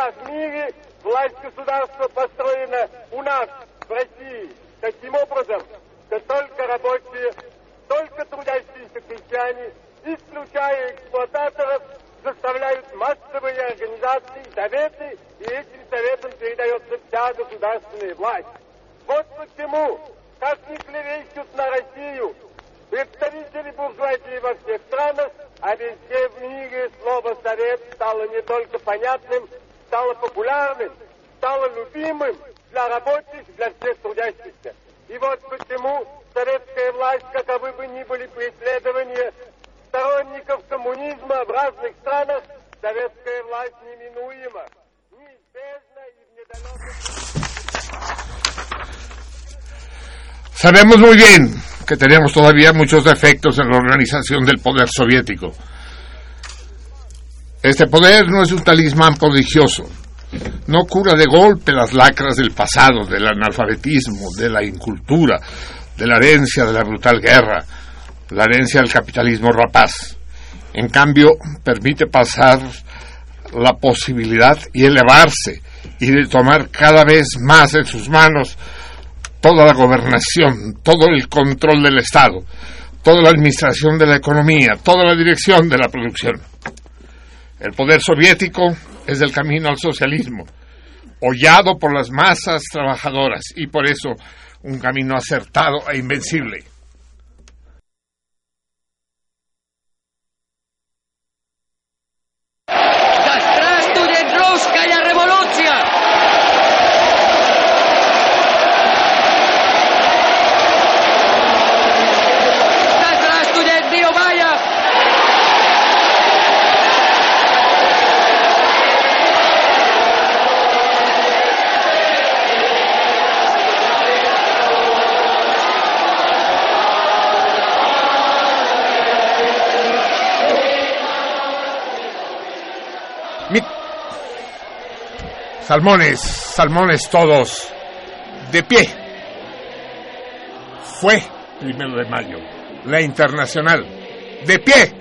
Раз в мире власть государства построена у нас, в России, таким образом, что только рабочие, только трудящиеся крестьяне, исключая эксплуататоров, заставляют массовые организации, советы, и этим советам передается вся государственная власть. Вот почему, как ни клевещут на Россию, представители буржуазии во всех странах, а везде в мире слово «совет» стало не только понятным, стало популярным, стало любимым для рабочих, для всех трудящихся. И вот почему советская власть, каковы бы ни были преследования сторонников коммунизма в разных странах, советская власть неминуема, неизбежна и в недалеком... Sabemos muy bien que tenemos todavía muchos defectos en la organización del poder soviético. Este poder no es un talismán prodigioso, no cura de golpe las lacras del pasado, del analfabetismo, de la incultura, de la herencia de la brutal guerra, la herencia del capitalismo rapaz. En cambio, permite pasar la posibilidad y elevarse y de tomar cada vez más en sus manos toda la gobernación, todo el control del Estado, toda la administración de la economía, toda la dirección de la producción. El poder soviético es el camino al socialismo, hollado por las masas trabajadoras y por eso un camino acertado e invencible. Salmones, salmones todos, de pie. Fue primero de mayo, la internacional. De pie.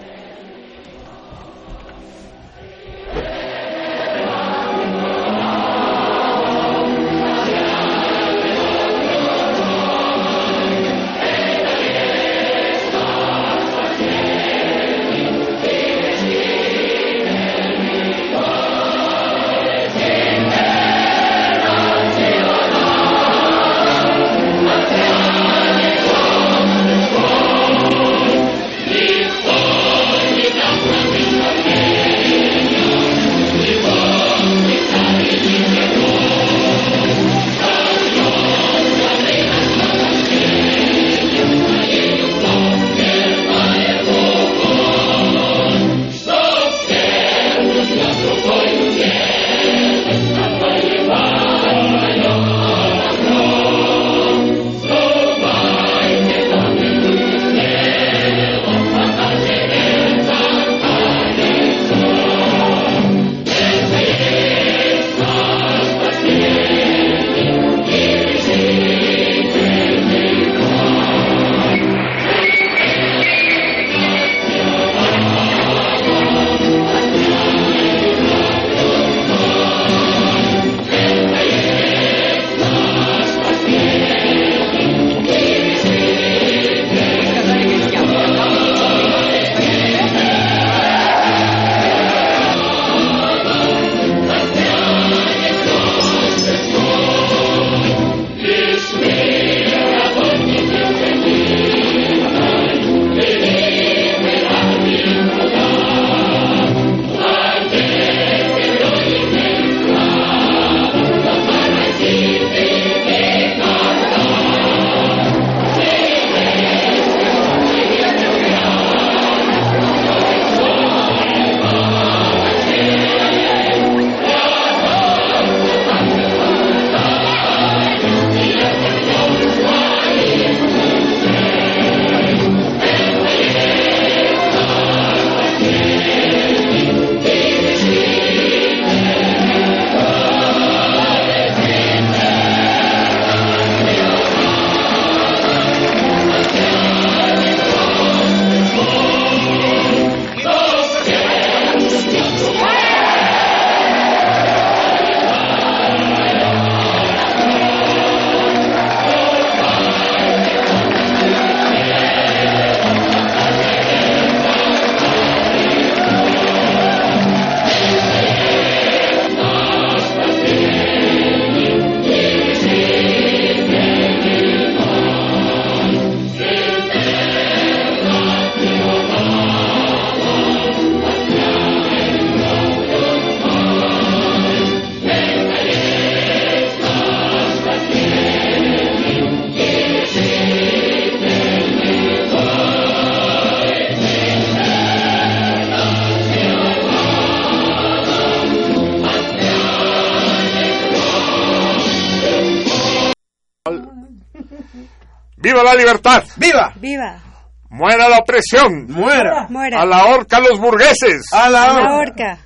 ¡Muera la opresión! ¡Muera! ¡Muera! ¡A la horca los burgueses! ¡A la, A la horca!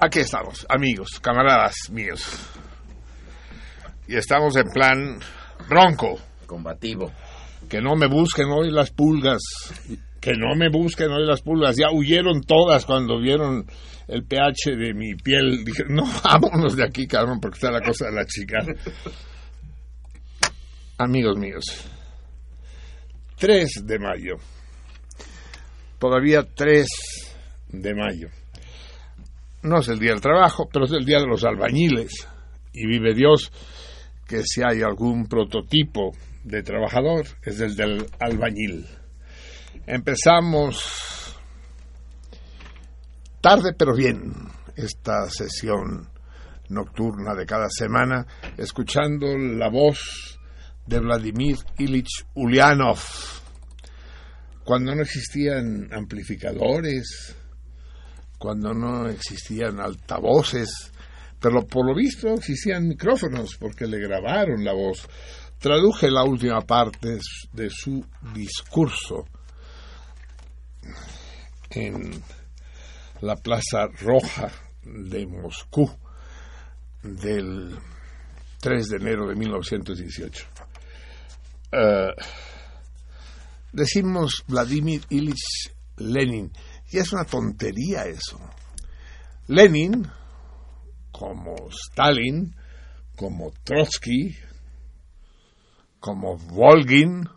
Aquí estamos, amigos, camaradas míos. Y estamos en plan bronco. Combativo. Que no me busquen hoy las pulgas. Que no me busquen hoy las pulgas. Ya huyeron todas cuando vieron el pH de mi piel. Dije, no, vámonos de aquí, cabrón, porque está la cosa de la chica. Amigos míos, 3 de mayo. Todavía 3 de mayo. No es el día del trabajo, pero es el día de los albañiles. Y vive Dios que si hay algún prototipo de trabajador, es el del albañil. Empezamos tarde pero bien esta sesión nocturna de cada semana, escuchando la voz de Vladimir Ilich Ulyanov, cuando no existían amplificadores, cuando no existían altavoces, pero por lo visto existían micrófonos porque le grabaron la voz. Traduje la última parte de su discurso en la Plaza Roja de Moscú del 3 de enero de 1918. Eh, decimos Vladimir Ilich Lenin, y es una tontería eso. Lenin, como Stalin, como Trotsky, como Volgin,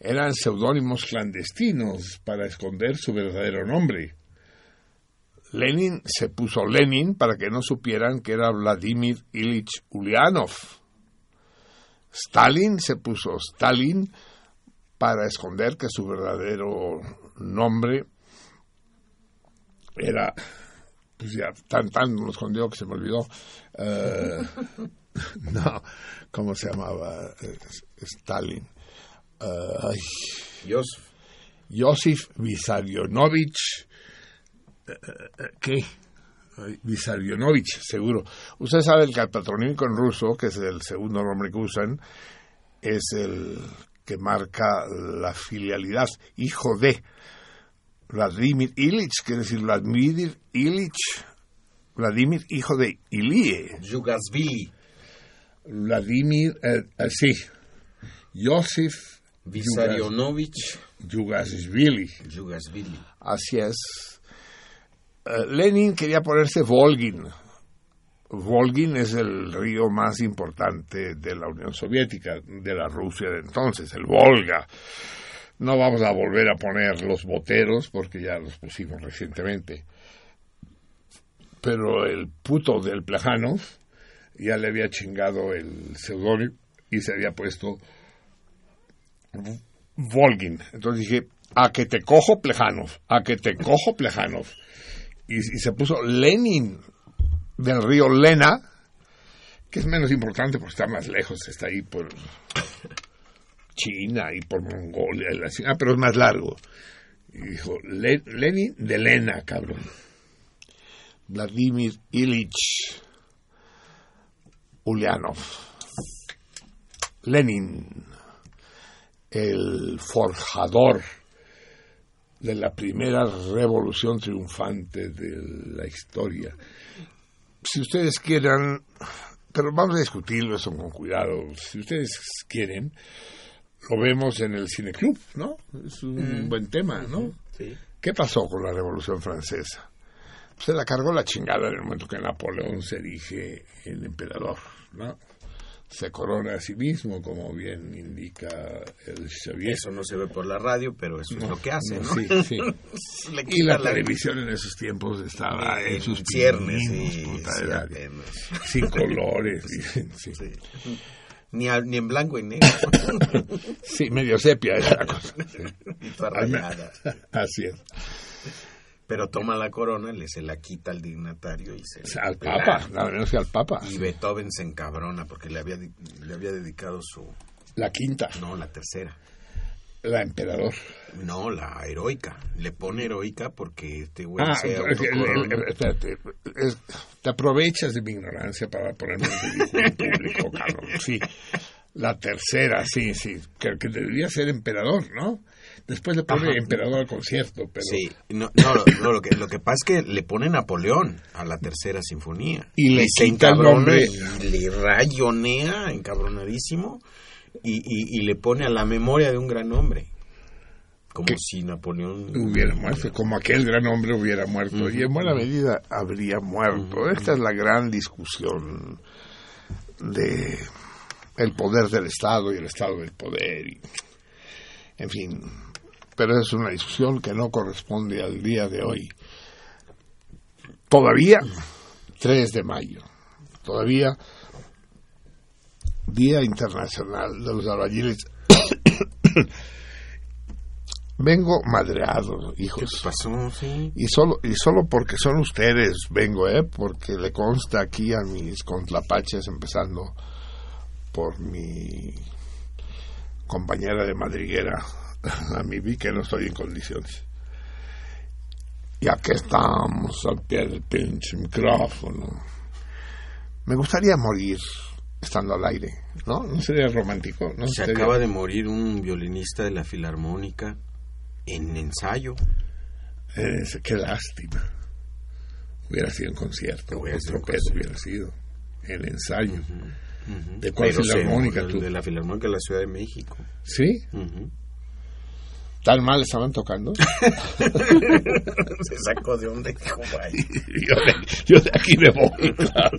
eran seudónimos clandestinos para esconder su verdadero nombre. Lenin se puso Lenin para que no supieran que era Vladimir Ilich Ulyanov. Stalin se puso Stalin para esconder que su verdadero nombre era, pues ya tan tan lo escondió que se me olvidó. Eh, no, ¿cómo se llamaba? Eh, Stalin. Eh, ay. Josif Vissarionovich. ¿Qué? Vissarionovich, seguro. Usted sabe que el patronímico en ruso, que es el segundo nombre que usan, es el que marca la filialidad, hijo de Vladimir Ilich, quiere decir Vladimir Ilich, Vladimir, hijo de Ilie. Yugasvili. Vladimir, eh, eh, sí, Josif Vissarionovich. Yugasvili. Yugasvili. Así es. Eh, Lenin quería ponerse Volgin. Volgin es el río más importante de la Unión Soviética, de la Rusia de entonces, el Volga. No vamos a volver a poner los boteros porque ya los pusimos recientemente. Pero el puto del Plejanov ya le había chingado el seudónimo y se había puesto Volgin. Entonces dije, a que te cojo Plejanov, a que te cojo Plejanov. Y, se puso Lenin del río Lena, que es menos importante porque está más lejos, está ahí por China y por Mongolia, la China, pero es más largo. Y dijo, "Le- Lenin de Lena, cabrón. Vladimir Ilich Ulyanov. Lenin, el forjador de la primera revolución triunfante de la historia. Si ustedes quieran, pero vamos a discutirlo eso con cuidado, si ustedes quieren, lo vemos en el cineclub, ¿no? Es un buen tema, ¿no? Sí. ¿Qué pasó con la Revolución Francesa? Se la cargó la chingada en el momento que Napoleón se erige el emperador, ¿no? Se corona a sí mismo, como bien indica el Xavier. Eso no se ve por la radio, pero eso es lo que hace, ¿no? Sí, sí. Y la televisión en esos tiempos estaba en sus ciernes, sí, sin colores. Sí. Ni, a- ni en blanco y negro. Sí, medio sepia era la cosa. Y. Así es. Pero toma la corona, le se la quita al dignatario y se Al Papa, nada menos que al Papa. Y Beethoven se encabrona porque le había, le había dedicado su... La quinta, No, la tercera. la emperador. No, la heroica. Le pone heroica porque este güey Ah, se entonces, el- el- autocorona. el- espérate, es- te aprovechas de mi ignorancia para ponerme en público, cabrón. Sí, la tercera, sí, sí, que, que debería ser emperador, ¿no? Después le pone Ajá. emperador al concierto, pero... Sí, no, no, lo- no, lo, que, lo que pasa es que le pone Napoleón a la tercera sinfonía. Y le se el nombre. y le rayonea, encabronadísimo, y, y, y le pone a la memoria de un gran hombre. Como Que si Napoleón hubiera muerto, como aquel gran hombre hubiera muerto, y en buena medida habría muerto. Esta es la gran discusión de el poder del Estado y el Estado del poder, y, en fin, pero es una discusión que no corresponde al día de hoy. Todavía 3 de mayo, todavía Día Internacional de los Albañiles. Vengo madreado, ¿Qué hijos. pasó? Sí. Y solo, y solo porque son ustedes vengo, ¿eh? Porque le consta aquí a mis contrapaches, empezando por mi compañera de madriguera, a mi vi que no estoy en condiciones. Y aquí estamos al pie del pinche micrófono. Me gustaría morir estando al aire, ¿no? ¿No sería romántico? ¿no? Se Sería- acaba de morir un violinista de la Filarmónica en ensayo. Eh, qué lástima. Hubiera sido en concierto, Hubiera otro sido concierto. hubiera sido. El ensayo. ¿De cuál Pero filarmónica tú? de la Filarmónica de la Ciudad de México. ¿Sí? Ujú. ¿Tan mal estaban tocando? Se sacó de onda y dijo, yo, de, yo de aquí me voy. claro.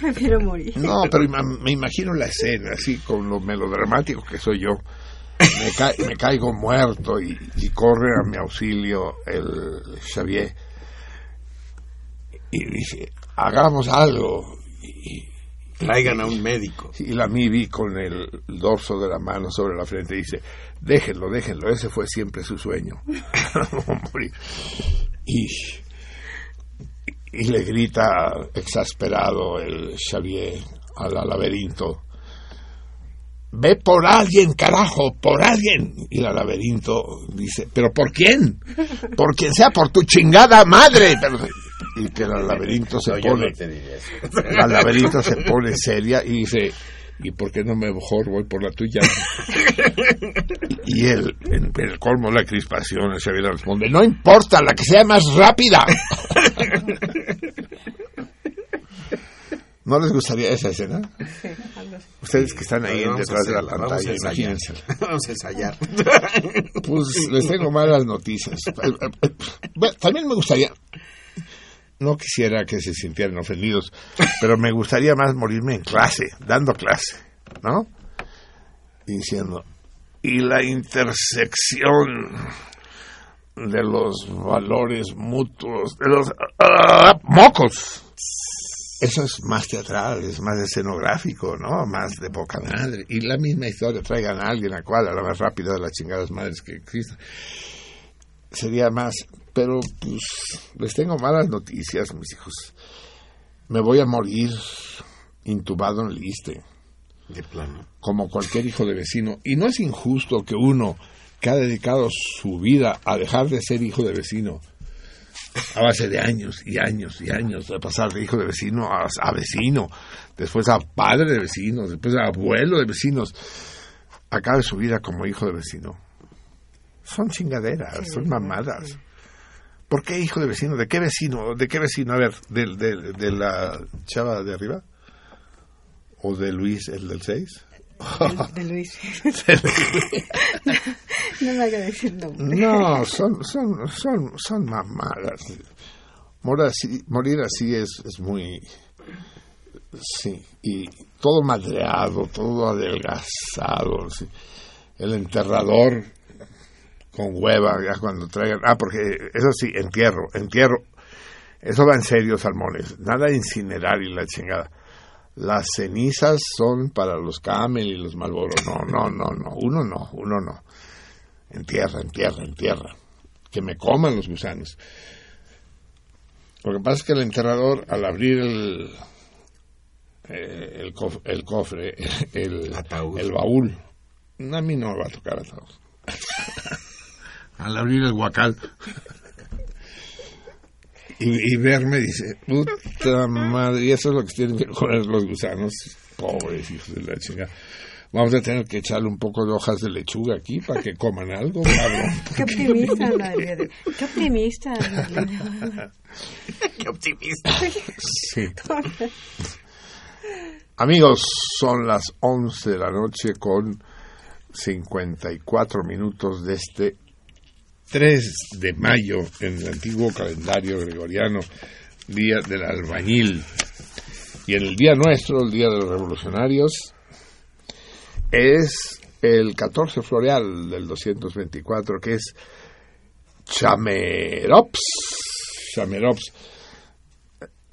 Prefiero morir. No, pero ima- me imagino la escena, así con lo melodramático que soy yo. Me, ca- me caigo muerto y, y corre a mi auxilio el Xavier. Y dice, hagamos algo. Y, Traigan a un médico. y la Mibi con el dorso de la mano sobre la frente dice, déjenlo, déjenlo, ese fue siempre su sueño. Y, y le grita exasperado el Xavier al laberinto, ve por alguien, carajo, por alguien. Y el laberinto dice, pero ¿por quién? Por quien sea, por tu chingada madre. Y que el laberinto se No, pone no la laberinto se pone seria y dice, ¿y por qué no mejor voy por la tuya? Y él, en, en el colmo de la crispación, el Xavier responde, no importa, la que sea más rápida. ¿No les gustaría esa escena? Sí. Ustedes que están ahí detrás de la hacer- vamos a pantalla, ensayar. Vamos a ensayar. Pues les tengo malas noticias. Eh, eh, eh, bueno, también me gustaría, no quisiera que se sintieran ofendidos, pero me gustaría más morirme en clase, dando clase, ¿no? Diciendo, y la intersección de los valores mutuos, de los ah, mocos. Eso es más teatral, es más escenográfico, ¿no? Más de poca madre. Y la misma historia, traigan a alguien a cual, a la más rápida de las chingadas madres que existen. Sería más, pero pues les tengo malas noticias, mis hijos. Me voy a morir intubado en el ISTE, De plano. como cualquier hijo de vecino. Y no es injusto que uno que ha dedicado su vida a dejar de ser hijo de vecino, a base de años y años y años, de pasar de hijo de vecino a, a vecino, después a padre de vecinos, después a abuelo de vecinos, acabe su vida como hijo de vecino. Son chingaderas, son mamadas. ¿Por qué hijo de vecino? ¿De qué vecino? ¿De qué vecino? A ver, ¿de, de, de la chava de arriba? ¿O de Luis, el del 6? De, de Luis. no me haga decir nombre. No, son, son, son, son mamadas. Morir así, morir así es, es muy... Sí, y todo madreado, todo adelgazado. El enterrador con hueva, ya cuando traigan... Ah, porque eso sí, entierro, entierro. Eso va en serio, salmones. Nada incinerar y la chingada. Las cenizas son para los camel y los malboros. No, no, no, no. Uno no, uno no. En tierra, en tierra, en tierra. Que me coman los gusanos. Lo que pasa es que el enterrador, al abrir el, eh, el, cof- el cofre, el, Ataúd. el baúl, a mí no me va a tocar ataúd. al abrir el guacal y, y verme, dice, puta madre, y eso es lo que tienen que comer los gusanos, pobres hijos de la chingada. Vamos a tener que echarle un poco de hojas de lechuga aquí para que coman algo. Qué optimista Qué optimista. Qué optimista. Sí. Amigos, son las 11 de la noche con 54 minutos de este 3 de mayo en el antiguo calendario gregoriano, Día del Albañil. Y en el día nuestro, el Día de los Revolucionarios, es el 14 floreal del 224, que es Chamerops. Chamerops.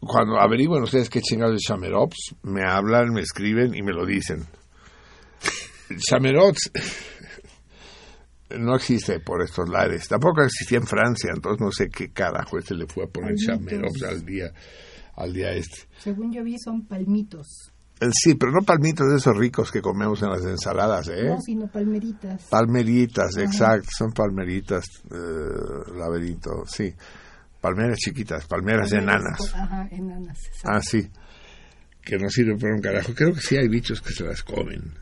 Cuando averigüen ustedes qué chingados es Chamerops, me hablan, me escriben y me lo dicen. Chamerops no existe por estos lares. Tampoco existía en Francia, entonces no sé qué carajo se le fue a poner. Chamerops al día, al día este. Según yo vi, son palmitos. Eh, Sí, pero no palmitos de esos ricos que comemos en las ensaladas, ¿eh? No, sino palmeritas. Palmeritas, exacto, son palmeritas, eh, laberinto, sí. Palmeras chiquitas, palmeras enanas. Ajá, enanas. exacto. Ah, sí. Que no sirven para un carajo. Creo que sí hay bichos que se las comen.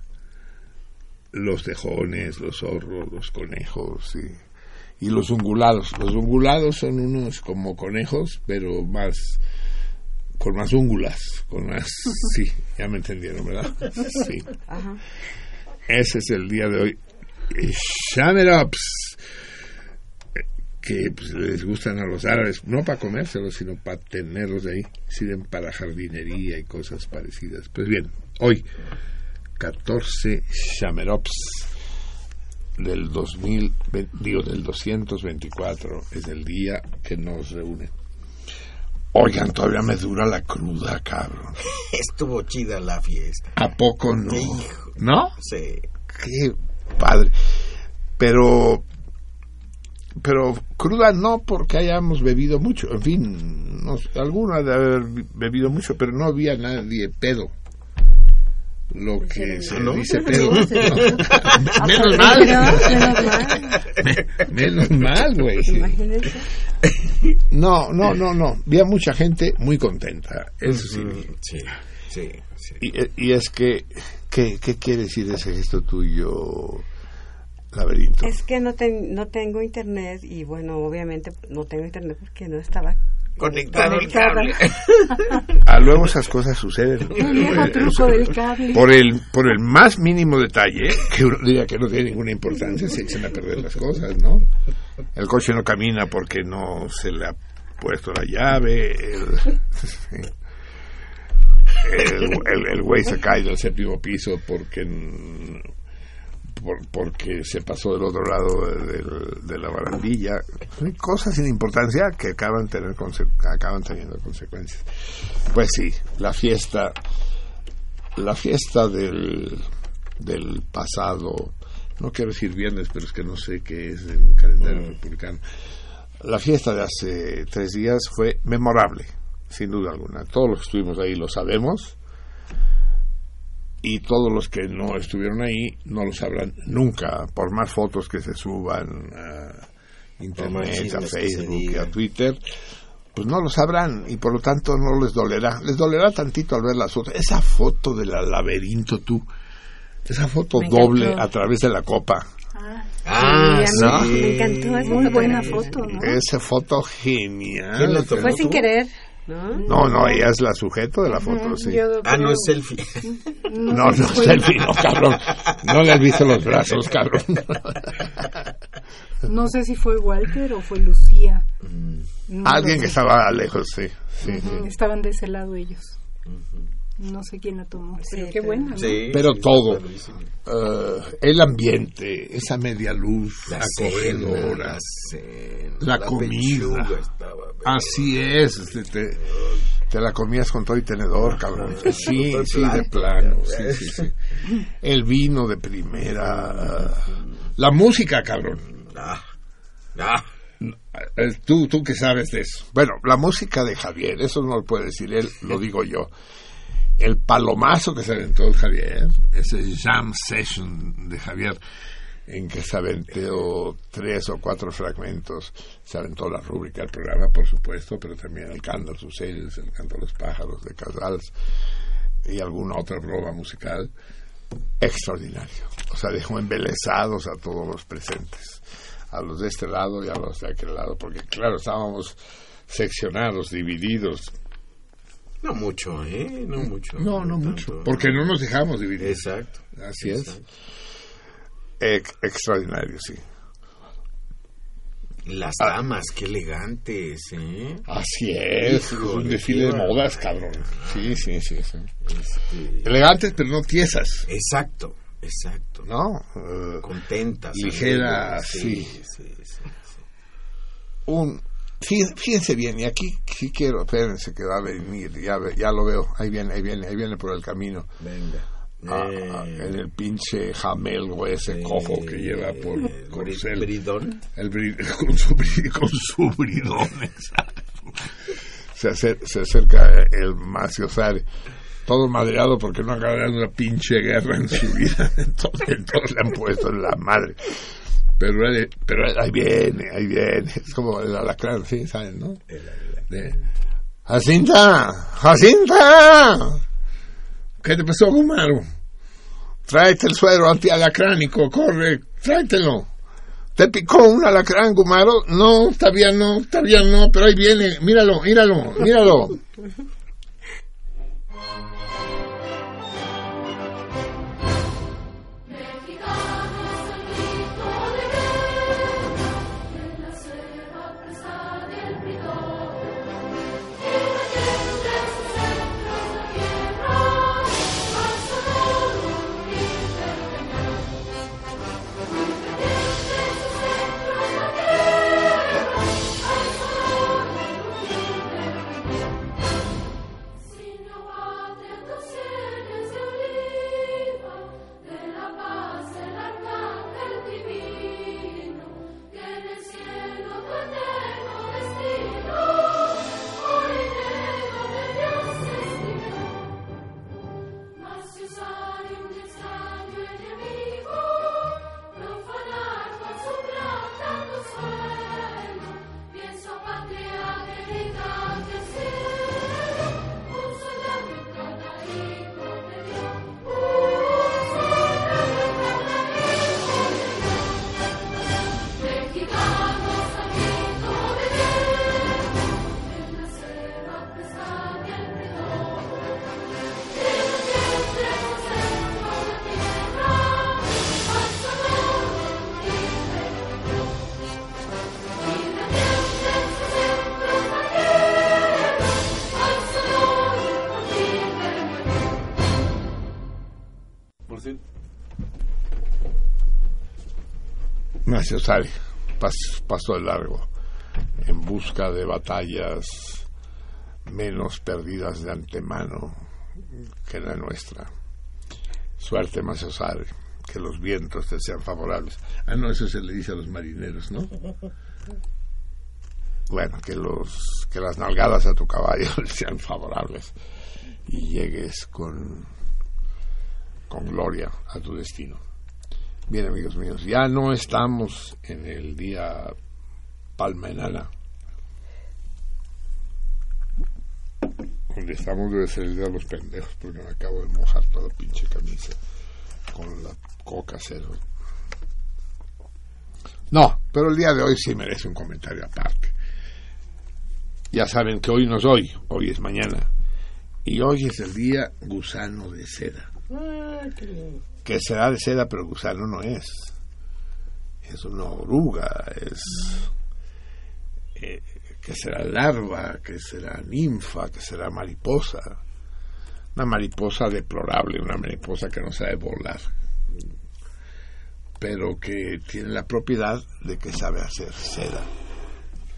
Los tejones, los zorros, los conejos, sí. Y los ungulados. Los ungulados son unos como conejos, pero más con más úngulas, con más... Sí, ya me entendieron, ¿verdad? Sí. Ajá. Ese es el día de hoy. Shamerops, que pues, les gustan a los árabes, no para comérselos, sino para tenerlos ahí. Sirven para jardinería y cosas parecidas. Pues bien, hoy, 14 Shamerops del 2000, ve- digo, del 224, es el día que nos reúne. Oigan, todavía me dura la cruda, cabrón. Estuvo chida la fiesta. ¿A poco no? Hijo. ¿No? Sí. Qué padre. Pero, pero cruda no porque hayamos bebido mucho. En fin, no sé, ha de haber bebido mucho, pero no había nadie pedo. Lo que se ¿no? dice No. Menos No, mal. menos mal. Menos mal, güey. No, no, no, no. Había mucha gente muy contenta. Eso sí. vi. Sí, sí, sí. Y, y es que, ¿qué, ¿qué quiere decir ese gesto tuyo, laberinto? Es que no, ten- no tengo internet y bueno, obviamente no tengo internet porque no estaba Conectado el conectada. cable. Ah, luego esas cosas suceden. El viejo truco del cable. Por el, por el más mínimo detalle, que uno diría que no tiene ninguna importancia, se echan a perder las cosas, ¿no? El coche no camina porque no se le ha puesto la llave, el, el, el- el güey se cae del séptimo piso porque por- porque se pasó del otro lado de, la barandilla. Son cosas sin importancia que acaban, tener acaban teniendo consecuencias. Pues sí, la fiesta, la fiesta del, del pasado, no quiero decir viernes, pero es que no sé qué es en calendario republicano. La fiesta de hace tres días fue memorable, sin duda alguna. Todos los que estuvimos ahí lo sabemos y todos los que no estuvieron ahí no lo sabrán nunca, por más fotos que se suban a internet, a Facebook y a. Twitter, pues no lo sabrán y por lo tanto no les dolerá. Les dolerá tantito al ver las fotos. Esa foto del laberinto, tú, esa foto Me doble encantó. a través de la copa, Ah, Sí, a mí sí. me encantó esa Muy buena foto, ¿no? esa foto genial. Fue sin querer, ¿no? No, no, ella es la sujeto de la foto, sí. Yo Ah, no es selfie. No, no, selfie, no, cabrón. No le has visto los brazos, cabrón. No sé si fue Walter o fue Lucía. No lo Alguien que estaba lejos, sí. sí, Estaban de ese lado ellos. No sé quién la tomó. Sí, pero qué pero- buena. ¿no? Sí, Pero sí, todo. Eh, el ambiente, esa media luz La acogedora. cena, la comida. Así es. Te, te- te la comías con todo y tenedor, cabrón. Sí, sí, de plano. Sí, sí, sí. El vino de primera. La música, cabrón. Ah, ah. Eh, Tú, tú que sabes de eso. Bueno, la música de Javier, eso no lo puede decir él, lo digo yo. El palomazo que se aventó el Javier, ese jam session de Javier, en que se aventó tres o cuatro fragmentos, se aventó la rúbrica del programa, por supuesto, pero también el canto de sus series, el canto de los pájaros de Casals y alguna otra broma musical. Extraordinario. O sea, dejó embelesados a todos los presentes a los de este lado y a los de aquel lado, porque claro, estábamos seccionados, divididos. No mucho, ¿eh? No mucho. No, no tanto. mucho, porque no nos dejamos dividir. Exacto. Así es. Extraordinario, sí. Las Ah. damas, qué elegantes, ¿eh? Así es, Hijo es un de desfile de modas, cabrón. Sí, sí, sí. sí. Este, Elegantes, pero no tiesas, Exacto, exacto. ¿no? Eh, Contentas. Ligera, alegres, sí. sí, sí, sí. un fíjense bien y aquí sí quiero espérense que va a venir ya ve- ya lo veo ahí viene ahí viene ahí viene por el camino Venga. Ah, Eh, ah, en el pinche jamelgo ese cojo que lleva por eh, Corcel Bridón. el con su con su bridón exacto. se, acer- se acerca el maciosare todo madreado porque no ha ganado una pinche guerra en su vida entonces, entonces le han puesto en la madre pero, él- pero él- ahí viene ahí viene es como el alacrán sí saben no de, Jacinta Jacinta ¿qué te pasó Gumaro? tráete el suero antialacránico corre tráetelo ¿Te picó un alacrán, Gumaro? No, está bien, no, está bien, no, pero ahí viene, míralo, míralo, míralo. Ignacio Sari pas- pasó de largo en busca de batallas menos perdidas de antemano que la nuestra. Suerte, Ignacio Sari, que los vientos te sean favorables. Ah, no, eso se le dice a los marineros, ¿no? Bueno, que los que las nalgadas a tu caballo sean favorables y llegues con con gloria a tu destino. Bien, amigos míos, ya no estamos en el día palma enana. Donde estamos ser el día de los pendejos, porque me acabo de mojar toda pinche camisa con la coca cero. No, pero el día de hoy sí merece un comentario aparte. Ya saben que hoy no es hoy, hoy es mañana. Y hoy es el día gusano de seda. Que será de seda, pero gusano no es. Es una oruga, es. eh, que será larva, que será ninfa, que será mariposa. Una mariposa deplorable, una mariposa que no sabe volar, pero que tiene la propiedad de que sabe hacer seda.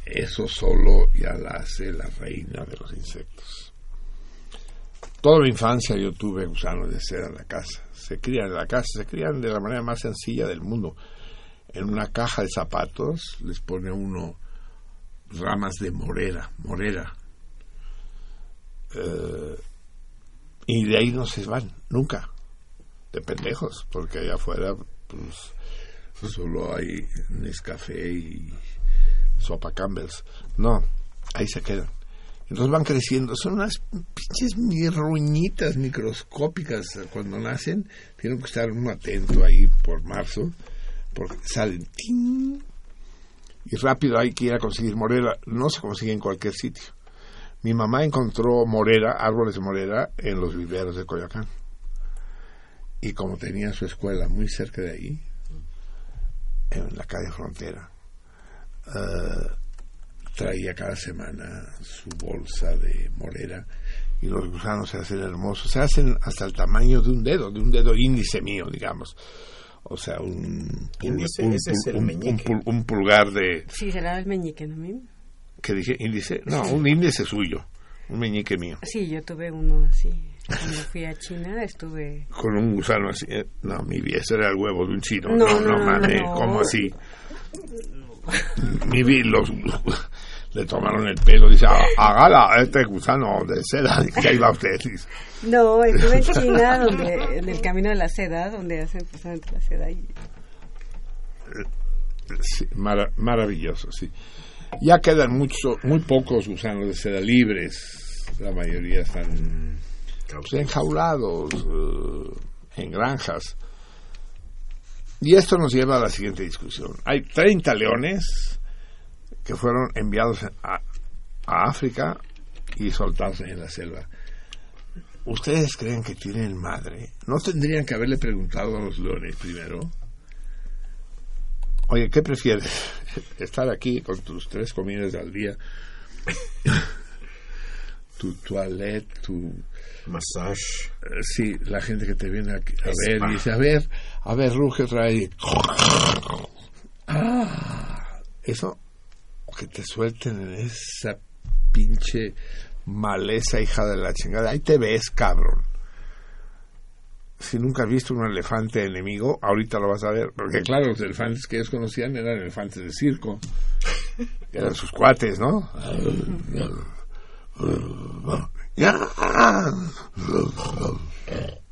Eso solo ya la hace la reina de los insectos. Toda mi infancia yo tuve gusanos de seda en la casa. Se crían en la casa, se crían de la manera más sencilla del mundo. En una caja de zapatos les pone uno ramas de morera, morera. Eh, y de ahí no se van, nunca. De pendejos, porque allá afuera pues, solo hay Nescafé y sopa Campbell's. No, ahí se quedan. Entonces van creciendo. Son unas pinches mirruñitas microscópicas cuando nacen. Tienen que estar uno atento ahí por marzo, porque salen y rápido hay que ir a conseguir morera. No se consigue en cualquier sitio. Mi mamá encontró morera, árboles de morera, en los viveros de Coyoacán. Y como tenía su escuela muy cerca de ahí, en la calle Frontera, eh, traía cada semana su bolsa de morera y los gusanos se hacen hermosos. Se hacen hasta el tamaño de un dedo, de un dedo índice mío, digamos. O sea, un, Índice, un, ese es pul- el un- meñique. un pul- un pulgar de... Sí, será el meñique, ¿no? ¿Qué dije? ¿Índice? No, un índice suyo. Un meñique mío. Sí, yo tuve uno así. Cuando fui a China estuve... Con un gusano así. eh, No, mi vida, ese era el huevo de un chino. No, No, no, no, no, mames, no. ¿cómo así? Mi vida, los... Le tomaron el pelo, dice, "Ah, hágala, este gusano de seda, que va usted. No, estuve en China, donde, en el camino de la seda, donde hacen precisamente la seda. Y... Sí, mara- maravilloso, sí. Ya quedan mucho, muy pocos gusanos de seda libres. La mayoría están pues, enjaulados, eh, en granjas. Y esto nos lleva a la siguiente discusión. Hay 30 leones que fueron enviados a, a África y soltados en la selva. ¿Ustedes creen que tienen madre? ¿No tendrían que haberle preguntado a los leones primero? Oye, ¿qué prefieres? ¿Estar aquí con tus tres comidas al día? tu toilette, tu... Massage. sí, la gente que te viene aquí a ver y dice, a ver, a ver, ruge y- Ah, eso, que te suelten en esa pinche maleza, hija de la chingada. Ahí te ves, cabrón. Si nunca has visto un elefante enemigo, ahorita lo vas a ver. Porque claro, los elefantes que ellos conocían eran elefantes de circo. Eran sus cuates, ¿no?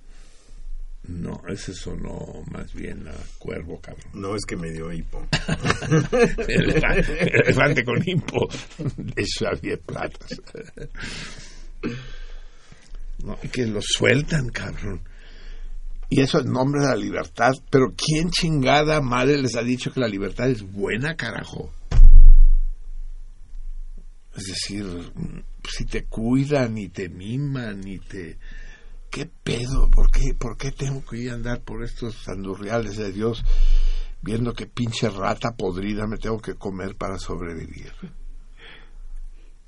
No, ese sonó más bien a cuervo, cabrón. No es que me dio hipo. Elefante, elefante con hipo de Xavier Platas. No, que lo sueltan, cabrón. Y eso en nombre de la libertad. Pero ¿quién chingada madre les ha dicho que la libertad es buena, carajo? Es decir, si te cuidan y te miman y te... ¿Qué pedo? ¿Por qué, ¿Por qué tengo que ir a andar por estos andurriales de Dios viendo que pinche rata podrida me tengo que comer para sobrevivir?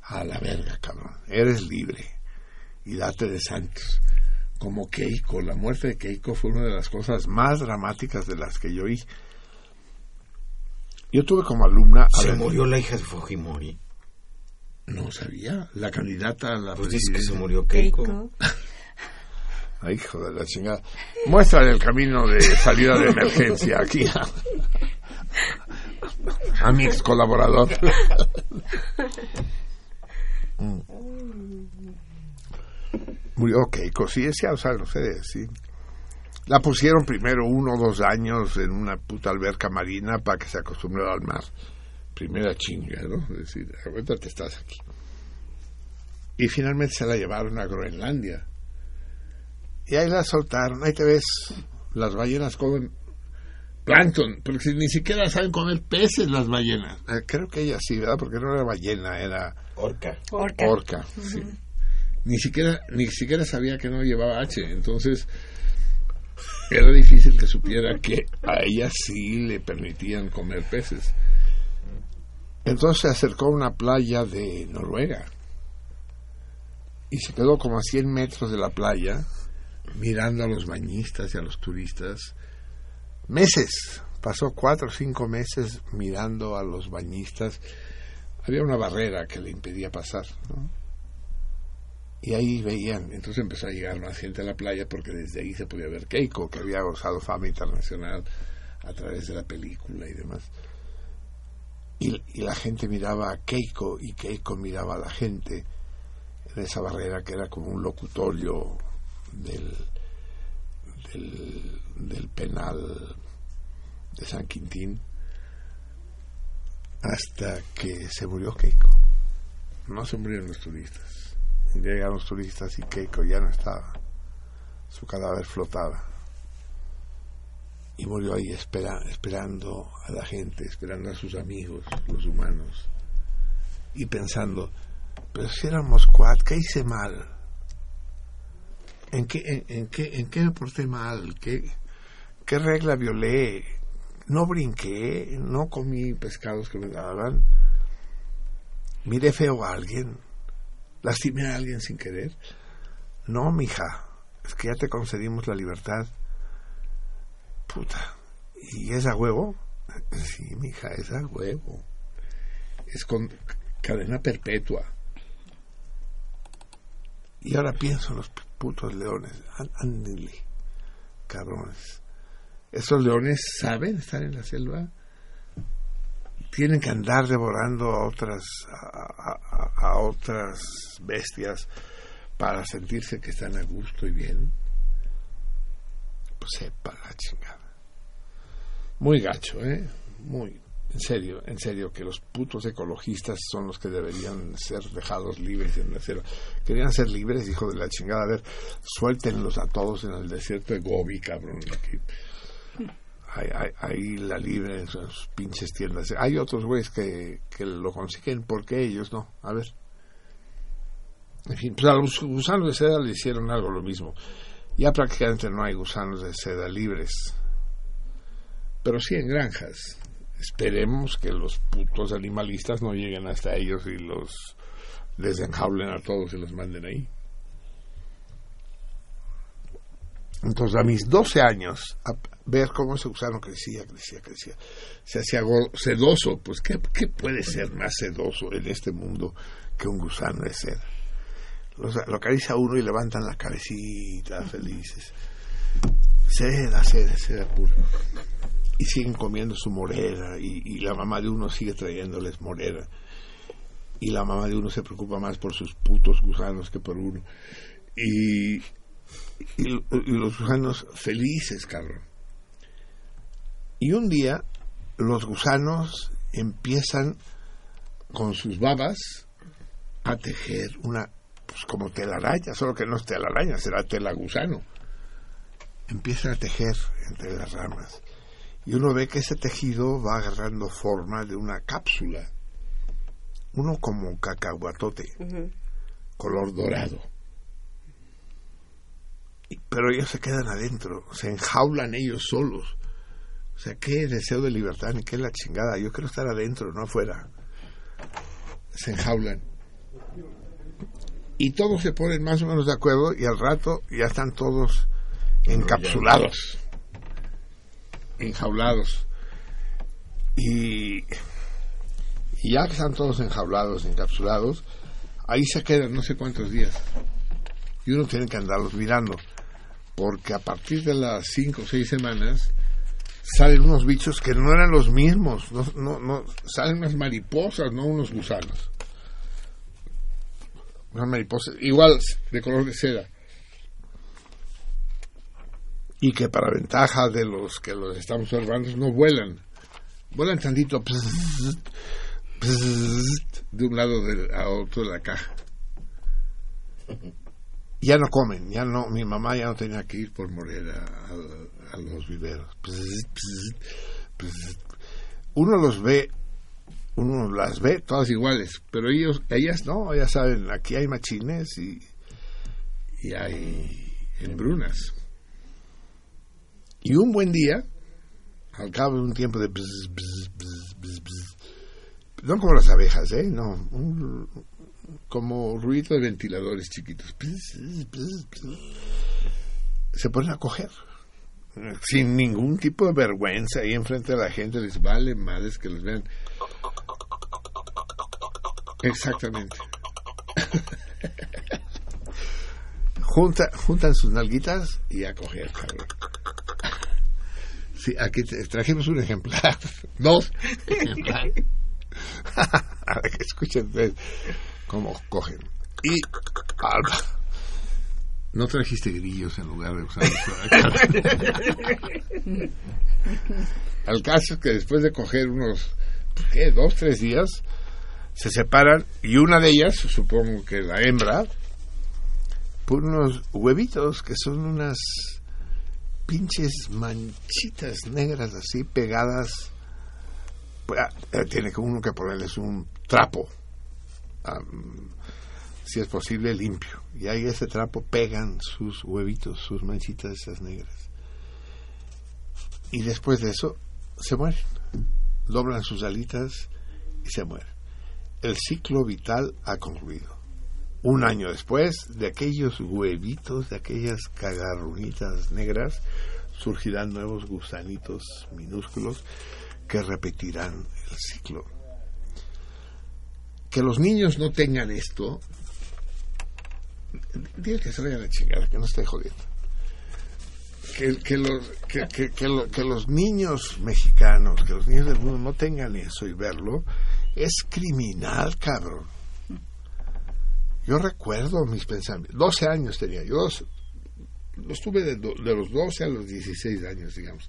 A la verga, cabrón. Eres libre y date de santos. como Keiko. La muerte de Keiko fue una de las cosas más dramáticas de las que yo oí. Yo tuve como alumna... a Se ver, murió la hija de Fujimori. No sabía. La candidata a la Pues dice que se murió Keiko. Keiko. Ay, hijo de la chingada. Muéstrale el camino de salida de emergencia aquí a, mi ex colaborador. Mm. Murió Keiko, sí, es sea, lo sé, sí. La pusieron primero uno o dos años en una puta alberca marina para que se acostumbrara al mar. Primera chinga, ¿no? Es decir, ahorita te estás aquí. Y finalmente se la llevaron a Groenlandia. Y ahí la soltaron, ahí te ves, las ballenas comen plancton, porque si ni siquiera saben comer peces las ballenas. Eh, creo que ella sí, ¿verdad? Porque no era ballena, era Orca. Orca. orca. sí. Ni siquiera ni siquiera sabía que no llevaba H, entonces era difícil que supiera que a ella sí le permitían comer peces. Entonces se acercó a una playa de Noruega y se quedó como a 100 metros de la playa mirando a los bañistas y a los turistas. Meses, pasó cuatro o cinco meses mirando a los bañistas. Había una barrera que le impedía pasar. ¿no? Y ahí veían, entonces empezó a llegar más gente a la playa porque desde ahí se podía ver Keiko, que había gozado fama internacional a través de la película y demás. Y, y la gente miraba a Keiko y Keiko miraba a la gente en esa barrera que era como un locutorio del, del, penal de San Quintín hasta que se murió Keiko. No se murieron los turistas. Un llegaron los turistas y Keiko ya no estaba. Su cadáver flotaba. Y murió ahí espera, esperando a la gente, esperando a sus amigos, los humanos. Y pensando, pero si éramos cuatro, ¿qué hice mal? ¿En qué, en, en qué, en qué me porté mal? ¿Qué, ¿Qué regla violé? No brinqué, no comí pescados que me daban. Miré feo a alguien. Lastimé a alguien sin querer. No, mija, es que ya te concedimos la libertad. Puta. ¿Y es a huevo? Sí, mija, es a huevo. Es con cadena perpetua. Y ahora pienso en los putos leones. Án- Ándenle, cabrones. Esos leones saben estar en la selva. Tienen que andar devorando a otras a, a- a otras bestias para sentirse que están a gusto y bien. Pues sepa la chingada. Muy gacho, ¿eh? Muy. En serio, en serio, que los putos ecologistas son los que deberían ser dejados libres en la selva. Querían ser libres, hijo de la chingada. A ver, suéltenlos a todos en el desierto de Gobi, cabrón. Aquí. Ahí la libre en sus pinches tiendas. Hay otros güeyes que, que lo consiguen, porque ellos no? A ver. En fin, pues a los gusanos de seda le hicieron algo lo mismo. Ya prácticamente no hay gusanos de seda libres. Pero sí en granjas. Esperemos que los putos animalistas no lleguen hasta ellos y los desenjaulen a todos y los manden ahí. Entonces, a mis 12 años, ver cómo ese gusano crecía, crecía, crecía, se hacía sedoso. Pues, ¿qué, ¿qué puede ser más sedoso en este mundo que un gusano de seda? Los- lo acaricia uno y levantan la cabecita felices. Seda, seda, seda pura. Y siguen comiendo su morera y, la mamá de uno sigue trayéndoles morera. Y la mamá de uno se preocupa más por sus putos gusanos que por uno. Y, y, los gusanos felices, cabrón. Y un día los gusanos empiezan con sus babas a tejer una, pues como telaraña, solo que no es telaraña, será tela gusano. Empiezan a tejer entre las ramas. Y uno ve que ese tejido va agarrando forma de una cápsula. Uno como cacahuatote, Ujú. color dorado. Y- Pero ellos se quedan adentro, se enjaulan ellos solos. O sea, qué deseo de libertad, ni qué la chingada. Yo quiero estar adentro, no afuera. Se enjaulan. y todos se ponen más o menos de acuerdo y al rato ya están todos encapsulados, enjaulados. Y, ya que están todos enjaulados, encapsulados, ahí se quedan no sé cuántos días. Y uno tiene que andarlos mirando, porque a partir de las cinco o seis semanas salen unos bichos que no eran los mismos, no, no, no, salen unas mariposas, no unos gusanos. Unas mariposas, igual de color de seda. Y que para ventaja de los que los estamos observando no vuelan. Vuelan tantito pzzzt, pzzzt, de un lado del, a otro de la caja. Ya no comen, ya no, mi mamá ya no tenía que ir por morir a, a- a los viveros. Pzzzt. Uno los ve, uno las ve todas iguales, pero ellos, ellas no, ya saben, aquí hay machines y, y hay hembrunas. Y un buen día, al cabo de un tiempo de no como las abejas, ¿eh? No, un- como ruido de ventiladores chiquitos. Se ponen a coger. Sin ningún tipo de vergüenza ahí enfrente de la gente, les vale madres que los vean. Exactamente. Junta, juntan sus nalguitas y a coger, cabrón. Sí, aquí trajimos un ejemplar. Dos ejemplares. Para que escuchen ustedes cómo cogen. Y Alba, no trajiste grillos en lugar de usar Al caso es que después de coger unos, ¿qué? Dos, tres días, se separan y una de ellas, supongo que la hembra, pone unos huevitos que son unas pinches manchitas negras así pegadas. Pues, eh, tiene que uno que ponerles un trapo, si es posible limpio. Y ahí ese trapo pegan sus huevitos, sus manchitas esas negras. Y después de eso se mueren. Doblan sus alitas y se mueren. El ciclo vital ha concluido. Un año después, de aquellos huevitos, de aquellas cagarrunitas negras, surgirán nuevos gusanitos minúsculos que repetirán el ciclo. Que los niños no tengan esto, dile que se vayan a la chingada, que no esté jodiendo. Que, que los, que- que lo- que los niños mexicanos, que los niños del mundo no tengan eso y verlo, es criminal, cabrón. Yo recuerdo mis pensamientos. 12 años tenía yo. dos- estuve de, de los 12 a los 16 años, digamos.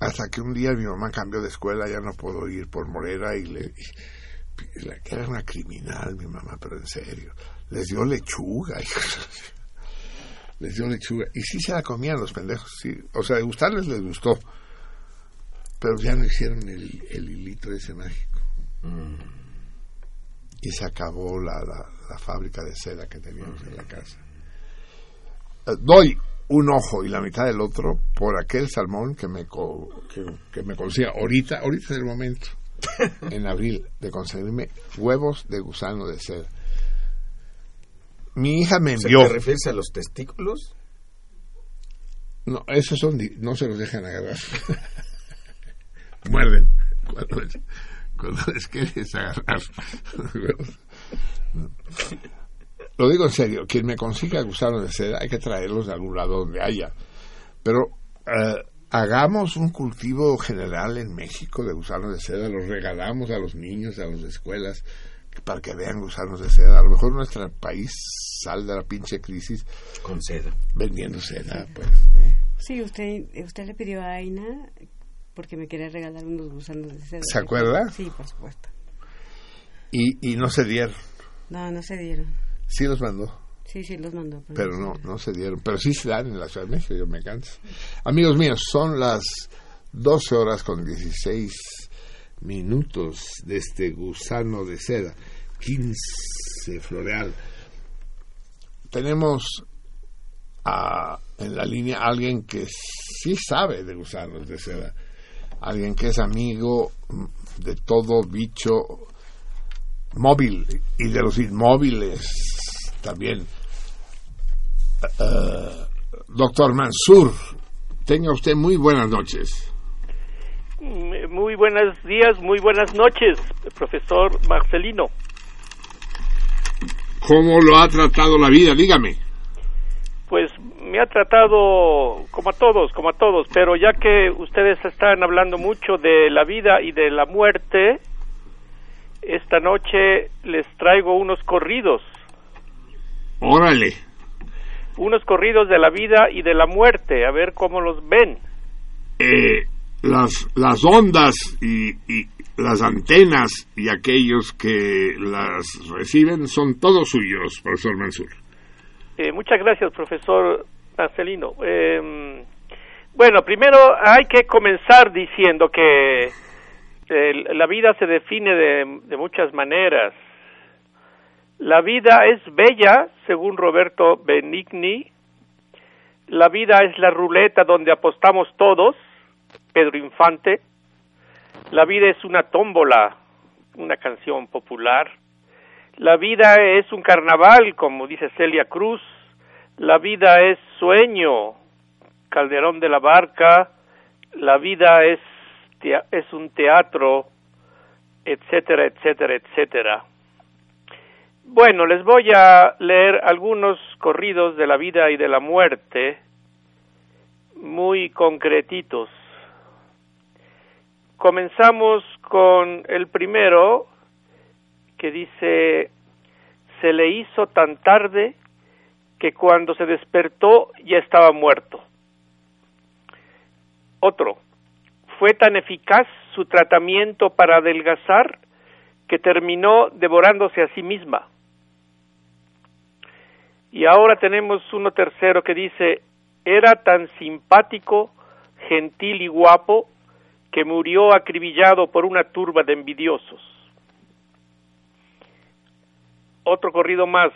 Hasta que un día mi mamá cambió de escuela, ya no puedo ir por Morera y le. que era una criminal, mi mamá, pero en serio. Les dio lechuga. les dio lechuga. Y sí se la comían los pendejos. Sí. O sea, de gustarles les gustó. Pero ya no hicieron el, el hilito ese mágico. Y se acabó la, la, la fábrica de seda que teníamos en la casa. Eh, doy un ojo y la mitad del otro por aquel salmón que me, co- que, que me consiga ahorita, ahorita es el momento, en abril, de conseguirme huevos de gusano de seda. Mi hija me ¿Se envió. te refieres a los testículos? No, esos son, no se los dejan agarrar. Muerden. Cuando les, quieres agarrar. Lo digo en serio, quien me consiga gusanos de seda hay que traerlos de algún lado donde haya. Pero eh, hagamos un cultivo general en México de gusanos de seda, los regalamos a los niños, a las escuelas, para que vean gusanos de seda. A lo mejor nuestro país sale de la pinche crisis Con seda. vendiendo seda, pues. Sí, usted, usted le pidió a Aina porque me quería regalar unos gusanos de seda. ¿Se acuerda? Sí, por supuesto. Y, y no se dieron. No, no se dieron. Sí los mandó, Sí, sí, los mandó. pero no, no se dieron. Pero sí se dan en la Ciudad de México, yo me canso. Amigos míos, son las 12 horas con 16 minutos de este gusano de seda, 15 floreal. Tenemos a- en la línea a alguien que sí sabe de gusanos de seda, alguien que es amigo de todo bicho móvil y de los inmóviles también. Eh, doctor Mansur, tenga usted muy buenas noches. Mm, Muy buenos días, muy buenas noches, profesor Marcelino. ¿Cómo lo ha tratado la vida? Dígame. Me ha tratado como a todos, como a todos, pero ya que ustedes están hablando mucho de la vida y de la muerte, esta noche les traigo unos corridos, Órale. unos corridos de la vida y de la muerte, a ver cómo los ven. Eh, las, las ondas y, y las antenas y aquellos que las reciben son todos suyos, profesor Mansur. Eh, muchas gracias, profesor Marcelino. Eh, bueno, primero hay que comenzar diciendo que eh, la vida se define de, de muchas maneras. La vida es bella, según Roberto Benigni. La vida es la ruleta donde apostamos todos, Pedro Infante. La vida es una tómbola, una canción popular. La vida es un carnaval, como dice Celia Cruz. La vida es sueño, Calderón de la Barca. La vida es, es un teatro, etcétera, etcétera, etcétera. Bueno, les voy a leer algunos corridos de la vida y de la muerte, muy concretitos. Comenzamos con el primero, que dice, se le hizo tan tarde que cuando se despertó ya estaba muerto. Otro, fue tan eficaz su tratamiento para adelgazar que terminó devorándose a sí misma. Y ahora tenemos uno tercero que dice, era tan simpático, gentil y guapo que murió acribillado por una turba de envidiosos. Otro corrido más.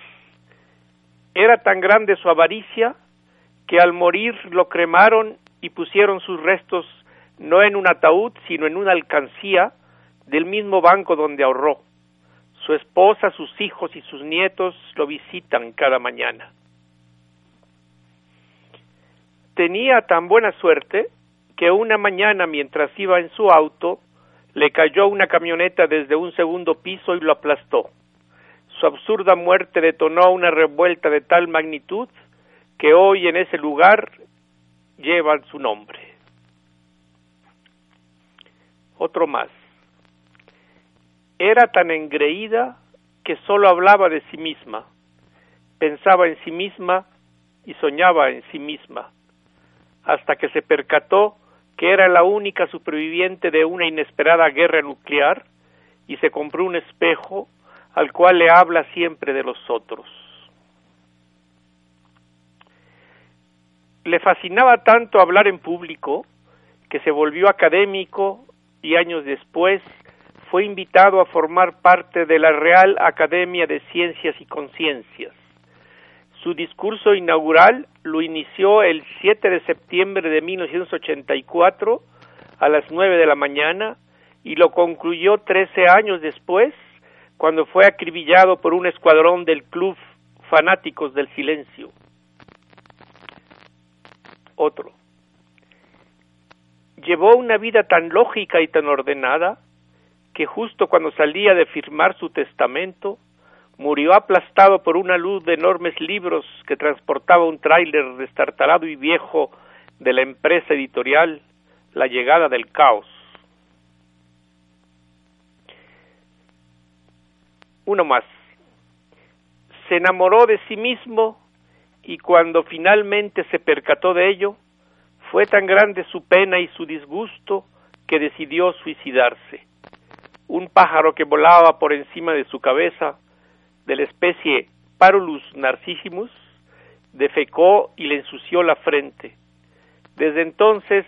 Era tan grande su avaricia que al morir lo cremaron y pusieron sus restos no en un ataúd, sino en una alcancía del mismo banco donde ahorró. Su esposa, sus hijos y sus nietos lo visitan cada mañana. Tenía tan buena suerte que una mañana mientras iba en su auto le cayó una camioneta desde un segundo piso y lo aplastó. Su absurda muerte detonó una revuelta de tal magnitud que hoy en ese lugar llevan su nombre. Otro más. Era tan engreída que solo hablaba de sí misma, pensaba en sí misma y soñaba en sí misma, hasta que se percató que era la única superviviente de una inesperada guerra nuclear y se compró un espejo al cual le habla siempre de los otros. Le fascinaba tanto hablar en público que se volvió académico y años después fue invitado a formar parte de la Real Academia de Ciencias y Conciencias. Su discurso inaugural lo inició el 7 de septiembre de 1984 a las 9 de la mañana y lo concluyó 13 años después cuando fue acribillado por un escuadrón del Club Fanáticos del Silencio. Otro. Llevó una vida tan lógica y tan ordenada que justo cuando salía de firmar su testamento, murió aplastado por una luz de enormes libros que transportaba un tráiler destartalado y viejo de la empresa editorial La llegada del caos. Uno más. Se enamoró de sí mismo y cuando finalmente se percató de ello, fue tan grande su pena y su disgusto que decidió suicidarse. Un pájaro que volaba por encima de su cabeza, de la especie Parulus narcissimus, defecó y le ensució la frente. Desde entonces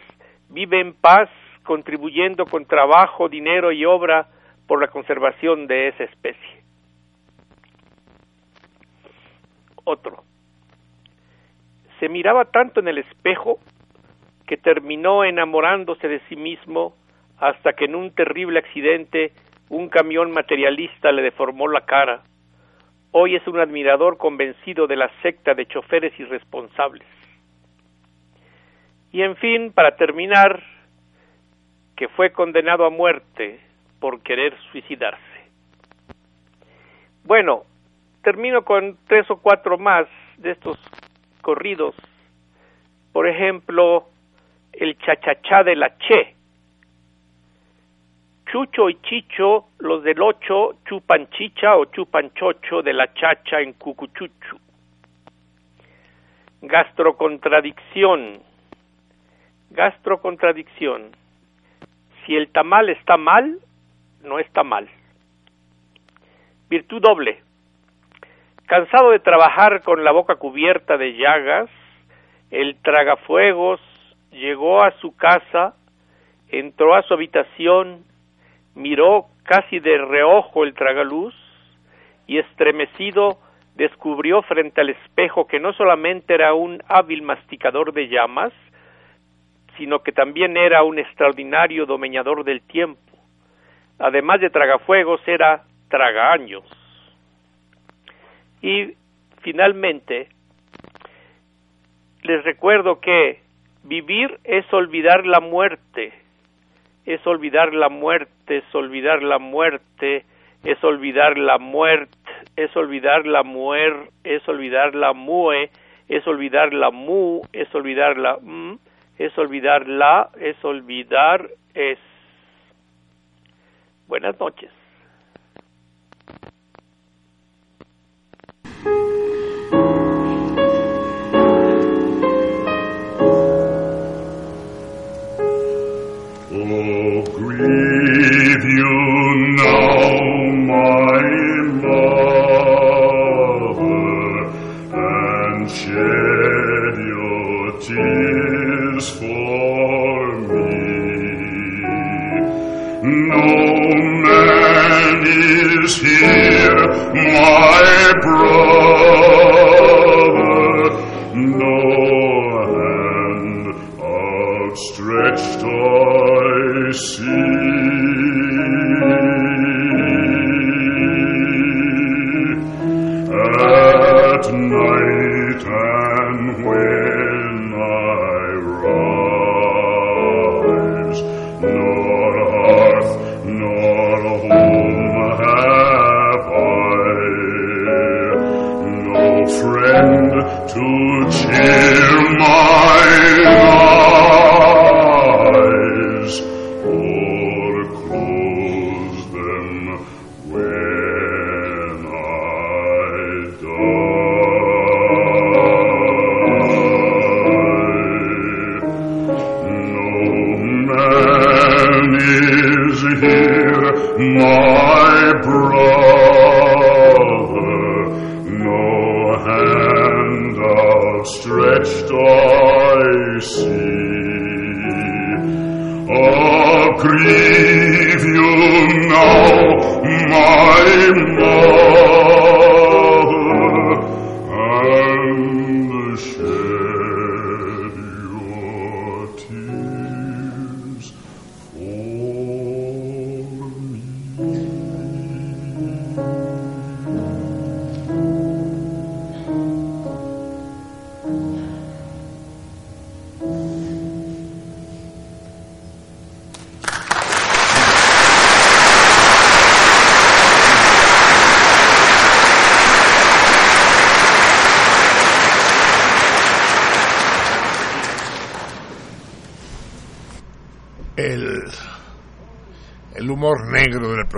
vive en paz, contribuyendo con trabajo, dinero y obra por la conservación de esa especie. Otro. Se miraba tanto en el espejo que terminó enamorándose de sí mismo hasta que en un terrible accidente un camión materialista le deformó la cara. Hoy es un admirador convencido de la secta de choferes irresponsables. Y en fin, para terminar, que fue condenado a muerte por querer suicidarse. Bueno, termino con tres o cuatro más de estos corridos. Por ejemplo, el chachachá de la Che. Chucho y Chicho, los del ocho, chupan chicha o chupan chocho de la chacha en Cucuchuchu. Gastrocontradicción. Gastrocontradicción. Si el tamal está mal, no está mal. Virtud doble. Cansado de trabajar con la boca cubierta de llagas, el tragafuegos llegó a su casa, entró a su habitación, miró casi de reojo el tragaluz y estremecido descubrió frente al espejo que no solamente era un hábil masticador de llamas, sino que también era un extraordinario domeñador del tiempo. Además de tragafuegos, era tragaños. Y finalmente, les recuerdo que vivir es olvidar la muerte, es olvidar la muerte, es olvidar la muerte, es olvidar la muerte, es olvidar la muer, es olvidar la mue, es olvidar la mu, es olvidar la m, es olvidar la, es olvidar es. Buenas noches.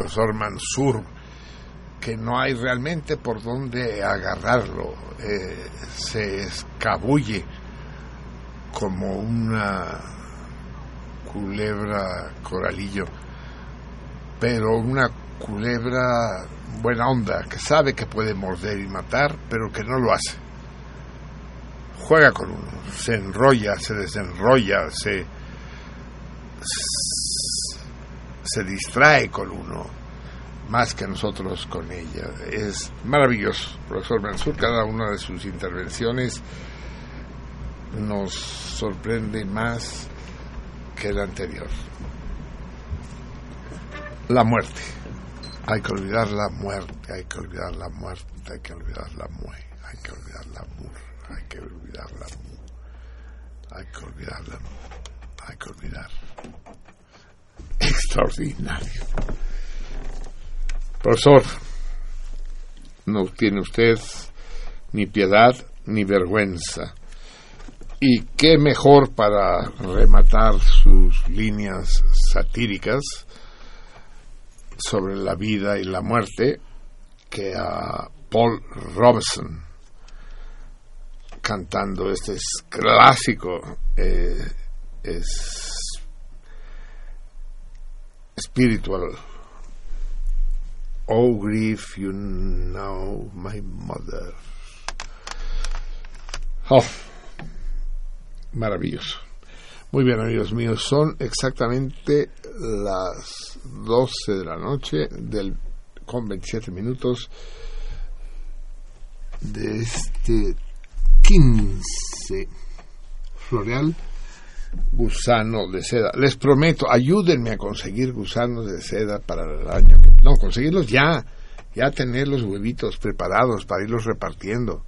Profesor Mansur, que no hay realmente por dónde agarrarlo, eh, se escabulle como una culebra coralillo, pero una culebra buena onda, que sabe que puede morder y matar, pero que no lo hace. Juega con uno, se enrolla, se desenrolla, se, se distrae con uno más que nosotros con ella. Es maravilloso, profesor Mansur, cada una de sus intervenciones nos sorprende más que la anterior. La muerte. Hay que olvidar la muerte, hay que olvidar la muerte, hay que olvidar la muerte, hay que olvidar la muerte, hay que olvidar la mu- hay que olvidar la mu- hay que olvidar. Extraordinario. Profesor, no tiene usted ni piedad ni vergüenza. Y qué mejor para rematar sus líneas satíricas sobre la vida y la muerte que a Paul Robeson cantando este es clásico eh, es spiritual. Oh grief you know my mother. Oh maravilloso. Muy bien, amigos míos, son exactamente las 12 de la noche del, con 27 minutos de este 15 floreal gusano de seda. Les prometo, ayúdenme a conseguir gusanos de seda para el año que... No, conseguirlos ya, ya tener los huevitos preparados para irlos repartiendo.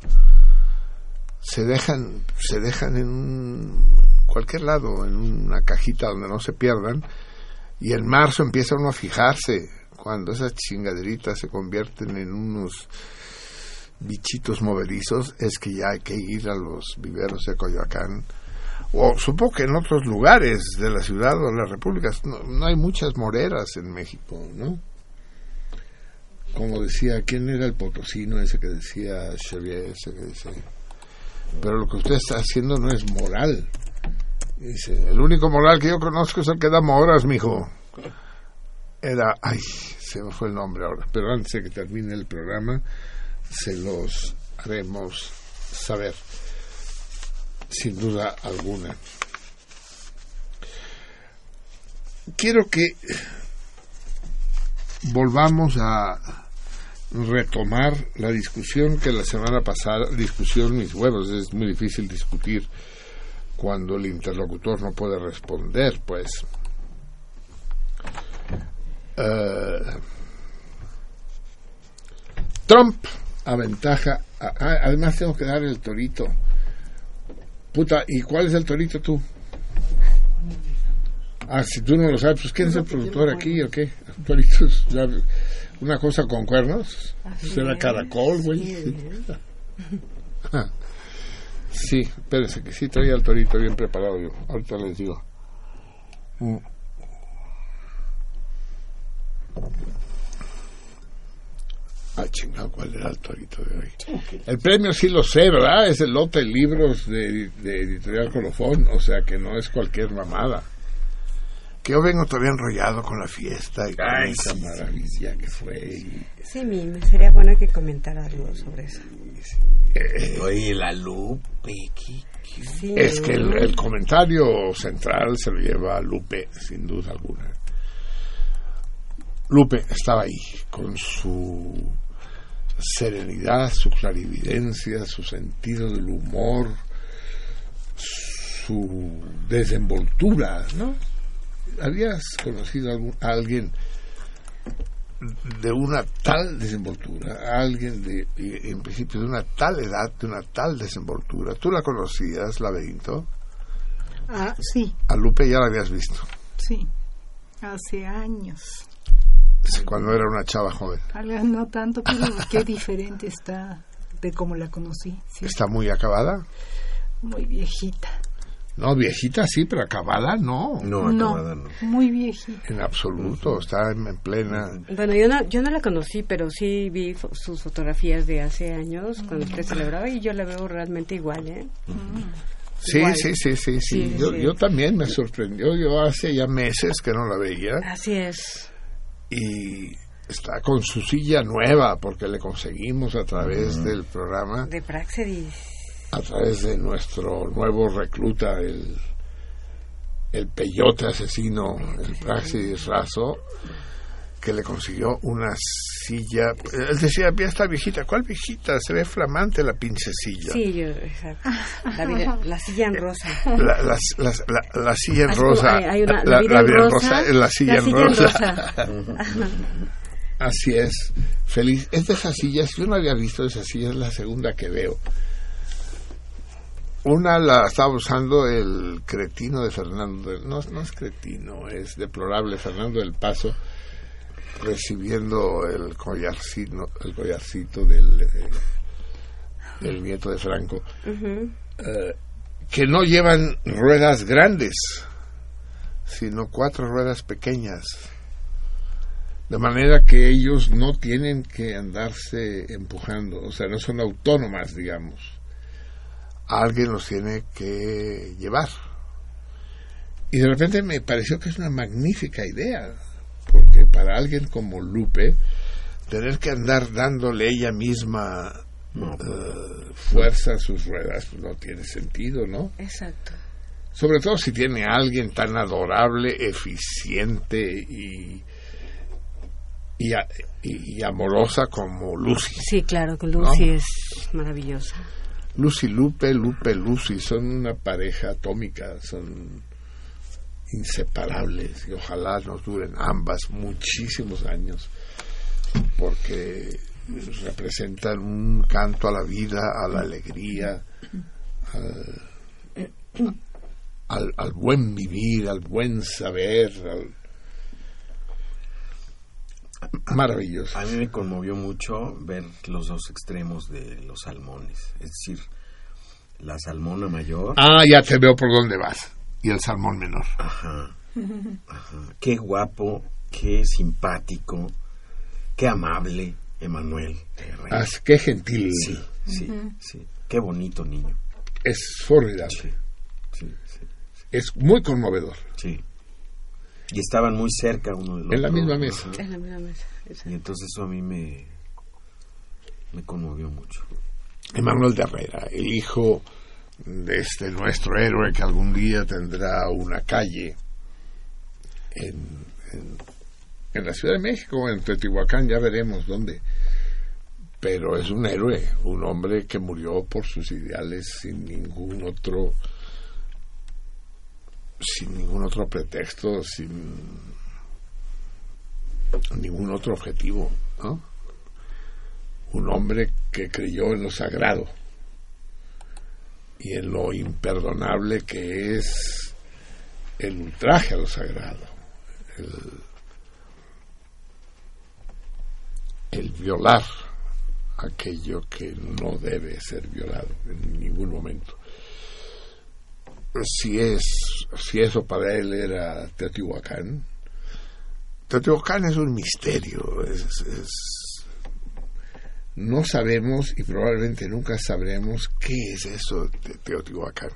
Se dejan, se dejan en un cualquier lado, en una cajita donde no se pierdan, y en marzo empieza uno a fijarse cuando esas chingaderitas se convierten en unos bichitos movedizos, es que ya hay que ir a los viveros de Coyoacán, o supongo que en otros lugares de la ciudad o de la república, no, no hay muchas moreras en México, ¿no? Como decía, ¿quién era el potosino ese que decía Xavier, ese que decía? Pero lo que usted está haciendo no es moral, Dice, el único moral que yo conozco es el que da moras, mijo. Era, ay, se me fue el nombre ahora, pero antes de que termine el programa, se los haremos saber, sin duda alguna. Quiero que volvamos a retomar la discusión que la semana pasada, discusión mis huevos, es muy difícil discutir cuando el interlocutor no puede responder, pues. Eh, Trump aventaja. además, tengo que dar el torito. Puta, ¿y cuál es el torito tú? Ah, si tú no lo sabes, pues ¿quién es el productor aquí o qué? Toritos, una cosa con cuernos. Será caracol, güey. Sí, espérense que sí traía el torito bien preparado yo. Ahorita les digo. Mm. Ah, chingado, ¿cuál era el torito de hoy? El premio sí lo sé, ¿verdad? Es el lote de libros de, de Editorial Colofón, o sea que no es cualquier mamada. Que yo vengo todavía enrollado con la fiesta y con Ay, esa sí, maravilla que fue. y- Sí, mi, me sería bueno que comentara algo sobre eso. Oye, la Lupe, ¿qué, qué? Sí, Es que el comentario central se lo lleva Lupe, sin duda alguna. Lupe estaba ahí, con su serenidad, su clarividencia, su sentido del humor, su desenvoltura, ¿no? ¿Habías conocido a alguien de una tal desenvoltura, a alguien de, y- en principio de una tal edad, de una tal desenvoltura? ¿Tú la conocías, Laberinto? Ah, sí, A Lupe ya la habías visto, sí. Hace años. Cuando era una chava joven. No tanto, pero qué diferente está de cómo la conocí. Sí, ¿Está muy acabada? muy viejita. No, viejita sí, pero acabada no. No, No, acabada no. muy viejita. En absoluto, está en, en plena... Bueno, yo no, yo no la conocí, pero sí vi fo- sus fotografías de hace años cuando usted celebraba y yo la veo realmente igual, ¿eh? Sí, Igual. sí, sí, sí, sí. Sí, Yo, sí. yo también me sorprendió. Yo hace ya meses que no la veía Así es. Y está con su silla nueva porque le conseguimos a través del programa, De Praxedis. a través de nuestro nuevo recluta, el, el peyote asesino, el Praxis Razo, que le consiguió una silla. Él decía, ya está viejita. ¿Cuál viejita? Se ve flamante la pinche silla. Sí, yo, exacto. La, silla en rosa. La, silla en rosa. hay- hay una- la, vida en rosa, rosa es la silla la en silla rosa. rosa. Así es, feliz. Es de esas sillas, yo no había visto esas sillas, es la segunda que veo. Una la estaba usando el cretino de Fernando, del- no, no es cretino, es deplorable Fernando del Paso, recibiendo el collarcito, el collarcito del, eh, del nieto de Franco, eh, que no llevan ruedas grandes, sino cuatro ruedas pequeñas. De manera que ellos no tienen que andarse empujando, o sea, no son autónomas, digamos. Alguien los tiene que llevar. Y de repente me pareció que es una magnífica idea, porque para alguien como Lupe, tener que andar dándole ella misma eh, fuerza a sus ruedas pues, no tiene sentido, ¿no? Exacto. Sobre todo si tiene a alguien tan adorable, eficiente y, y, a- y- y amorosa como Lucy. Sí, claro que Lucy No. es maravillosa. Lucy Lupe, Lupe Lucy, son una pareja atómica, son inseparables y ojalá nos duren ambas muchísimos años porque representan un canto a la vida, a la alegría, al, al, al buen vivir, al buen saber, al... maravilloso. A mí me conmovió mucho ver los dos extremos de los salmones. Es decir, la salmona mayor. Ah, ya te veo por dónde vas. Y el salmón menor. Ajá. Ajá. Qué guapo, qué simpático, qué amable, Emanuel. Herrera. Ah, qué gentil. Sí, sí, sí. Qué bonito niño. Es formidable. Sí, sí, sí. Es muy conmovedor. sí. Y estaban muy cerca uno del otro. En la misma mesa. Ajá. Es la misma mesa. exacto. Y entonces eso a mí me, me conmovió mucho. Emanuel de Herrera, el hijo este nuestro héroe que algún día tendrá una calle en, en, la Ciudad de México, en Teotihuacán, ya veremos dónde. Pero es un héroe, un hombre que murió por sus ideales sin ningún otro sin ningún otro pretexto, sin ningún otro objetivo, un hombre que creyó en lo sagrado y en lo imperdonable que es el ultraje a lo sagrado, el, violar aquello que no debe ser violado en ningún momento. Si es, si eso para él era Teotihuacán, Teotihuacán es un misterio, es, es- no sabemos y probablemente nunca sabremos qué es eso de Teotihuacán,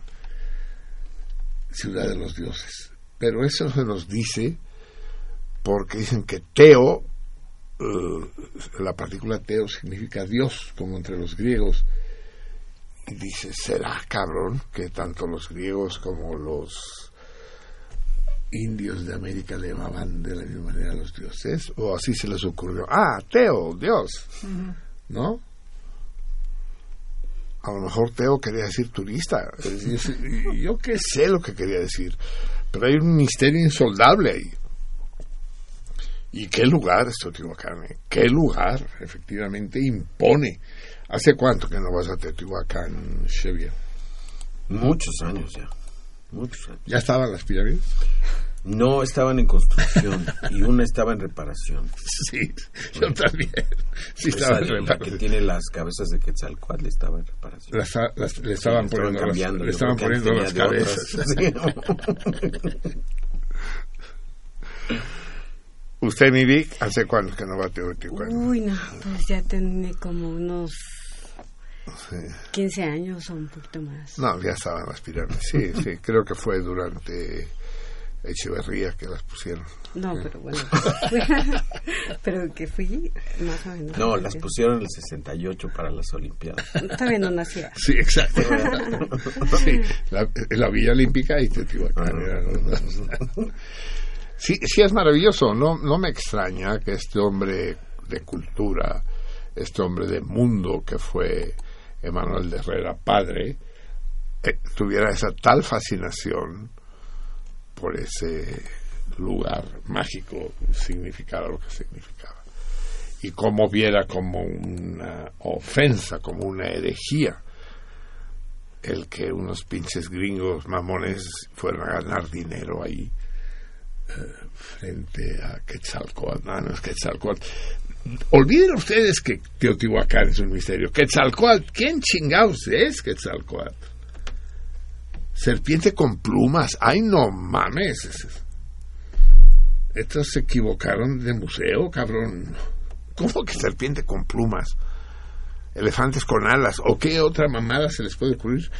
ciudad de los dioses. Pero eso se nos dice porque dicen que Teo, eh, la partícula Teo significa Dios, como entre los griegos. Y dice, será cabrón que tanto los griegos como los indios de América le llamaban de la misma manera a los dioses, o así se les ocurrió, ah, Teo, Dios, ¿no? A lo mejor Teo quería decir turista, es decir, yo qué sé lo que quería decir, pero hay un misterio insoldable ahí. ¿Y qué lugar es Teotihuacán? eh? ¿Qué lugar efectivamente impone? ¿Hace cuánto que no vas a Teotihuacán, Xavier? Muchos años ya. Muchos años. ¿Ya estaban las pirámides? No estaban en construcción y una estaba en reparación. Sí, yo también. Sí, Esa, estaban la que tiene las cabezas de Quetzalcoatl estaba en reparación. Las, las- le estaban Sí, poniendo, las, cambiando, le estaban poniendo las cabezas. ¿Usted, mi Vic, hace cuánto que no a Teotihuacán? Uy, no, pues ya tiene como unos Sí. 15 años o un poquito más. No, ya estaban las pirámides. Sí, sí, creo que fue durante Echeverría que las pusieron. No, pero bueno. pero que fui más o menos. No, las pusieron en el 68 para las Olimpiadas. Todavía no nacía. Sí, exacto. Sí, la, la Villa Olímpica y Teotihuacán dos. Sí, sí es maravilloso. No, no me extraña que este hombre de cultura, este hombre de mundo que fue Emanuel de Herrera padre, eh, tuviera esa tal fascinación por ese lugar mágico, significara lo que significaba. y cómo viera como una ofensa, como una herejía, el que unos pinches gringos mamones fueran a ganar dinero ahí eh, frente a Quetzalcoatl. No, no es Quetzalcoatl. Olviden ustedes que Teotihuacán es un misterio. Quetzalcoatl, ¿quién chingados es Quetzalcoatl? Serpiente con plumas. Ay, no mames. Estos se equivocaron de museo, cabrón. ¿Cómo que serpiente con plumas? Elefantes con alas. ¿O qué otra mamada se les puede ocurrir?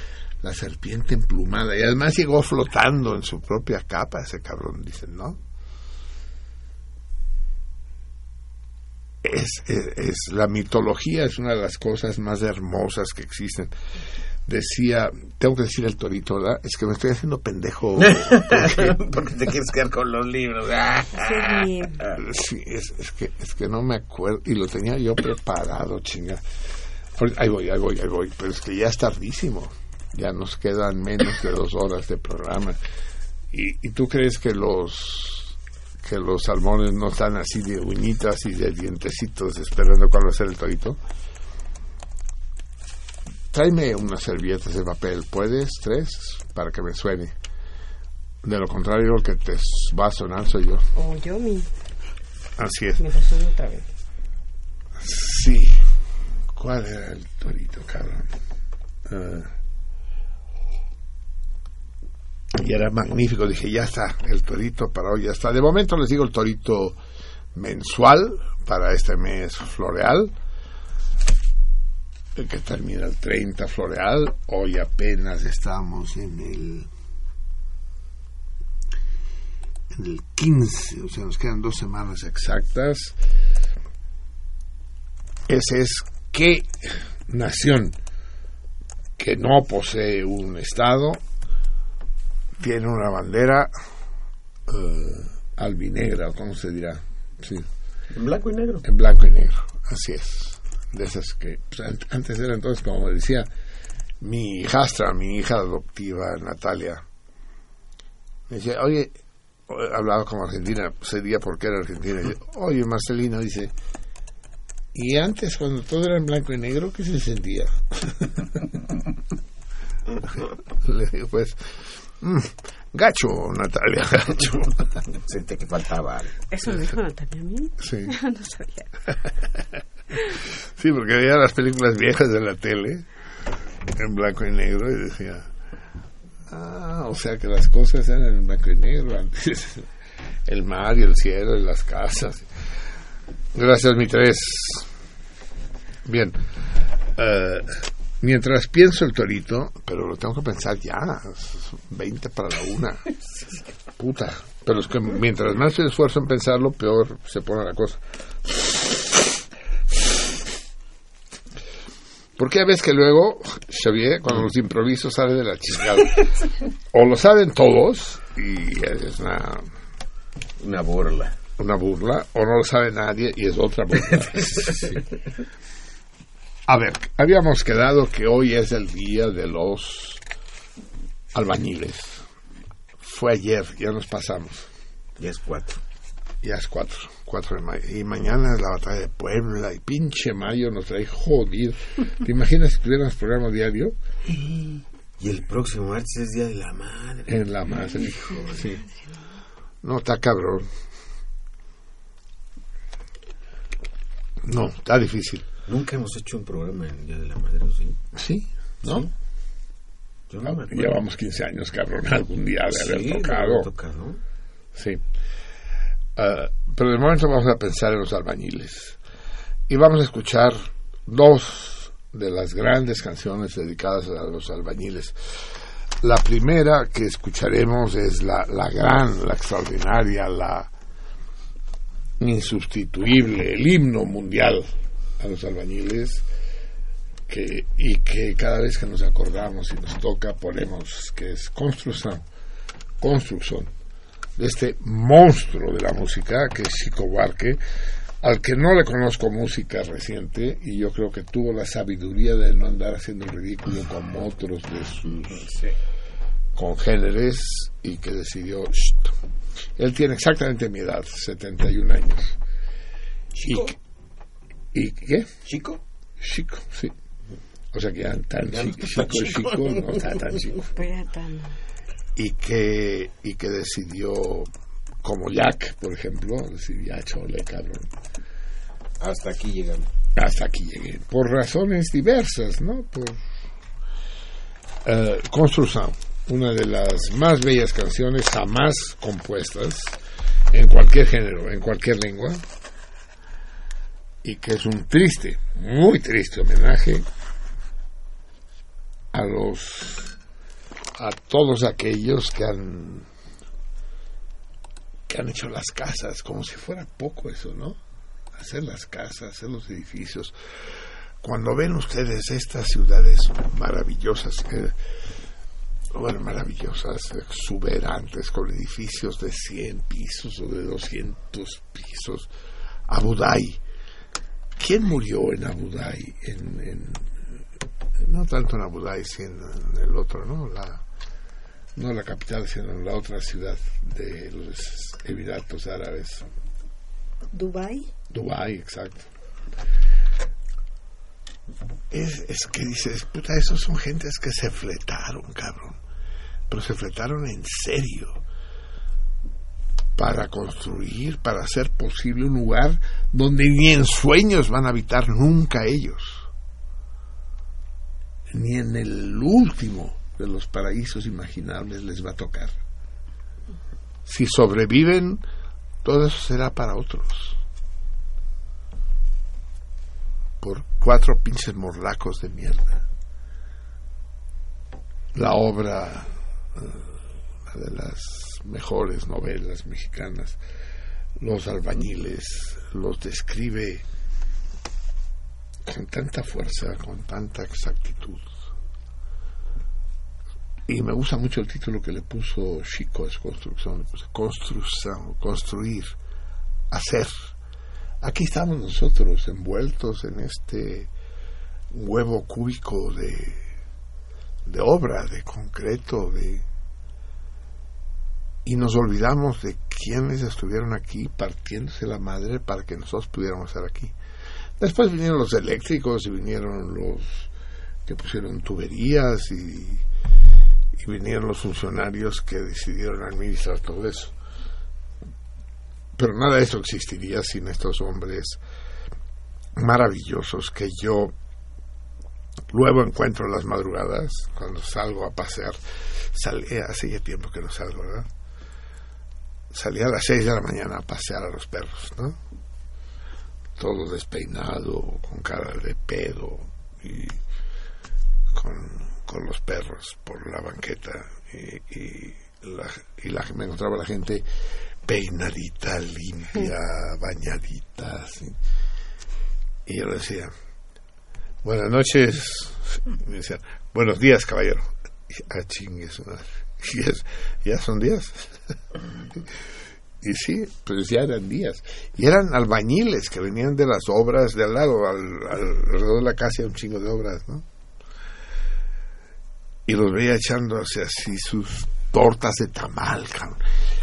La serpiente emplumada. Y además llegó flotando en su propia capa ese cabrón, dicen, ¿no? Es, es, es, la mitología es una de las cosas más hermosas que existen. Decía, tengo que decir el torito, ¿verdad? Es que me estoy haciendo pendejo. Porque, porque te quieres quedar con los libros. sí, es, es, que, es que no me acuerdo. Y lo tenía yo preparado, chinga. Ahí voy, ahí voy, ahí voy. Pero es que ya es tardísimo. Ya nos quedan menos de dos horas de programa. ¿Y, y tú crees que los que los salmones no están así de uñitas y de dientecitos esperando cuál va a ser el torito? Tráeme unas servilletas de papel, ¿puedes? Tres, para que me suene. De lo contrario, el que te va a sonar soy yo. O yo mi. Así es. Me resuena otra vez. Sí. ¿Cuál era el torito, cabrón? Uh, y era magnífico. Dije, ya está, el torito para hoy ya está. De momento les digo el torito mensual para este mes floreal, que termina el 30 floreal. Hoy apenas estamos en el en el 15, o sea, nos quedan dos semanas exactas. Ese es qué nación que no posee un Estado tiene una bandera uh, albinegra, ¿cómo se dirá? Sí. En blanco y negro. En blanco y negro, así es. De esas que pues, antes era entonces, como decía mi hijastra, mi hija adoptiva, Natalia, me decía, oye, hablaba como argentina, sería porque era argentina, dice, oye, Marcelino, dice, y antes cuando todo era en blanco y negro, ¿qué se sentía? Le digo, pues, Mm, gacho, Natalia, gacho. Sentí que faltaba algo. ¿Eso lo dijo Natalia a mí? Sí. no sabía. Sí, porque veía las películas viejas de la tele en blanco y negro y decía, ah, o sea que las cosas eran en blanco y negro antes. El mar y el cielo y las casas. Gracias, mi tres. Bien. Uh, Mientras pienso el torito, pero lo tengo que pensar ya, 20 para la una. Puta. Pero es que mientras más se esfuerzo en pensarlo, peor se pone la cosa. Porque a veces que luego, Xavier, cuando los improvisos sale de la chingada. O lo saben todos, y es una... Una burla. Una burla, o no lo sabe nadie, y es otra burla. Sí. A ver, habíamos quedado que hoy es el día de los albañiles. Fue ayer, ya nos pasamos. Ya es cuatro. Ya es cuatro, cuatro de mayo. Y mañana es la batalla de Puebla. Y pinche mayo nos trae jodido. ¿Te imaginas si tuviéramos programa diario? Y el próximo martes es Día de la Madre. En la madre. Sí. No, está cabrón. No, está difícil. Nunca hemos hecho un programa en Día de la Madre, ¿sí? Sí, ¿no? ¿Sí? Yo no me acuerdo. Llevamos 15 años, cabrón, algún día de haber Sí, tocado. haber tocado. Sí. Ah, pero de momento vamos a pensar en los albañiles. Y vamos a escuchar dos de las grandes canciones dedicadas a los albañiles. La primera que escucharemos es la, la gran, la extraordinaria, la insustituible, el himno mundial a los albañiles que, y que cada vez que nos acordamos y nos toca ponemos que es construcción, construcción de este monstruo de la música que es Chico Buarque, al que no le conozco música reciente y yo creo que tuvo la sabiduría de no andar haciendo el ridículo como otros de sus congéneres y que decidió "Sht". él tiene exactamente mi edad 71 años Chico. y ¿Y qué? ¿Chico? Chico, sí. O sea que ya tan Ya no chico, está chico, chico. chico, no está tan chico. Ya tan- Y que, y que decidió, como Jack, por ejemplo, decir, ya chole, cabrón. Hasta aquí llegamos. Hasta aquí llegué. Por razones diversas, ¿no? Por eh, Construction, una de las más bellas canciones jamás compuestas en cualquier género, en cualquier lengua, y que es un triste, muy triste homenaje a los a todos aquellos que han que han hecho las casas como si fuera poco eso, ¿no? Hacer las casas, hacer los edificios. Cuando ven ustedes estas ciudades maravillosas, eh, bueno, maravillosas, exuberantes, con edificios de 100 pisos o de 200 pisos, Abu Dhabi. ¿Quién murió en Abu Dhabi? En, no tanto en Abu Dhabi, sino en el otro, ¿no? La, no la capital, sino la otra ciudad de los Emiratos Árabes. Dubai. Dubái, exacto. Es, es que dices, puta, esos son gentes que se fletaron, cabrón. Pero se fletaron en serio. Para construir, para hacer posible un lugar donde ni en sueños van a habitar nunca ellos. Ni en el último de los paraísos imaginables les va a tocar. Si sobreviven, todo eso será para otros por cuatro pinches morlacos de mierda. La obra eh, una de las mejores novelas mexicanas, Los albañiles, los describe con tanta fuerza, con tanta exactitud. Y me gusta mucho el título que le puso Chico su construcción, construcción, construir, hacer. Aquí estamos nosotros envueltos en este huevo cúbico de, de obra, de concreto, de y nos olvidamos de quienes estuvieron aquí partiéndose la madre para que nosotros pudiéramos estar aquí. Después vinieron los eléctricos y vinieron los que pusieron tuberías y, y vinieron los funcionarios que decidieron administrar todo eso. Pero nada de eso existiría sin estos hombres maravillosos que yo luego encuentro en las madrugadas cuando salgo a pasear. Salí, hace ya tiempo que no salgo, ¿verdad? Salí a las 6 de la mañana a pasear a los perros, ¿no? Todo despeinado, con cara de pedo y con, con los perros por la banqueta y, y, la, y la, me encontraba la gente peinadita, limpia, bañadita, así. Y yo le decía, buenas noches, me decían, buenos días, caballero. Y, ah, chingue su madre. Y es, ya son días. y sí, pues ya eran días. Y eran albañiles que venían de las obras de al lado, al, alrededor de la casa un chingo de obras, ¿no? Y los veía echándose así sus tortas de tamal, cabrón.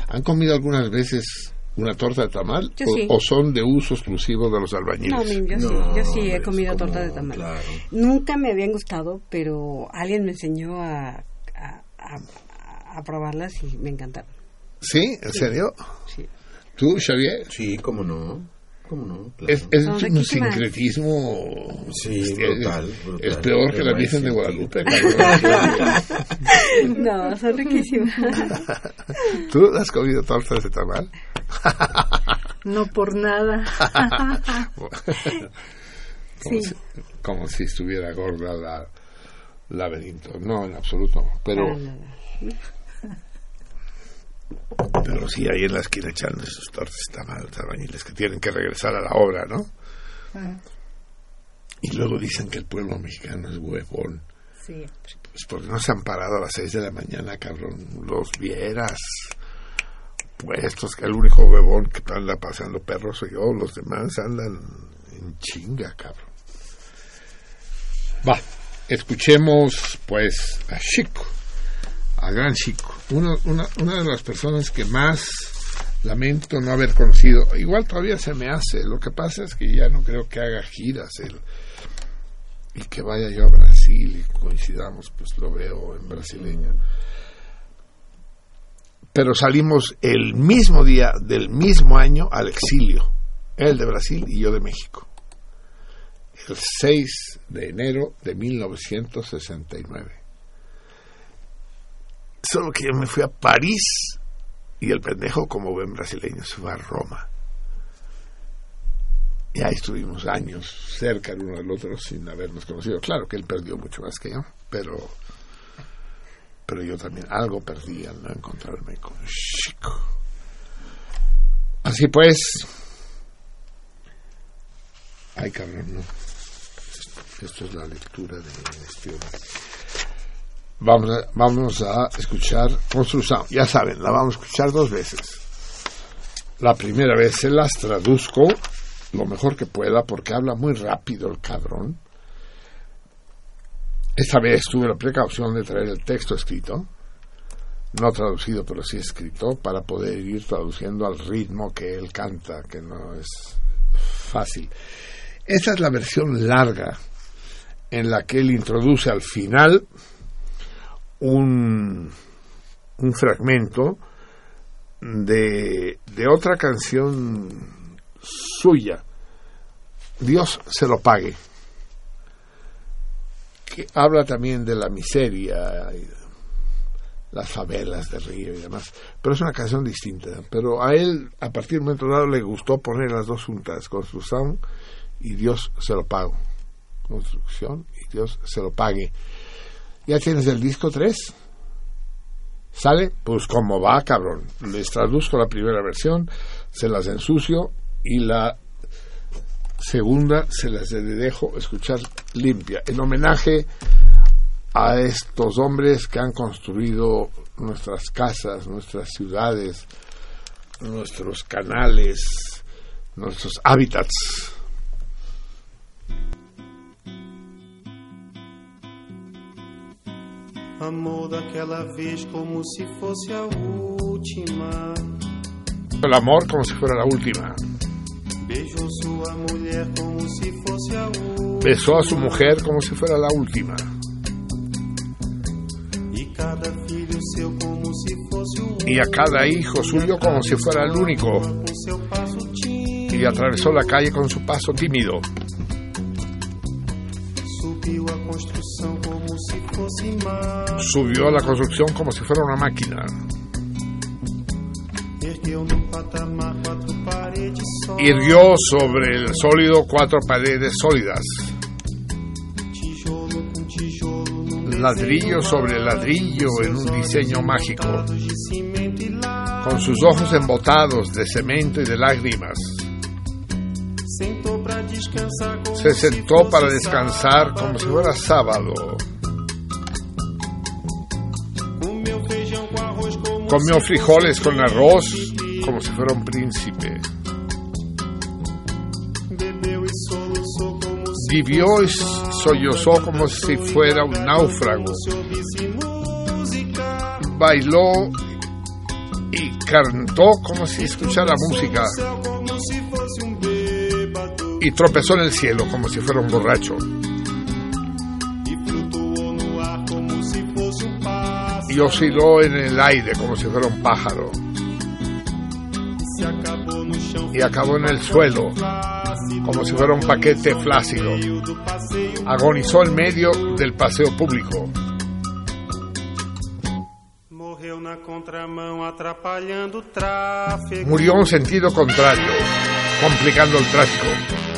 ¿Han comido algunas veces una torta de tamal? Yo o, sí. o son de uso exclusivo de los albañiles? No, yo sí, No, yo sí he comido como, torta de tamal. claro. Nunca me habían gustado, pero alguien me enseñó a, a, a- a probarlas y me encantaron. ¿Sí? ¿En serio? Sí. ¿Tú, Xavier? Sí, cómo no. ¿Cómo no? Claro. Es, es un sincretismo. Sí, es- brutal, brutal. Es peor que la Virgen de. Guadalupe. No, son riquísimas. ¿Tú has comido tortas de tamal? No por nada. como, Sí. si, como si estuviera gorda la laberinto. No, en absoluto. Pero, Para nada. Pero sí, ahí en la esquina echando esos tamal, los albañiles que tienen que regresar a la obra, ¿no? Y luego dicen que el pueblo mexicano es huevón. sí. Pues porque no se han parado a las 6 de la mañana, cabrón. Los vieras. Puestos, que el único huevón que anda paseando perros soy yo. Los demás andan en chinga, cabrón. Va, escuchemos pues a Chico, a gran Chico. Una, una de las personas que más Lamento no haber conocido. Igual todavía se me hace. Lo que pasa es que ya no creo que haga giras él. Y que vaya yo a Brasil y coincidamos, pues lo veo en brasileño. Pero salimos el mismo día del mismo año al exilio. Él de Brasil y yo de México. El 6 de enero de 1969. Solo que yo me fui a París y el pendejo, como buen brasileño, se fue a Roma. Y ahí estuvimos años cerca el uno del otro sin habernos conocido. Claro que él perdió mucho más que yo, pero pero yo también algo perdí al no encontrarme con Chico. Así pues, ay cabrón, no. Esto es la lectura de este Vamos a, vamos a escuchar Construcción. Ya saben, la vamos a escuchar dos veces. La primera vez se las traduzco lo mejor que pueda porque habla muy rápido el cabrón. Esta vez tuve la precaución de traer el texto escrito, no traducido pero sí escrito, para poder ir traduciendo al ritmo que él canta, que no es fácil. Esta es la versión larga en la que él introduce al final un, un fragmento de, de otra canción suya. Dios se lo pague. Que habla también de la miseria, y las favelas de Río y demás. Pero es una canción distinta. Pero a él, a partir de un momento dado, le gustó poner las dos juntas, construcción y Dios se lo pago. Construcción y Dios se lo pague. ¿Ya tienes el disco 3? ¿Sale? Pues como va, cabrón. Les traduzco la primera versión, se las ensucio y la segunda se las dejo escuchar limpia. En homenaje a estos hombres que han construido nuestras casas, nuestras ciudades, nuestros canales, nuestros hábitats. Amor daquela vez como se fosse a última. El amor como si fuera la última. Beijou sua mulher como se fosse a última. Besó a su mujer como si fuera la última. E Y a cada hijo suyo como si fuera el único. tímido. Y atravesó la calle con su paso tímido. Subió a la construcción como si fuera una máquina. Irguió sobre el sólido cuatro paredes sólidas. Ladrillo sobre ladrillo en un diseño mágico. Con sus ojos embotados de cemento y de lágrimas. Se se sentó para descansar como si fuera sábado. Comió frijoles con arroz como si fuera un príncipe. Vivió y sollozó como si fuera un náufrago. Bailó y cantó como si escuchara música. Y tropezó en el cielo como si fuera un borracho. Y osciló en el aire como si fuera un pájaro. Y acabó en el suelo como si fuera un paquete flácido. Agonizó en medio del paseo público. Murió en sentido contrario, complicando el tráfico.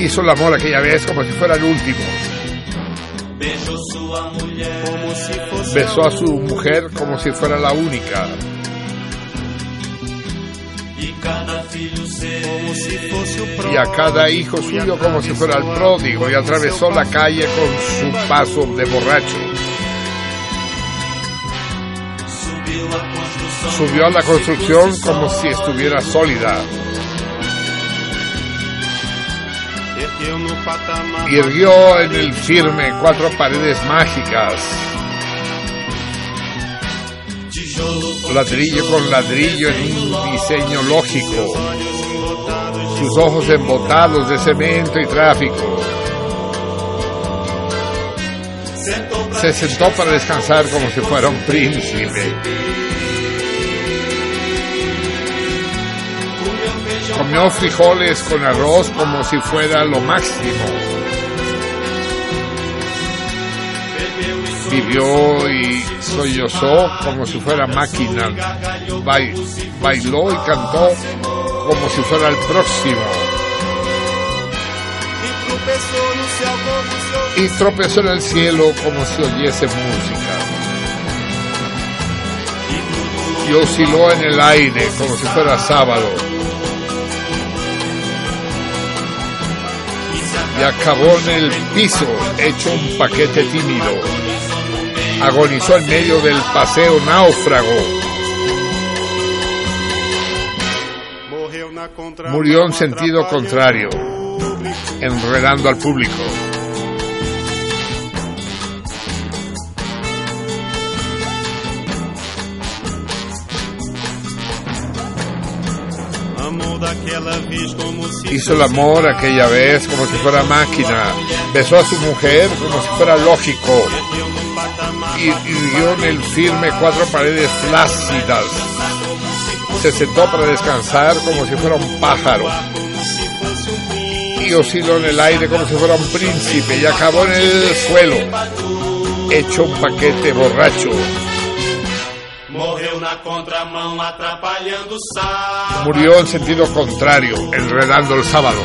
Hizo el amor aquella vez como si fuera el último. Besó a su mujer como si fuera la única. Y a cada hijo suyo como si fuera el pródigo. Y atravesó la calle con su paso de borracho. Subió a la construcción como si estuviera sólida. Y erguió en el firme cuatro paredes mágicas, ladrillo con ladrillo en un diseño lógico, sus ojos embotados de cemento y tráfico. Se sentó para descansar como si fuera un príncipe. Comió frijoles con arroz como si fuera lo máximo. Vivió y sollozó como si fuera máquina. Bai- bailó y cantó como si fuera el próximo. Y tropezó en el cielo como si oyese música. Y osciló en el aire como si fuera sábado. Y acabó en el piso hecho un paquete tímido. Agonizó en medio del paseo náufrago. Murió en sentido contrario, enredando al público. Hizo el amor aquella vez como si fuera máquina. Besó a su mujer como si fuera lógico. Y en el firme cuatro paredes flácidas. Se sentó para descansar como si fuera un pájaro. Y osciló en el aire como si fuera un príncipe. Y acabó en el suelo, hecho un paquete borracho. Contramão atrapalhando o sábado. Murió en sentido contrario, enredando el sábado.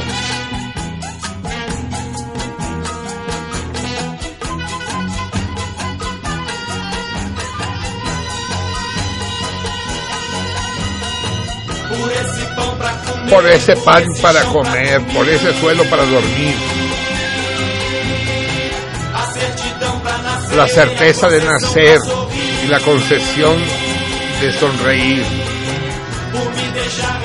Por ese pan para comer, por ese suelo para dormir, la certeza de nacer y la concesión de sonreír.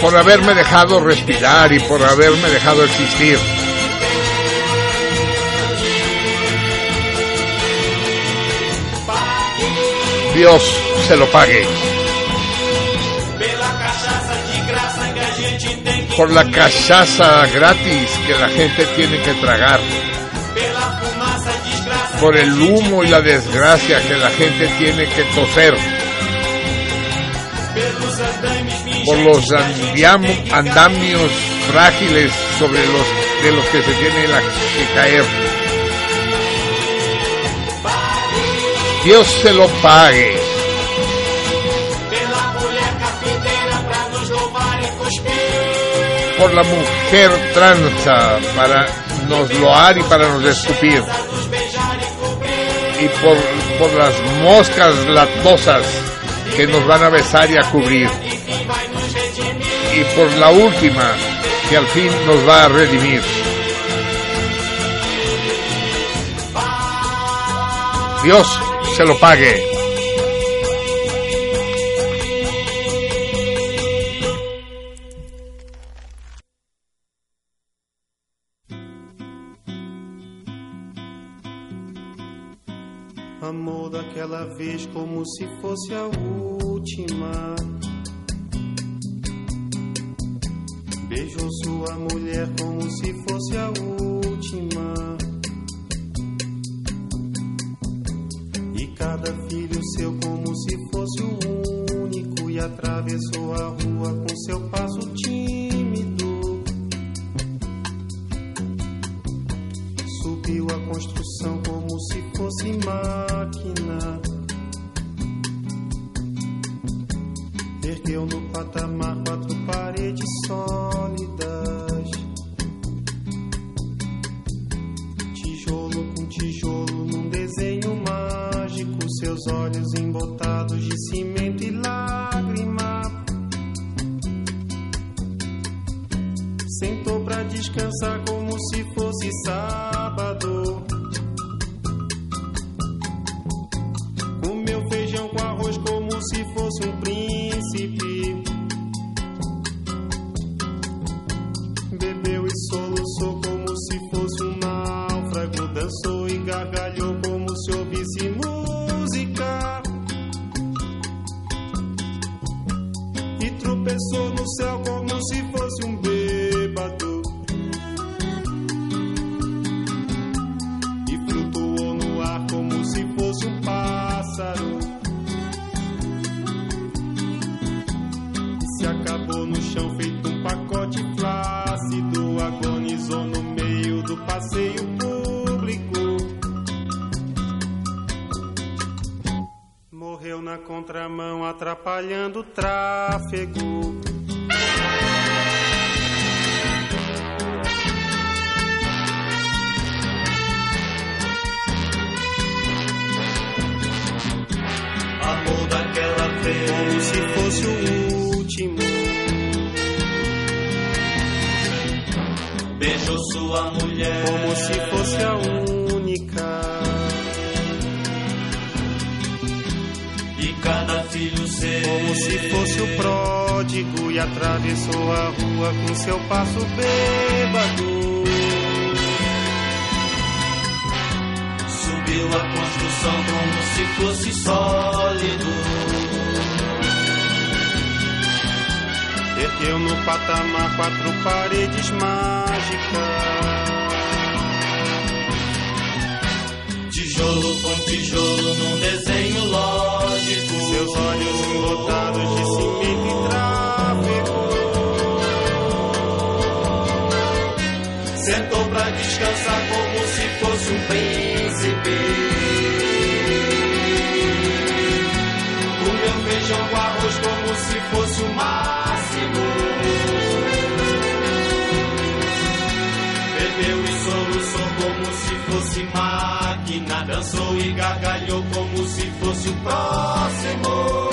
Por haberme dejado respirar y por haberme dejado existir. Dios se lo pague. Por la cachaza gratis que la gente tiene que tragar. Por el humo y la desgracia que la gente tiene que toser. Por los andamios frágiles sobre los de los que se tiene la- que caer. Dios se lo pague. Por la mujer tranza para nos loar y para nos escupir. Y por, por las moscas latosas que nos van a besar y a cubrir. Y por la última que al fin nos va a redimir. Dios se lo pague. Amou daquela vez como se fosse a God. Tráfego. Passo bêbado. Subiu a construção como se fosse sólido. Ergueu no patamar quatro paredes mágicas. Tijolo com tijolo num desenho um príncipe. Comeu feijão com arroz como se fosse o máximo. Bebeu e soluçou como se fosse máquina. Dançou e gargalhou como se fosse o próximo.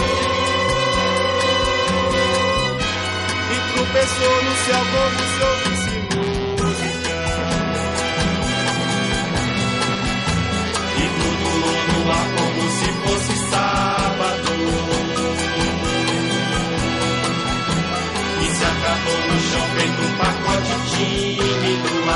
E tropeçou no céu como se ouvisse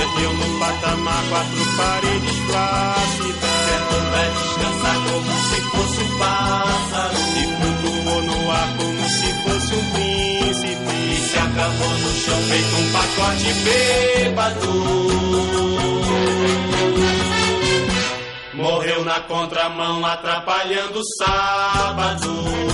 Ergueu no patamar quatro paredes plácidas. Sentou pra descansar como se fosse um pássaro. E flutuou no ar como se fosse um príncipe. E se acabou no chão feito um pacote bêbado. Morreu na contramão, atrapalhando o sábado.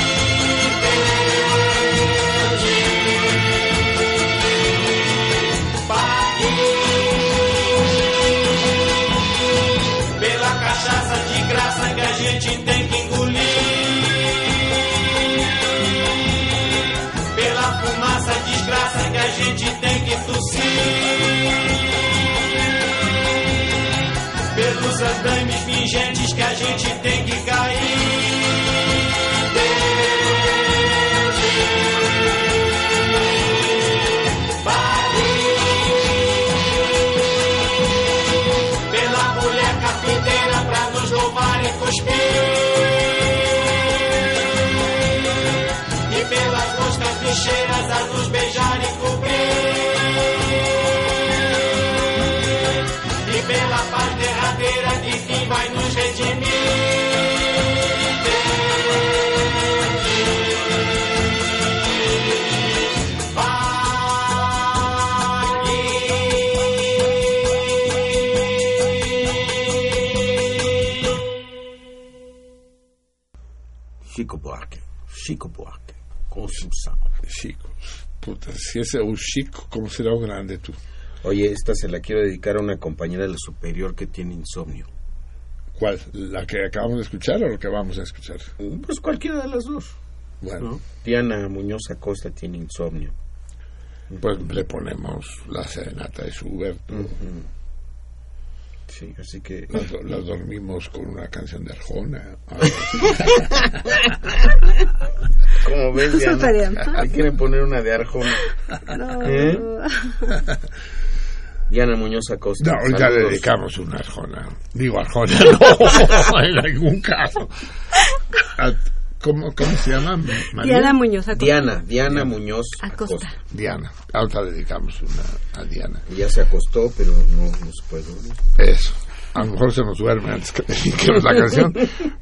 Gente tem que tossir. Pelos andames fingentes que a gente tem que cair. Pela mulher carpinteira pra nos louvar e cuspir. E pelas moscas bicheiras a nos beijar e cobrir. Derradeira de quem vai nos redimir. Chico Buarque. Chico Buarque. Consumação. Chico. Puta, si ese es un chico, ¿cómo será un grande tú? Oye, esta se la quiero dedicar a una compañera del superior que tiene insomnio. ¿Cuál? ¿La que acabamos de escuchar o la que vamos a escuchar? Pues cualquiera de las dos. Bueno. ¿no? Diana Muñoz Acosta tiene insomnio. pues le ponemos la serenata de Schubert. Sí, así que... Las dormimos con una canción de Arjona. Como ves, Diana, quieren poner una de Arjona. No. ¿Eh? Diana Muñoz Acosta. No, ya le dedicamos una Arjona. Digo Arjona, no, en ningún caso. A- ¿Cómo, ¿Cómo se llama? María? Diana Muñoz Acosta. Diana, Diana Muñoz Acosta. Acosta. Diana. Ahora dedicamos una a Diana. Ya se acostó, pero no, no se puede dormir. Eso. A lo mejor se nos duerme antes que dediquemos la canción,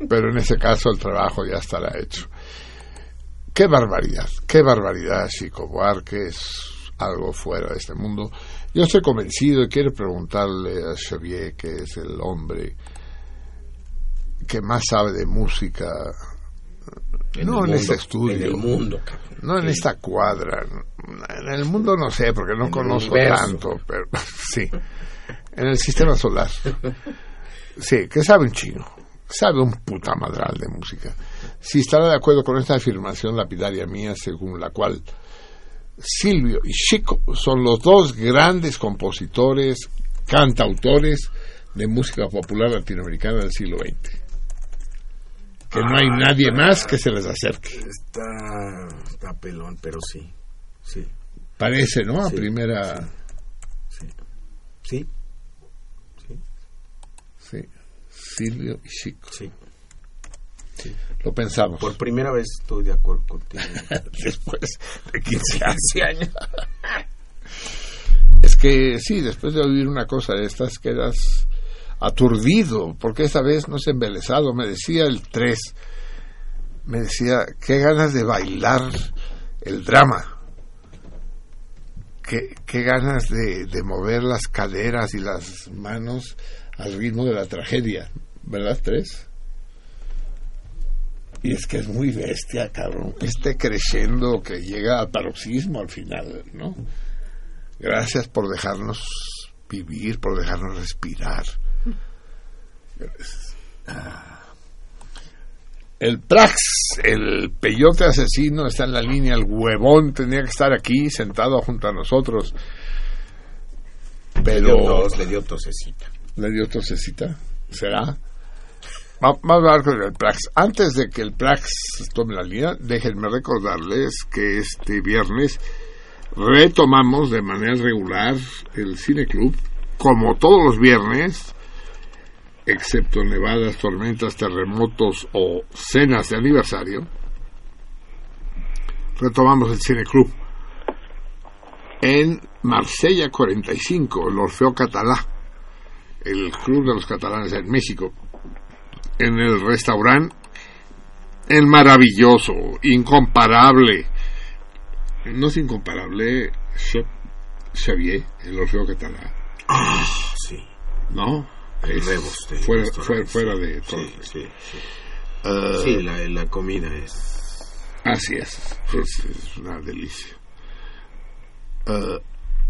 pero en ese caso el trabajo ya estará hecho. Qué barbaridad, qué barbaridad, Chico Buarque, es algo fuera de este mundo. Yo estoy convencido y quiero preguntarle a Xavier, que es el hombre que más sabe de música, En no en este estudio, en el mundo, cabrón. no en esta cuadra, en el mundo no sé, porque no En conozco tanto, pero sí, en el sistema solar. Sí, que sabe un chino, sabe un puta madral de música. Si estará de acuerdo con esta afirmación lapidaria mía, según la cual Silvio y Chico son los dos grandes compositores, cantautores de música popular latinoamericana del siglo XX. Que no hay nadie más que se les acerque. Está, está pelón, pero sí. Sí. Parece, ¿no? A Sí, primera. Sí. Sí. Silvio y Chico. Sí. Lo pensamos. Por primera vez estoy de acuerdo contigo. Después de 15 años. 15 años. Es que sí, después de oír una cosa de estas quedas aturdido, porque esta vez no se embelesado. Me decía el 3, me decía, qué ganas de bailar el drama. Qué, qué ganas de, de mover las caderas y las manos al ritmo de la tragedia. ¿Verdad, 3? Y es que es muy bestia, cabrón. Este creciendo que llega al paroxismo al final, ¿no? Gracias por dejarnos vivir, por dejarnos respirar. Ah. El Prax, el peyote asesino, está en la línea. El huevón tenía que estar aquí, sentado junto a nosotros. Pero. Le dio tos, le dio tosecita. ¿Le dio tosecita? ¿Será? Va- Vamos a hablar con el Prax. Antes de que el Prax tome la línea, déjenme recordarles que este viernes retomamos de manera regular el Cine Club, como todos los viernes, excepto nevadas, tormentas, terremotos o cenas de aniversario. Retomamos el Cine Club en Marsella 45, el Orfeo Catalá, el Club de los Catalanes en México, en el restaurante El Maravilloso, incomparable, no es incomparable, Xavier, el Orfeo Catalá, Ah, sí. ¿no? Es fuera, fuera, de todo. Sí, sí, sí. Eh, Sí, la, la comida es... Así es, es, es una delicia. Eh,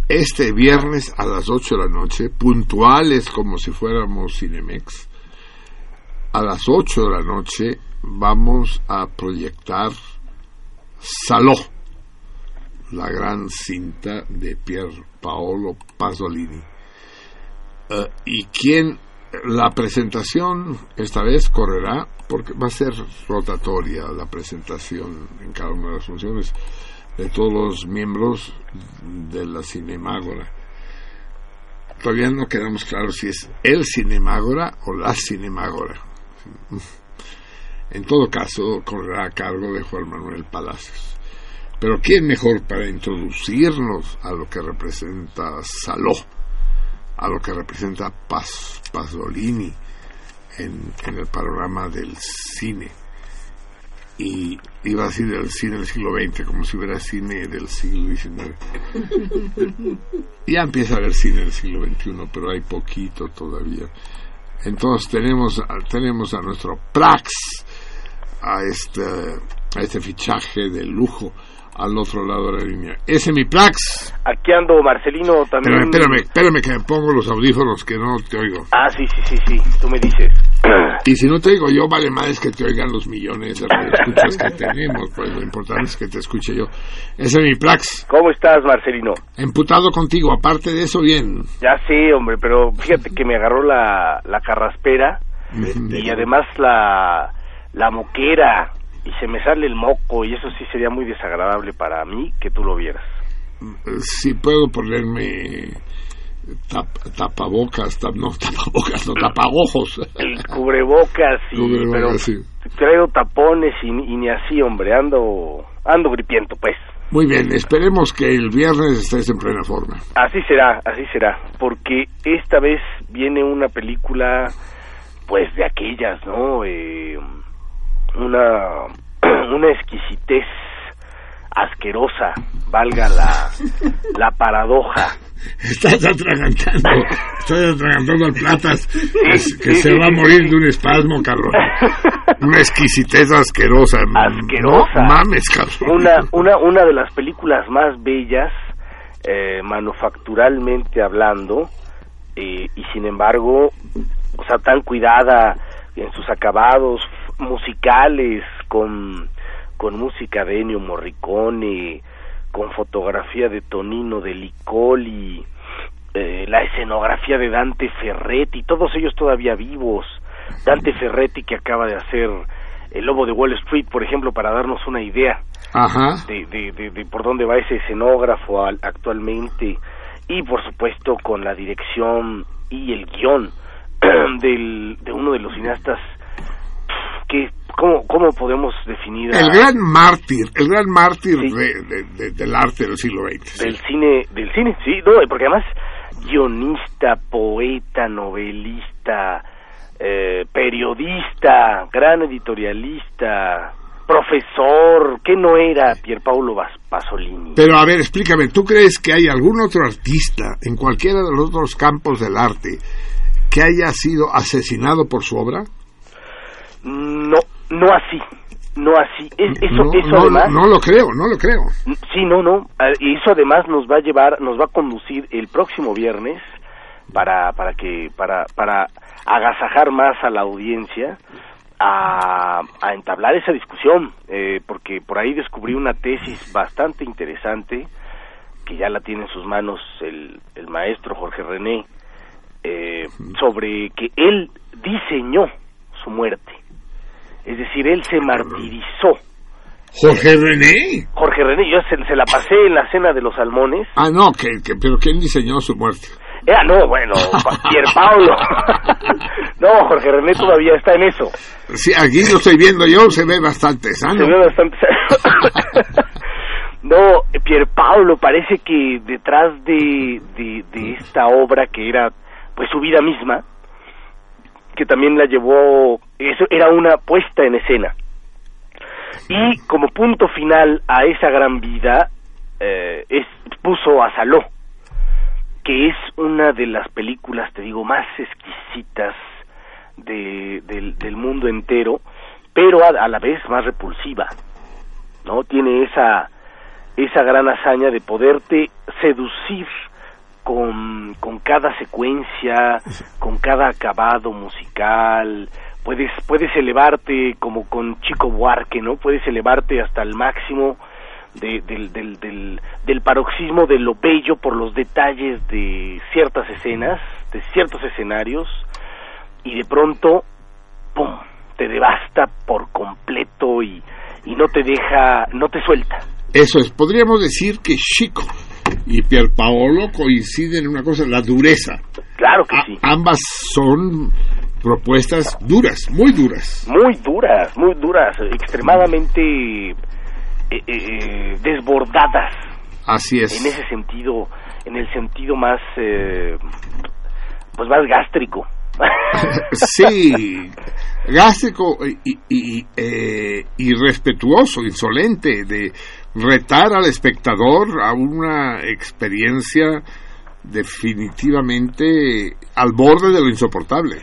este viernes a las 8 de la noche, puntuales como si fuéramos Cinemex, a las 8 de la noche vamos a proyectar Saló, la gran cinta de Pier Paolo Pasolini. Eh, y quien la presentación esta vez correrá porque va a ser rotatoria la presentación en cada una de las funciones de todos los miembros de la Cinemágora. Todavía no quedamos claros si es el Cinemágora o la Cinemágora. En todo caso, correrá a cargo de Juan Manuel Palacios. Pero ¿quién mejor para introducirnos a lo que representa Saló? a lo que representa Paz, Pasolini en, en el panorama del cine. Y iba a decir del cine del siglo XX, como si hubiera cine del siglo XIX. Ya empieza a haber cine del siglo XXI, pero hay poquito todavía. Entonces tenemos, a- tenemos a nuestro Prax, a este, a este fichaje de lujo al otro lado de la línea. Ese es mi Prax. Aquí ando Marcelino también. Espérame, espérame, espérame que me pongo los audífonos que no te oigo. Ah, sí, sí, sí, sí, tú me dices. Y si no te digo yo, vale más que te oigan los millones de escuchas que tenemos, pues lo importante es que te escuche yo. Ese es mi Plax. ¿Cómo estás, Marcelino? Emputado contigo, aparte de eso, bien. Ya sí, hombre, pero fíjate que me agarró la, la carraspera y además la, la moquera y se me sale el moco y eso sí sería muy desagradable para mí que tú lo vieras. Si puedo ponerme tap- tapabocas, tap- no tapabocas, no tapagojos. El cubrebocas, y, Cubrebocas, pero sí. traigo tapones y, ni- y ni así, hombre, ando ando gripiento, pues. Muy bien, esperemos que el viernes estés en plena forma. Así será, así será, porque esta vez viene una película, pues de aquellas, ¿no? Eh, una, una exquisitez asquerosa, valga la, la paradoja. Estás atragantando, estás atragantando al platas que, que sí, se sí, va a morir de un espasmo, cabrón. Una exquisitez asquerosa. Asquerosa. No mames, cabrón. Una, una, una de las películas más bellas, eh, manufacturalmente hablando, eh, y sin embargo, o sea, tan cuidada en sus acabados musicales, con, con música de Ennio Morricone, con fotografía de Tonino de Licoli, eh, la escenografía de Dante Ferretti, todos ellos todavía vivos. Dante Ferretti que acaba de hacer El Lobo de Wall Street, por ejemplo, para darnos una idea Ajá. de, de, de, de por dónde va ese escenógrafo al- actualmente y por supuesto con la dirección y el guion del, de uno de los cineastas que cómo, cómo podemos definir a- El gran mártir, el gran mártir de- de- de- del arte del siglo XX. del cine del cine sí no porque además guionista poeta novelista eh, periodista gran editorialista profesor que no era Pierpaolo Bas- Pasolini Pero a ver, explícame, ¿tú crees que hay algún otro artista en cualquiera de los otros campos del arte que haya sido asesinado por su obra? No no así no así Es- eso no, eso no, además no lo creo, no lo creo. Sí, no, no. Ah, Y eso además nos va a llevar, nos va a conducir el próximo viernes para para que para para agasajar más a la audiencia a, a entablar esa discusión, eh, porque por ahí descubrí una tesis bastante interesante que ya la tiene en sus manos el, el maestro Jorge René eh, sobre que él diseñó su muerte, es decir, él se martirizó. Jorge René. Jorge René, yo se, se la pasé en la cena de los salmones. Ah, no, que, que- pero ¿quién diseñó su muerte? Era, no, bueno, Pa- Pierpaolo. no, Jorge René todavía está en eso. Sí, aquí lo estoy viendo yo, se ve bastante sano. Se ve bastante... no, Pierpaolo parece que detrás de, de, de esta obra que era pues su vida misma, que también la llevó, eso era una puesta en escena. Y como punto final a esa gran vida, eh, es, puso a Saló, que es una de las películas, te digo, más exquisitas de, del, del mundo entero, pero a, a la vez más repulsiva, ¿no? Tiene esa, esa gran hazaña de poderte seducir con, con cada secuencia, con cada acabado musical, puedes, puedes elevarte como con Chico Buarque, ¿no? Puedes elevarte hasta el máximo de- del, del, del, del paroxismo de lo bello por los detalles de ciertas escenas, de ciertos escenarios, y de pronto, ¡pum!, te devasta por completo y, y no te deja, no te suelta. Eso es, podríamos decir que Chico y Pierpaolo coinciden en una cosa, la dureza. Claro que sí. Ambas son propuestas duras, muy duras. Muy duras, muy duras, extremadamente eh, eh, desbordadas Así es. en ese sentido, en el sentido más, eh, pues más gástrico. Sí, gástrico y, y, eh, irrespetuoso, insolente, de retar al espectador a una experiencia definitivamente al borde de lo insoportable.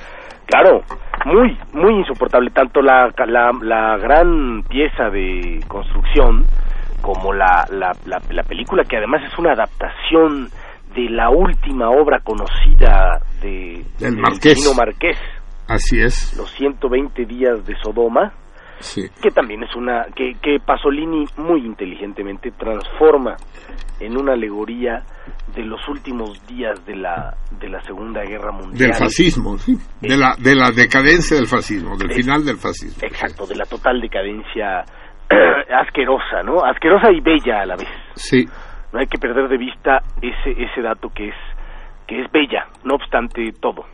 Claro, muy, muy insoportable, tanto la, la, la gran pieza de construcción como la, la, la, la película, que además es una adaptación de la última obra conocida de Del de Marqués. Marqués, Así es. Los 120 días de Sodoma, Sí. que también es una que, que Pasolini muy inteligentemente transforma en una alegoría de los últimos días de la de la Segunda Guerra Mundial. Del fascismo, sí. De la, de la decadencia del fascismo, del Eh, final del fascismo. Exacto, de la total decadencia asquerosa, ¿no? Asquerosa y bella a la vez. Sí. No hay que perder de vista ese ese dato que es que es bella, no obstante todo.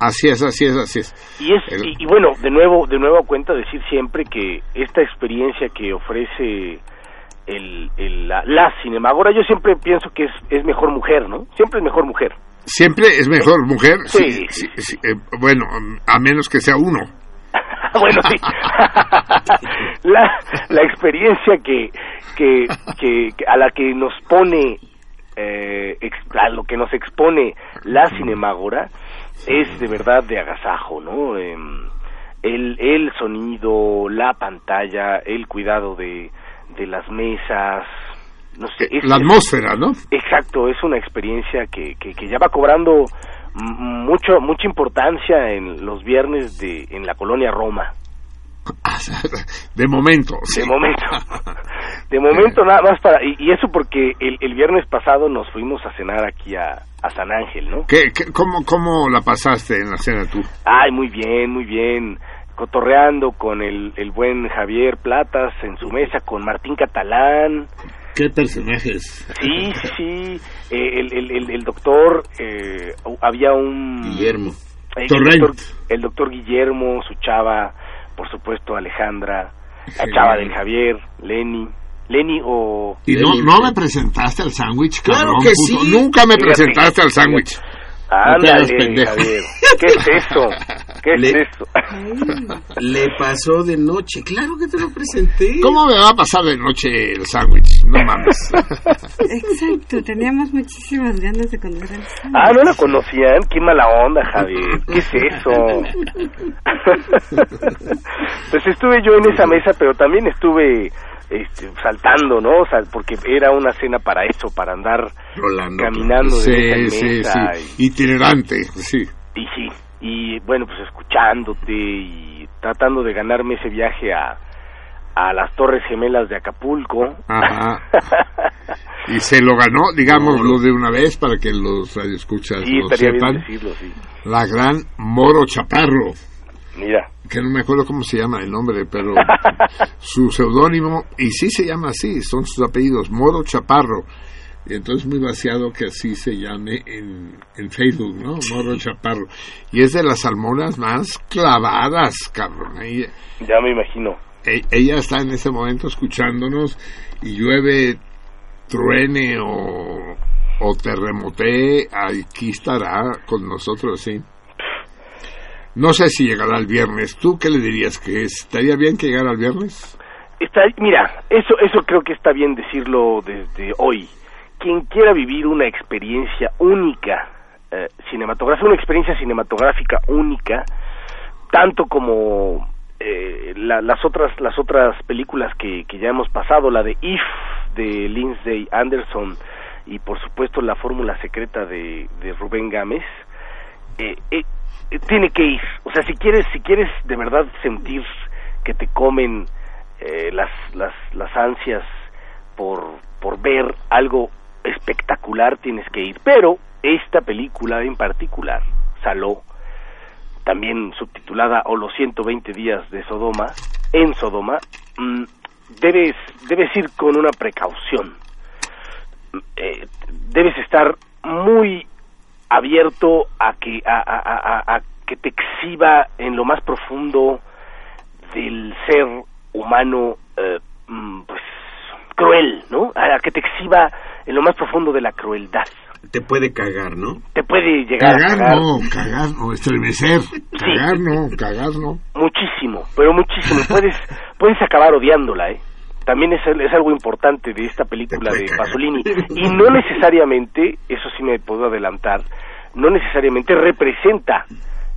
Así es, así es, así es. Y es El- y, y bueno, de nuevo de nuevo cuenta decir siempre que esta experiencia que ofrece el, el- la, la Cinemagora, yo siempre pienso que es, es mejor mujer, ¿no? Siempre es mejor mujer. Siempre es mejor mujer. Sí, sí, sí, sí, eh, bueno, a menos que sea uno. bueno, sí. la, la experiencia que, que, que- a la que nos pone, eh, a lo que nos expone la Cinemagora es de verdad de agasajo, ¿no? Em, el, el sonido, la pantalla, el cuidado de, de las mesas, no sé. es- La atmósfera, ¿no? Exacto, es una experiencia que, que, que ya va cobrando mucho mucha importancia en los viernes de en la colonia Roma. De momento. sí. De momento. De momento nada más para y, y eso porque el, el viernes pasado nos fuimos a cenar aquí a, a San Ángel, ¿no? ¿Qué, qué- cómo, ¿Cómo la pasaste en la cena tú? Ay, muy bien, muy bien. Cotorreando con el, el buen Javier Platas en su mesa, con Martín Catalán, ¿Qué personajes? Sí, sí, sí. Eh, el, el, el, el doctor, eh, había un... Guillermo. El Torrent. doctor, el doctor Guillermo, su chava, por supuesto Alejandra, la chava del Javier, Lenny. Lenny o... ¿Y no, no me presentaste al sándwich, Claro que puto? sí. Nunca me Fíjate. presentaste al sándwich. Ándale. Javier. ¿Qué es eso? ¿Qué es Le- eso? Le pasó de noche. Claro que te lo presenté. ¿Cómo me va a pasar de noche el sándwich? No mames. Exacto, teníamos muchísimas ganas de conocer al Sam. Ah, ¿no la conocían? Qué mala onda, Javier. ¿Qué es eso? pues estuve yo en esa mesa, pero también estuve este, saltando, ¿no? O sea, porque era una cena para eso, para andar Rolando. caminando de mesa en sí. Itinerante, sí. Y, sí, y bueno, pues escuchándote y tratando de ganarme ese viaje a, a las Torres Gemelas de Acapulco. Ajá. Y se lo ganó, digámoslo de una vez para que los radioescuchas sí, lo sepan. decirlo, sí. La gran Moro Chaparro, Mira. que no me acuerdo cómo se llama el nombre, pero su seudónimo, y sí se llama así, son sus apellidos, Moro Chaparro. Y entonces muy vaciado que así se llame en, en Facebook, ¿no? Moro Chaparro. Y es de las salmonas más clavadas, cabrón. Ahí- Ya me imagino. e- ella está en este momento escuchándonos y llueve, truene o, o terremotee, aquí estará con nosotros, sí. No sé si llegará el viernes. ¿Tú qué le dirías? ¿Que estaría bien que llegara el viernes? Está, mira, eso, eso creo que está bien decirlo desde hoy. Quien quiera vivir una experiencia única eh, cinematográfica, una experiencia cinematográfica única, tanto como eh, la- las otras las otras películas que, que ya hemos pasado, la de If de Lindsay Anderson y por supuesto la fórmula secreta de, de Rubén Gámez, eh, eh, tiene que ir. O sea, si quieres si quieres de verdad sentir que te comen eh, las, las, las ansias por, por ver algo espectacular tienes que ir. Pero esta película en particular, Saló, también subtitulada O los 120 días de Sodoma, en Sodoma, mm, debes, debes ir con una precaución. Eh, debes estar muy abierto a que a, a- a- a- a que te exhiba en lo más profundo del ser humano eh, mm, pues cruel, ¿no? A que te exhiba en lo más profundo de la crueldad. Te puede cagar, ¿no? Te puede llegar a Cagar cagar no, cagar no, estremecer. Cagar no, cagar no. muchísimo, pero muchísimo. Puedes puedes acabar odiándola, ¿eh? También es, es algo importante de esta película de Pasolini. Y no necesariamente, eso sí me puedo adelantar, no necesariamente representa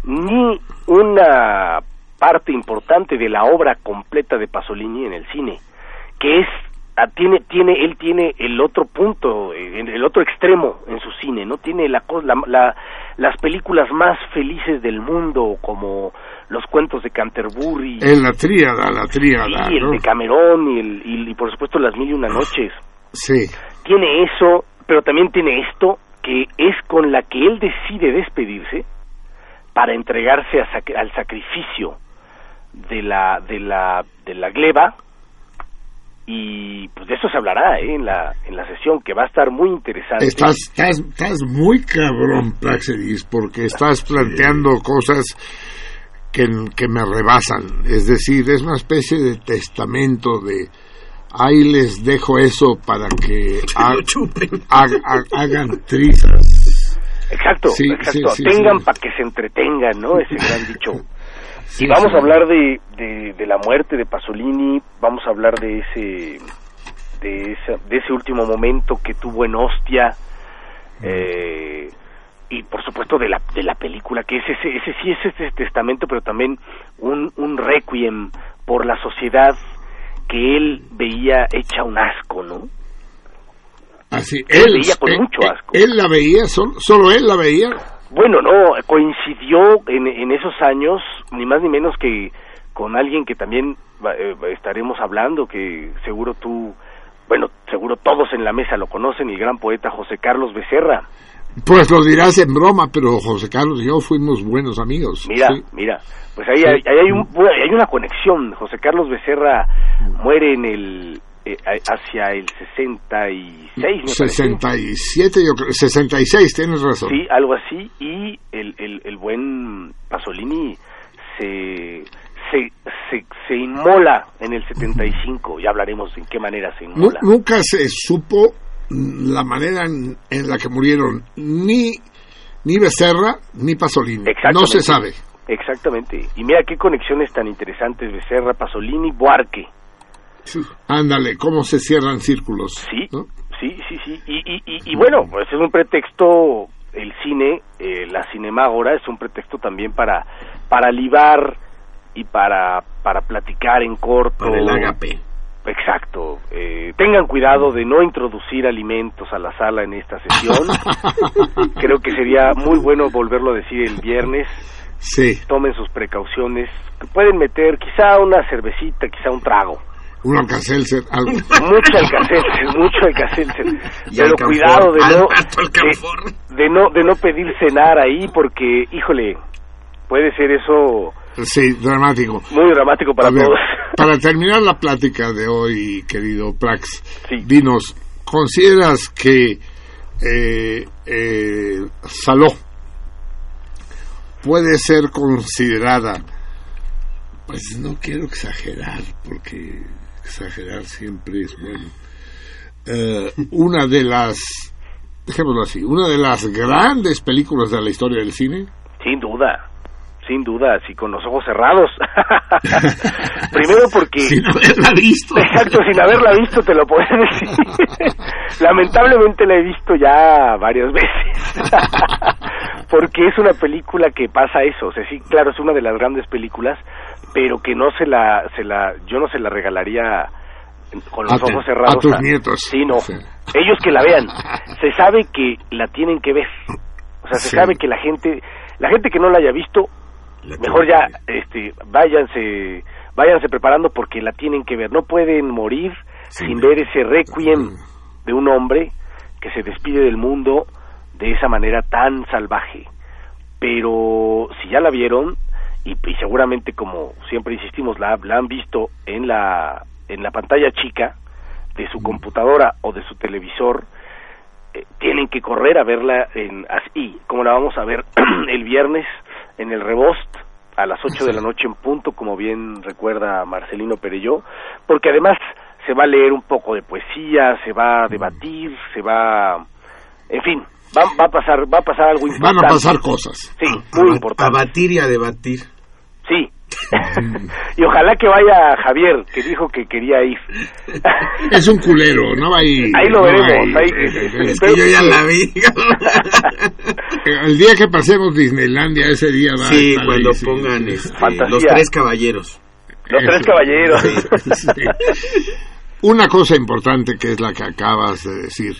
ni una parte importante de la obra completa de Pasolini en el cine, que es tiene tiene él tiene el otro punto eh, el otro extremo en su cine no tiene la la, la, las películas más felices del mundo, como los cuentos de Canterbury, En la tríada, la tríada, y el de Camerón y, el, y, y por supuesto las mil y una noches. Sí. Tiene eso, pero también tiene esto, que es con la que él decide despedirse para entregarse a sac- al sacrificio de la, de la, de la gleba y pues de eso se hablará ¿eh? en la en la sesión que va a estar muy interesante Estás, estás, estás muy cabrón, Praxedis, porque estás planteando cosas que, que me rebasan. Es decir, es una especie de testamento de ahí les dejo eso para que ha- ha- ha- hagan trizas. exacto Sí, exacto sí, sí, tengan sí. para que se entretengan no ese gran dicho Sí, y vamos sí. a hablar de, de, de la muerte de Pasolini vamos a hablar de ese de esa, de ese último momento que tuvo en Ostia eh, y por supuesto de la de la película que ese ese, ese sí es ese testamento pero también un un requiem por la sociedad que él veía hecha un asco no Así, Él él, veía con él- mucho asco. él la veía, solo, solo él la veía. Bueno, no, coincidió en, en esos años, ni más ni menos que con alguien que también eh, estaremos hablando, que seguro tú, bueno, seguro todos en la mesa lo conocen, el gran poeta José Carlos Becerra. Pues lo dirás en broma, pero José Carlos y yo fuimos buenos amigos. Mira, sí. mira, pues ahí, Sí. hay, ahí hay, un, hay una conexión. José Carlos Becerra muere en el eh, hacia el 66, me parece. 67, yo creo, 66, tienes razón. Sí, algo así. Y el, el, el buen Pasolini se, se, se, se inmola en el 75. Ya hablaremos en qué manera se inmola. nunca se supo la manera en, en la que murieron ni, ni Becerra ni Pasolini. No se sabe. Exactamente. Y mira qué conexiones tan interesantes. Becerra, Pasolini, Buarque. Ándale, cómo se cierran círculos. Sí, sí, sí, sí. Y, y, y, y bueno, pues es un pretexto, el cine, eh, la cinemágora es un pretexto también para, para libar y para, para platicar en corto. Para el agape. Exacto. Eh, tengan cuidado de no introducir alimentos a la sala en esta sesión. Creo que sería muy bueno volverlo a decir el viernes. Sí. Tomen sus precauciones. Pueden meter quizá una cervecita, quizá un trago. Un Alcacelser, algo. Mucho alcacelser, mucho alcacelser. Y Pero alcanfor, cuidado de no, de, de no de no pedir cenar ahí porque, híjole, puede ser eso Sí, dramático. muy dramático para ver, todos. Para terminar la plática de hoy, querido Prax, dinos, ¿consideras que eh, eh, Saló puede ser considerada, pues no quiero exagerar, porque exagerar siempre es bueno, eh, una de las, dejémoslo así, una de las grandes películas de la historia del cine? Sin duda, sin duda, así con los ojos cerrados. Primero porque... Sin haberla visto. Exacto, sin haberla visto te lo puedo decir. Lamentablemente la he visto ya varias veces. porque es una película que pasa eso. O sea, sí, claro, es una de las grandes películas, pero que no se la... Se la yo no se la regalaría con los A te- ojos cerrados. a tus nietos. Sí, no. Sí. Ellos que la vean. Se sabe que la tienen que ver. O sea, se Sí. sabe que la gente... La gente que no la haya visto, mejor ya este váyanse váyanse preparando porque la tienen que ver no pueden morir sin ver ese requiem de un hombre que se despide del mundo de esa manera tan salvaje. Pero si ya la vieron y, y seguramente como siempre insistimos la, la han visto en la en la pantalla chica de su computadora o de su televisor eh, tienen que correr a verla en así como la vamos a ver el viernes en el Rebost a las 8 de la noche en punto, como bien recuerda Marcelino Perelló, porque además se va a leer un poco de poesía, se va a debatir, se va, en fin, va, va a pasar, va a pasar algo importante. Van a pasar cosas. Sí, muy A importante. batir y a debatir. Sí. y ojalá que vaya Javier, que dijo que quería ir. Es un culero, no va a ir. Ahí lo no a veremos, ahí- Es que yo ya la vi. El día que pasemos Disneylandia, ese día va a Sí, estar cuando ahí, sí. pongan este, los tres caballeros. Los tres caballeros. Sí. Una cosa importante que es la que acabas de decir.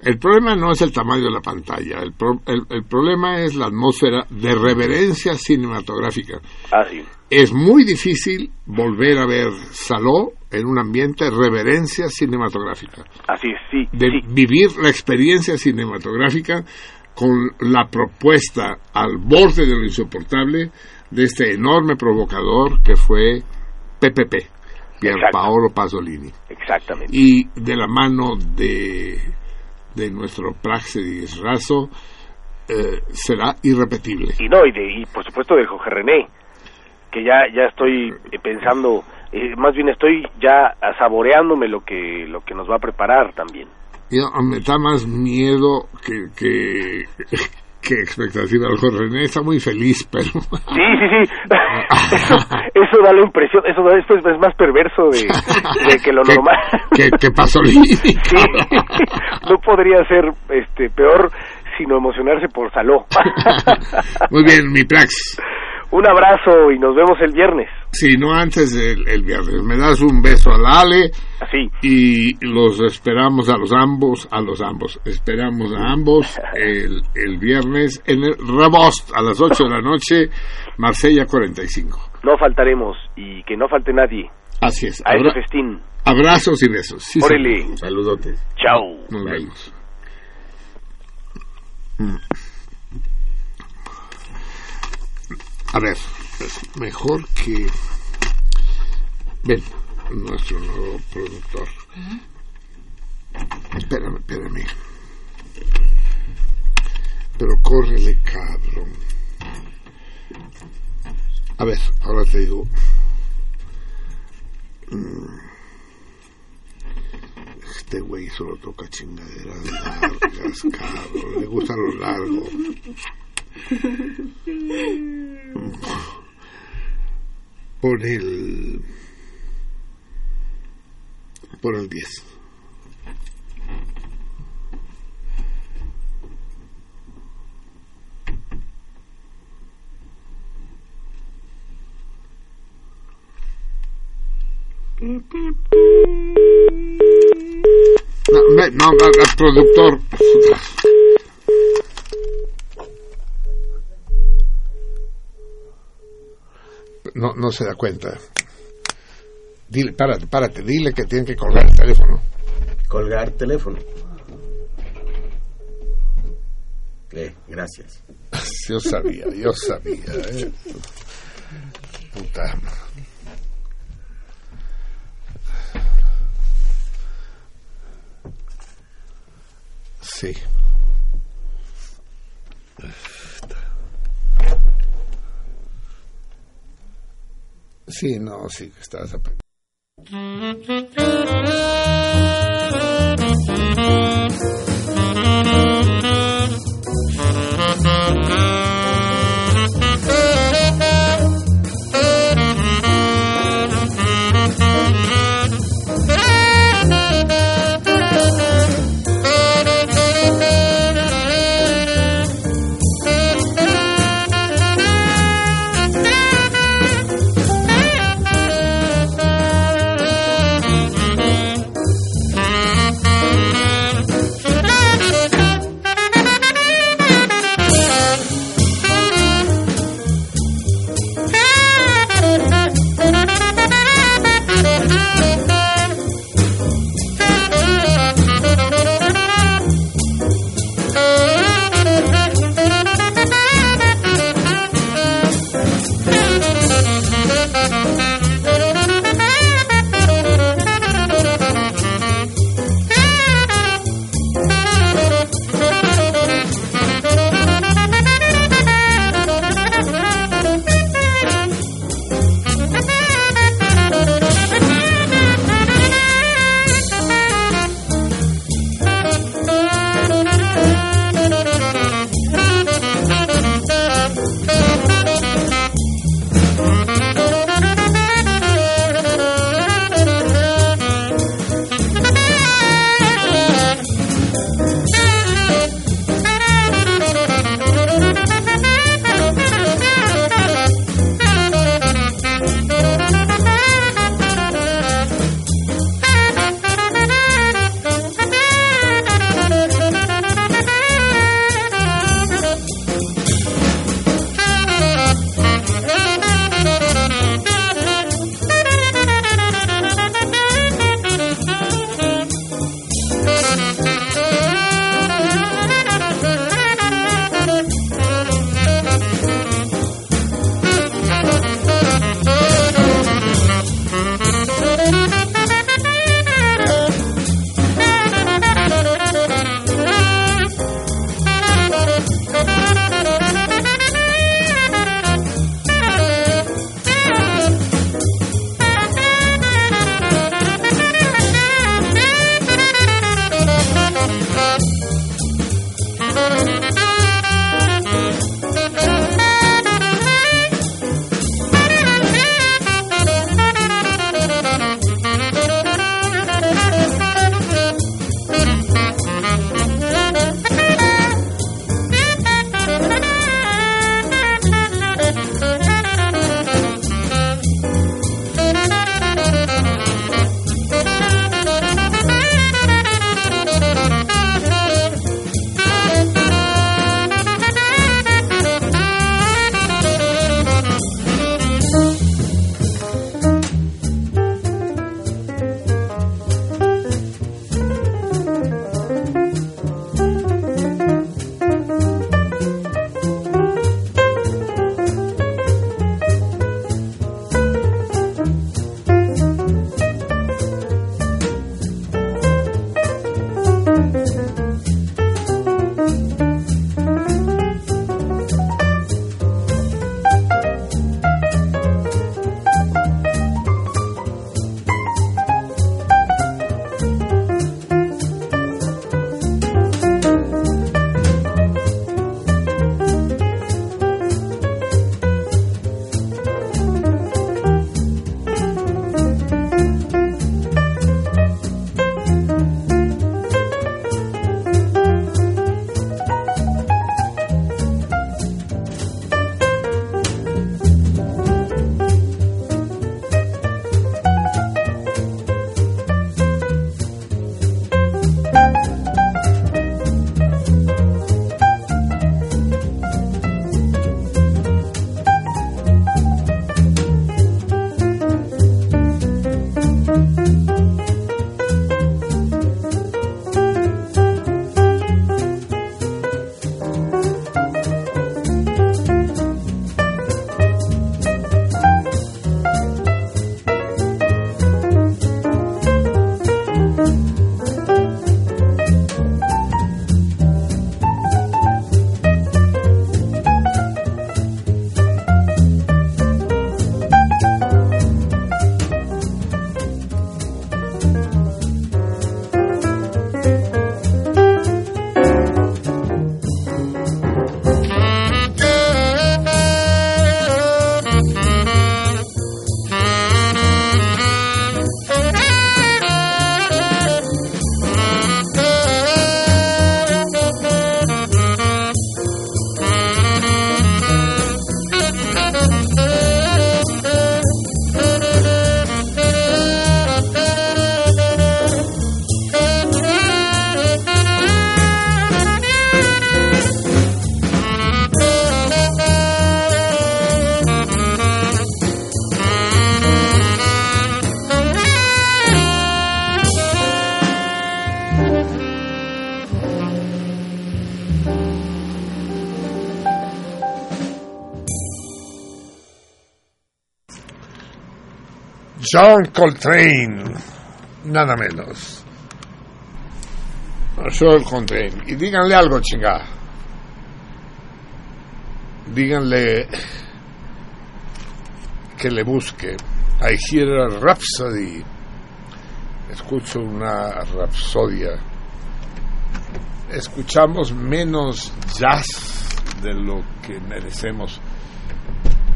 El problema no es el tamaño de la pantalla, el, pro- el- el problema es la atmósfera de reverencia cinematográfica. Ah, sí. Es muy difícil volver a ver Saló en un ambiente de reverencia cinematográfica. Así es, sí. de vivir la experiencia cinematográfica con la propuesta al borde de lo insoportable de este enorme provocador que fue PPP, Pier Paolo Pasolini. Exactamente. Y de la mano de, de nuestro Praxedis Razo eh, será irrepetible. Y no, y, de, y por supuesto del Jorge René, que ya, ya estoy eh, pensando, eh, más bien estoy ya saboreándome lo que, lo que nos va a preparar también. Me da más miedo que, que, que expectativa. Jorge René está muy feliz, pero... Sí, sí, sí. eso, eso da la impresión, eso da- esto es, más perverso de, de que lo normal. que, que Pasolini. Sí. no podría ser este peor sino emocionarse por Saló. Muy bien, mi Prax. Un abrazo y nos vemos el viernes. Si no antes del el viernes, me das un beso a la Ale. Así. Y los esperamos a los ambos, a los ambos. Esperamos a ambos el, el viernes en el Rebost a las 8 de la noche, Marsella 45. No faltaremos y que no falte nadie Así es. a Abra- festín. abrazos y besos. Sí, Órale. Saludotes. Chao. Nos vemos. Mm. A ver, mejor que... Ven, nuestro nuevo productor. Espérame, espérame. Pero córrele, cabrón. A ver, ahora te digo. Mm. Este güey solo toca chingaderas largas, cabrón. Le gusta lo largo. Por el. Por el 10. No, no, productor. No, no se da cuenta. Dile, párate, párate, dile que tiene que colgar el teléfono. Colgar teléfono. Eh, gracias. Yo sabía, yo sabía. eh. Puta. Sí. Sí, no, sí, estás... ap- John Coltrane, nada menos. John Coltrane. Y díganle algo, chingada. Díganle que le busque. I hear a Rhapsody. Escucho una rapsodia. Escuchamos menos jazz de lo que merecemos.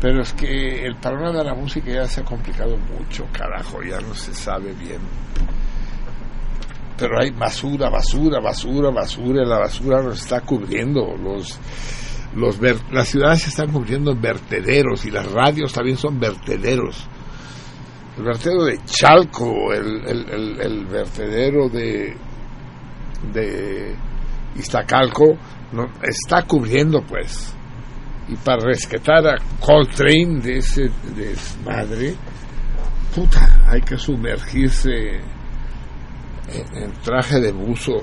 Pero es que el panorama de la música ya se ha complicado mucho, carajo, ya no se sabe bien. Pero hay basura, basura, basura, basura, la basura nos está cubriendo, los, los ver- las ciudades se están cubriendo en vertederos y las radios también son vertederos. El vertedero de Chalco, el, el, el- el vertedero de, de Iztacalco, no, está cubriendo pues y para rescatar a Coltrane de ese desmadre, puta, hay que sumergirse en, en traje de buzo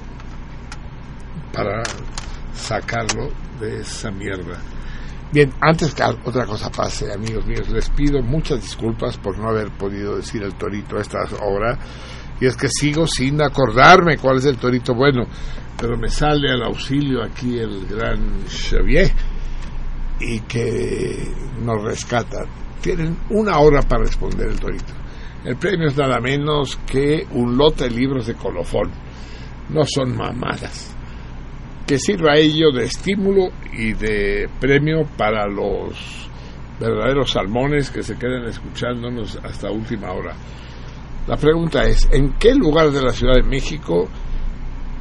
para sacarlo de esa mierda. Bien, antes que otra cosa pase, amigos míos, les pido muchas disculpas por no haber podido decir el torito a esta hora. Y es que sigo sin acordarme cuál es el torito bueno, pero me sale al auxilio aquí el gran Xavier y que nos rescata. Tienen una hora para responder el torito. El premio es nada menos que un lote de libros de colofón. No son mamadas. Que sirva ello de estímulo y de premio para los verdaderos salmones que se quedan escuchándonos hasta última hora. La pregunta es, ¿en qué lugar de la Ciudad de México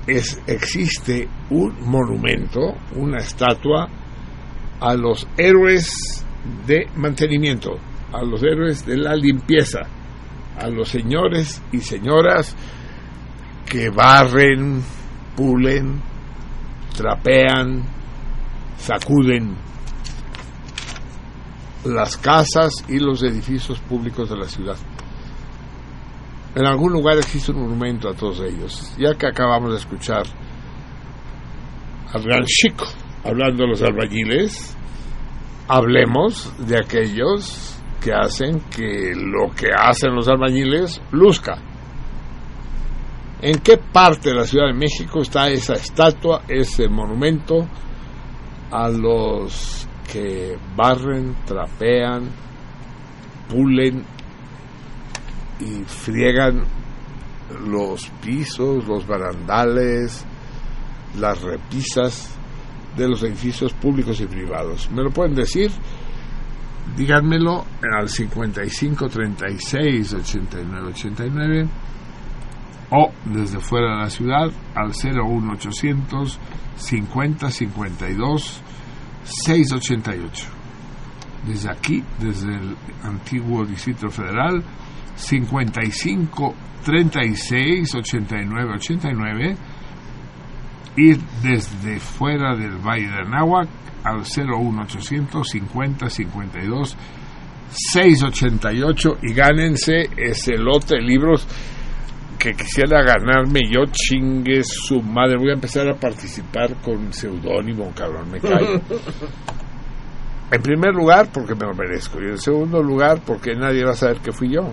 es, existe un monumento, una estatua a los héroes de mantenimiento, a los héroes de la limpieza, a los señores y señoras que barren, pulen, trapean, sacuden las casas y los edificios públicos de la ciudad. En algún lugar existe un monumento a todos ellos. Ya que acabamos de escuchar al gran Chico hablando de los albañiles, hablemos de aquellos que hacen que lo que hacen los albañiles luzca. ¿En qué parte de la Ciudad de México está esa estatua, ese monumento a los que barren, trapean, pulen y friegan los pisos, los barandales, las repisas de los edificios públicos y privados. ¿Me lo pueden decir? Díganmelo al 55 36 89 89 o desde fuera de la ciudad al 01800 50 52 688. Desde aquí, desde el antiguo Distrito Federal, 55 36 89 89 y desde fuera del Valle de Anáhuac al 01800 50 52 688 y gánense ese lote de libros que quisiera ganarme yo chingue su madre. Voy a empezar a participar con seudónimo cabrón me cae. En primer lugar porque me lo merezco y en segundo lugar porque nadie va a saber que fui yo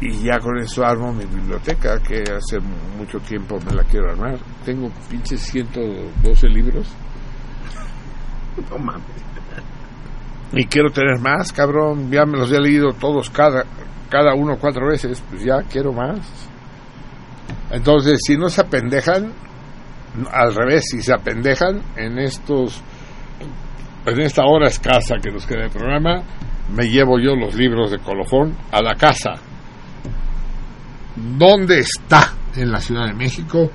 y ya con eso armo mi biblioteca que hace mucho tiempo me la quiero armar. Tengo pinches 112 libros. No mames. y quiero tener más cabrón. Ya me los he leído todos cada cada uno cuatro veces pues ya quiero más. Entonces si no se apendejan al revés si se apendejan en estos en esta hora escasa que nos queda de programa me llevo yo los libros de colofón a la casa ¿Dónde está en la Ciudad de México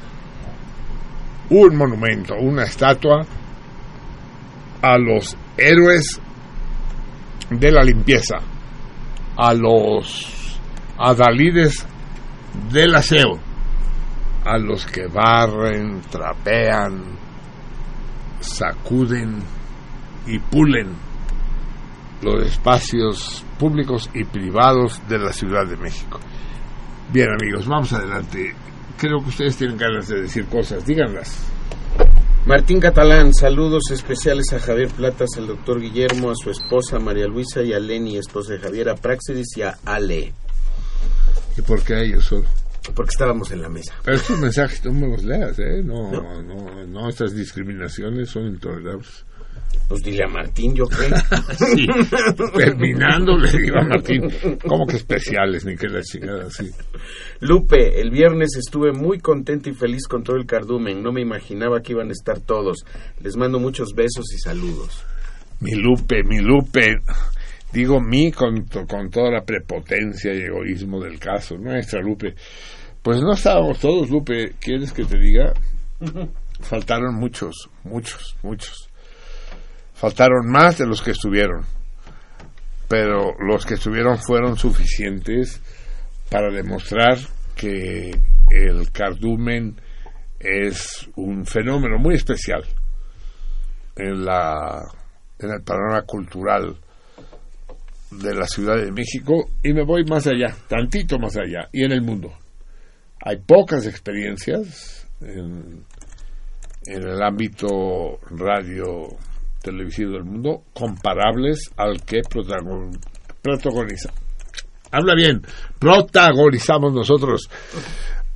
un monumento, una estatua a los héroes de la limpieza, a los adalides del aseo, a los que barren, trapean, sacuden y pulen los espacios públicos y privados de la Ciudad de México? Bien amigos, vamos adelante. Creo que ustedes tienen ganas de decir cosas, díganlas. Martín Catalán, saludos especiales a Javier Platas, al doctor Guillermo, a su esposa María Luisa y a Leni, esposa de Javier, a Praxedis y a Ale. ¿Y por qué a ellos solo? Porque estábamos en la mesa. Pero estos mensajes no me los leas, ¿eh? No, no, no, estas discriminaciones son intolerables. Pues dile a Martín, yo creo. Sí, terminando le digo a Martín, ¿cómo que especiales? Ni que la chingada, sí. Lupe, el viernes estuve muy contento y feliz con todo el cardumen. No me imaginaba que iban a estar todos. Les mando muchos besos y saludos. Mi Lupe, mi Lupe. Digo mi con, con toda la prepotencia y egoísmo del caso. Nuestra Lupe. Pues no estábamos todos, Lupe. ¿Quieres que te diga? Faltaron muchos, muchos, muchos. Faltaron más de los que estuvieron. Pero los que estuvieron fueron suficientes para demostrar que el cardumen es un fenómeno muy especial en la en el panorama cultural de la Ciudad de México y me voy más allá, tantito más allá, y en el mundo. Hay pocas experiencias en, en el ámbito radio televisivo del mundo comparables al que protagon- protagoniza. Habla bien, protagonizamos nosotros.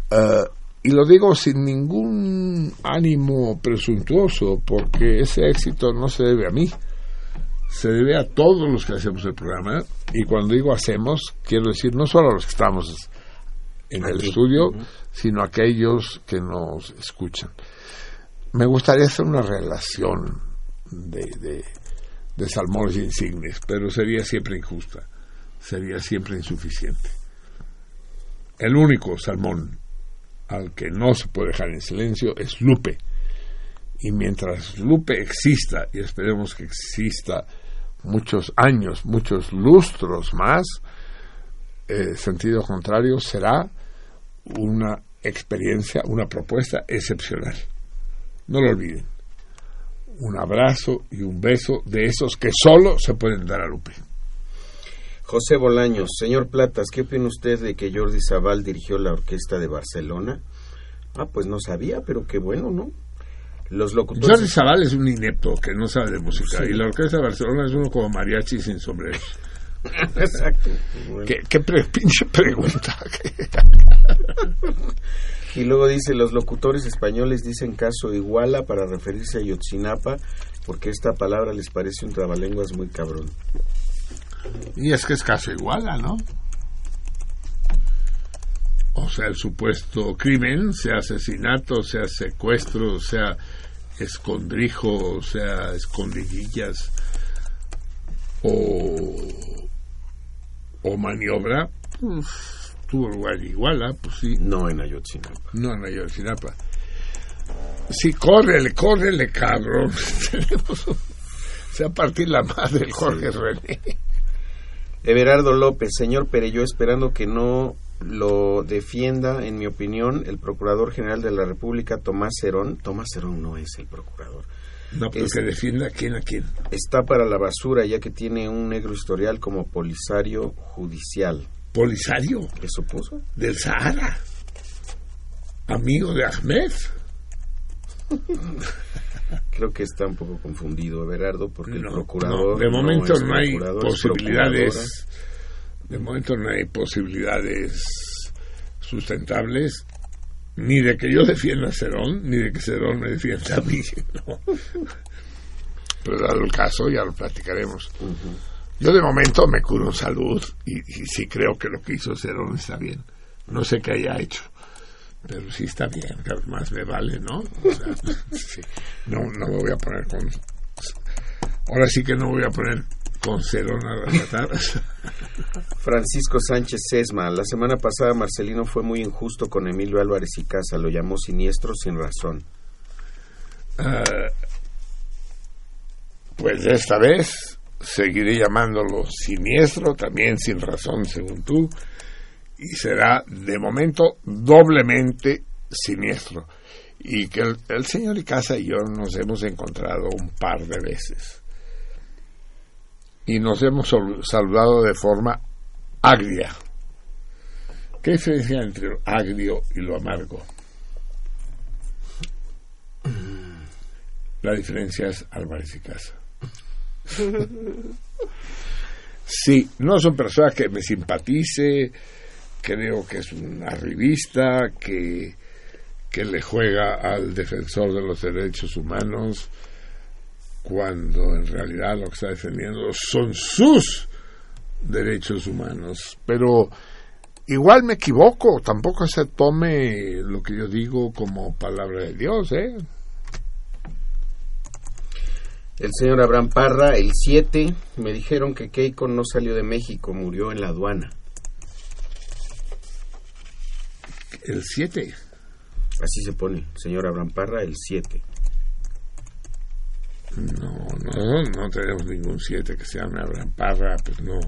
Eh, y lo digo sin ningún ánimo presuntuoso, porque ese éxito no se debe a mí, se debe a todos los que hacemos el programa. Y cuando digo hacemos, quiero decir no solo a los que estamos en el Aquí. estudio, sino a aquellos que nos escuchan. Me gustaría hacer una relación de, de, de salmones insignes, pero sería siempre injusta, sería siempre insuficiente. El único salmón al que no se puede dejar en silencio es Lupe. Y mientras Lupe exista, y esperemos que exista muchos años, muchos lustros más, eh, sentido contrario será una experiencia, una propuesta excepcional. No lo olviden. Un abrazo y un beso de esos que solo se pueden dar a Lupe. José Bolaños, señor Platas, ¿qué opina usted de que Jordi Zabal dirigió la orquesta de Barcelona? Ah, pues no sabía, pero qué bueno, ¿no? Los locutores... Jordi Zaval es un inepto que no sabe de música Sí. y la orquesta de Barcelona es uno como mariachi sin sombrero. Exacto. Bueno. ¿Qué, qué pre- pinche pregunta? Y luego dice, los locutores españoles dicen caso iguala para referirse a Yotzinapa porque esta palabra les parece un trabalenguas muy cabrón. Y es que es caso iguala, ¿no? O sea, el supuesto crimen, sea asesinato, sea secuestro, sea escondrijo, sea escondidillas o, o maniobra, pues, tuvo lugar en Iguala, pues sí. No en Ayotzinapa. No en Ayotzinapa. Sí, córrele, córrele, cabrón. Se va a partir la madre el Jorge René. Everardo López, señor Pereyó, esperando que no lo defienda, en mi opinión, el Procurador General de la República, Tomás Cerón. Tomás Cerón no es el Procurador. No, pero Es- que defienda a quién a quién. Está para la basura, ya que tiene un negro historial como polisario judicial. Polisario ¿Eso puso? del Sahara. Amigo de Ahmed. Creo que está un poco confundido, Everardo, porque el procurador. no, de momento no hay posibilidades. De momento no hay posibilidades sustentables ni de que yo defienda a Cerón, ni de que Cerón me defienda a mí. no. Pero dado el caso, ya lo platicaremos. Yo de momento me curo en salud y, y sí creo que lo que hizo Cerón está bien. No sé qué haya hecho, pero sí está bien, más me vale, ¿no? O sea, sí. no, no me voy a poner con... Ahora sí que no voy a poner con Cerón a patadas. Francisco Sánchez Sesma. La semana pasada Marcelino fue muy injusto con Emilio Álvarez y Casa. Lo llamó siniestro sin razón. Ah, pues esta vez seguiré llamándolo siniestro, también sin razón según tú, y será de momento doblemente siniestro. Y que el, el señor Icaza y yo nos hemos encontrado un par de veces. Y nos hemos saludado de forma agria. ¿Qué diferencia entre lo agrio y lo amargo? La diferencia es Álvarez y Casa. Sí, no son personas que me simpatice, creo que es una revista que, que le juega al defensor de los derechos humanos cuando en realidad lo que está defendiendo son sus derechos humanos. Pero igual me equivoco, tampoco se tome lo que yo digo como palabra de Dios, ¿eh? El señor Abraham Parra, el 7, me dijeron que Keiko no salió de México, murió en la aduana. El 7. Así se pone, señor Abraham Parra, el 7. No, no, no tenemos ningún 7 que se llame Abraham Parra, pues no.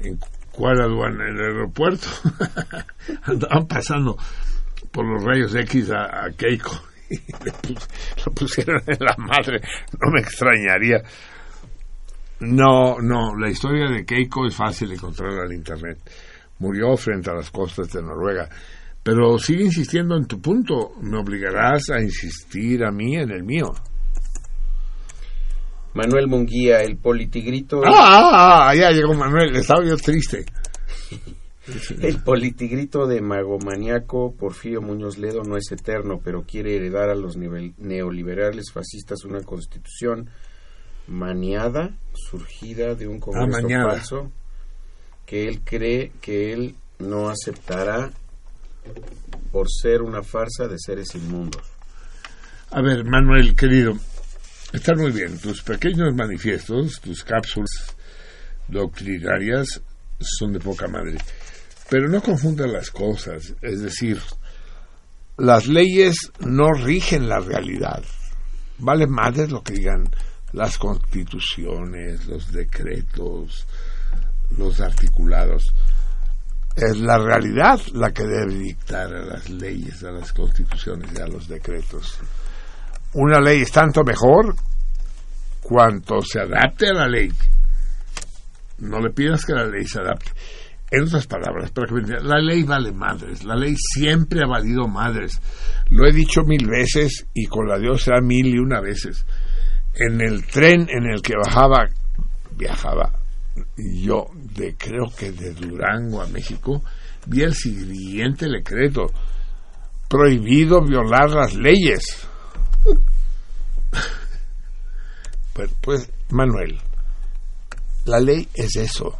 ¿En cuál aduana? En el aeropuerto. Andaban pasando por los rayos X a, a Keiko y le pus- lo pusieron en la madre. No me extrañaría. No, no, la historia de Keiko es fácil de encontrar en internet. Murió frente a las costas de Noruega. Pero sigue insistiendo en tu punto. Me obligarás a insistir a mí en el mío. Manuel Munguía, el politigrito. Ah, ah, ah, ya llegó Manuel. Estaba yo triste. El politigrito de magomaniaco Porfirio Muñoz Ledo no es eterno, pero quiere heredar a los neoliberales fascistas una constitución maniada, surgida de un congreso maniada. falso, que él cree que él no aceptará por ser una farsa de seres inmundos. A ver, Manuel, querido, están muy bien. Tus pequeños manifiestos, tus cápsulas doctrinarias son de poca madre. Pero no confundan las cosas. Es decir, las leyes no rigen la realidad. Vale madre lo que digan las constituciones, los decretos, los articulados. Es la realidad la que debe dictar a las leyes, a las constituciones y a los decretos. Una ley es tanto mejor cuanto se adapte a la ley. No le pidas que la ley se adapte. En otras palabras, para que me entiendan, la ley vale madres. La ley siempre ha valido madres. Lo he dicho mil veces y con la Dios será mil y una veces. En el tren en el que bajaba, viajaba yo de creo que de Durango a México, vi el siguiente decreto. Prohibido violar las leyes. Pues, pues, Manuel, la ley es eso.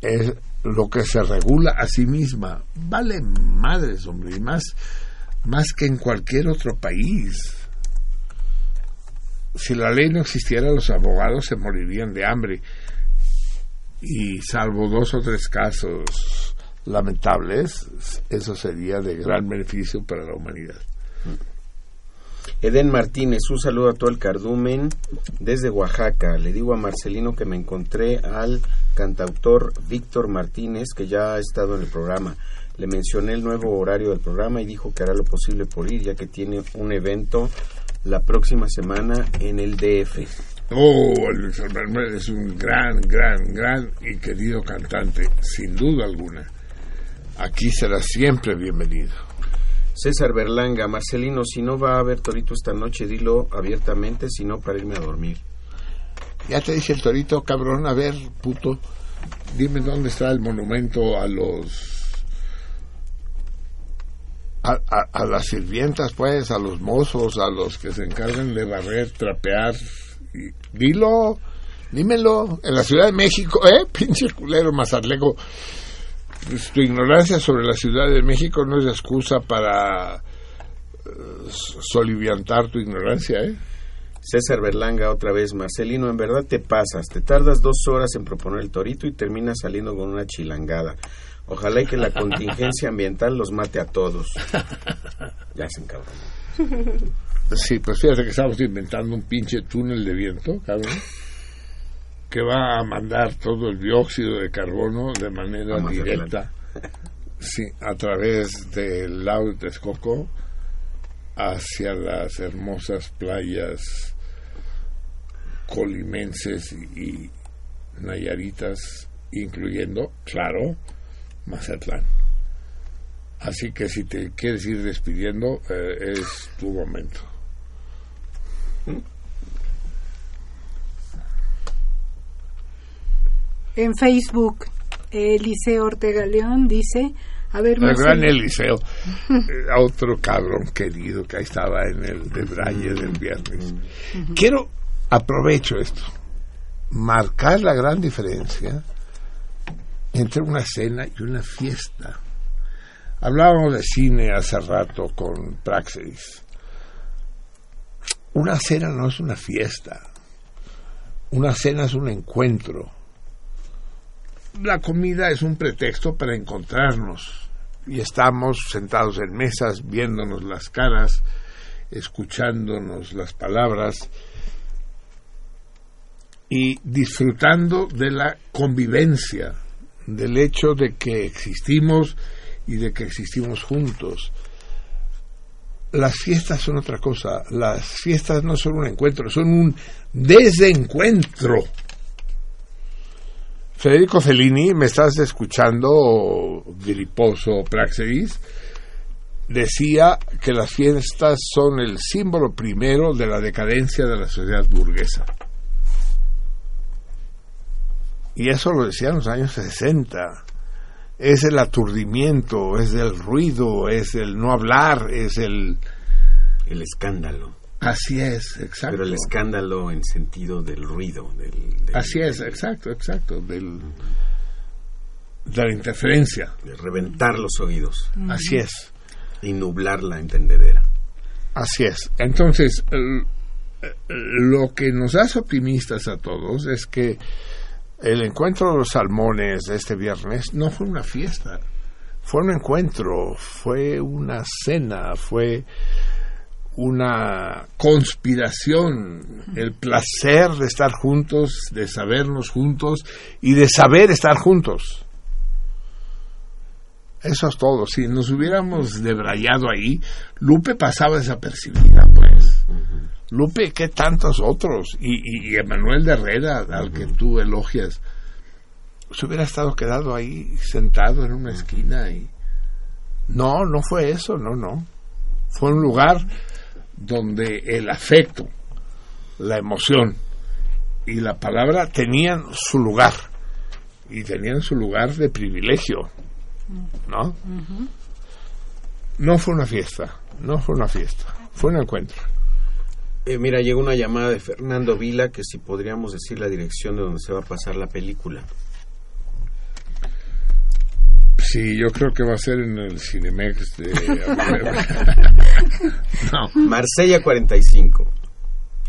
Es lo que se regula a sí misma. Vale madres, hombre, y más, más que en cualquier otro país. Si la ley no existiera, los abogados se morirían de hambre. Y salvo dos o tres casos lamentables, eso sería de gran beneficio para la humanidad. Eden Martínez, un saludo a todo el cardumen desde Oaxaca. Le digo a Marcelino que me encontré al cantautor Víctor Martínez, que ya ha estado en el programa. Le mencioné el nuevo horario del programa y dijo que hará lo posible por ir, ya que tiene un evento la próxima semana en el DF. Oh, Luis es un gran, gran, gran y querido cantante, sin duda alguna. Aquí será siempre bienvenido. César Berlanga, Marcelino, si no va a haber Torito esta noche, dilo abiertamente, si no para irme a dormir. Ya te dice el torito, cabrón, a ver, puto, dime dónde está el monumento a los... A, a- a las sirvientas, pues, a los mozos, a los que se encargan de barrer, trapear. Y, dilo, dímelo, en la Ciudad de México, ¿eh? Pinche culero, mazatleco. Tu ignorancia sobre la Ciudad de México no es excusa para eh, soliviantar tu ignorancia, ¿eh? César Berlanga otra vez, Marcelino, en verdad te pasas, te tardas dos horas en proponer el torito y terminas saliendo con una chilangada. Ojalá y que la contingencia ambiental los mate a todos. Ya se encabronó. Sí, pues fíjate que estamos inventando un pinche túnel de viento, cabrón, que va a mandar todo el dióxido de carbono de manera A directa, sí, a través del lago de Texcoco hacia las hermosas playas colimenses y, y nayaritas, incluyendo, claro, Mazatlán. Así que si te quieres ir despidiendo, eh, es tu momento. En Facebook, Eliseo Ortega León dice, a ver, El gran Eliseo, eh, a otro cabrón querido que ahí estaba en el de Braille del viernes. Quiero, aprovecho esto, marcar la gran diferencia entre una cena y una fiesta. Hablábamos de cine hace rato con Praxis. Una cena no es una fiesta. Una cena es un encuentro. La comida es un pretexto para encontrarnos. Y estamos sentados en mesas, viéndonos las caras, escuchándonos las palabras y disfrutando de la convivencia, del hecho de que existimos y de que existimos juntos. Las fiestas son otra cosa. Las fiestas no son un encuentro, son un desencuentro. Federico Fellini, ¿me estás escuchando, Viriposo Praxedis? Decía que las fiestas son el símbolo primero de la decadencia de la sociedad burguesa. Y eso lo decía en los años 60. Es el aturdimiento, es el ruido, es el no hablar, es el... El escándalo. Así es, exacto. Pero el escándalo en sentido del ruido. Del, del- Así es, exacto, exacto. Del, de la interferencia. de reventar los oídos. Así es. Y nublar la entendedera. Así es. Entonces, el- lo que nos hace optimistas a todos es que el encuentro de los salmones de este viernes no fue una fiesta, fue un encuentro, fue una cena, fue una conspiración, el placer de estar juntos, de sabernos juntos y de saber estar juntos. Eso es todo. Si nos hubiéramos debrayado ahí, Lupe pasaba desapercibida, pues. Lupe, ¿qué tantos otros? Y, y, y Emanuel de Herrera, al que tú elogias, se hubiera estado quedado ahí sentado en una esquina y... No, no fue eso, no, no. Fue un lugar donde el afecto, la emoción y la palabra tenían su lugar. Y tenían su lugar de privilegio, ¿no? No fue una fiesta, no fue una fiesta, fue un encuentro. Eh, mira, llegó una llamada de Fernando Vila que si podríamos decir la dirección de donde se va a pasar la película. Sí, yo creo que va a ser en el Cinemex de... no. Marsella 45,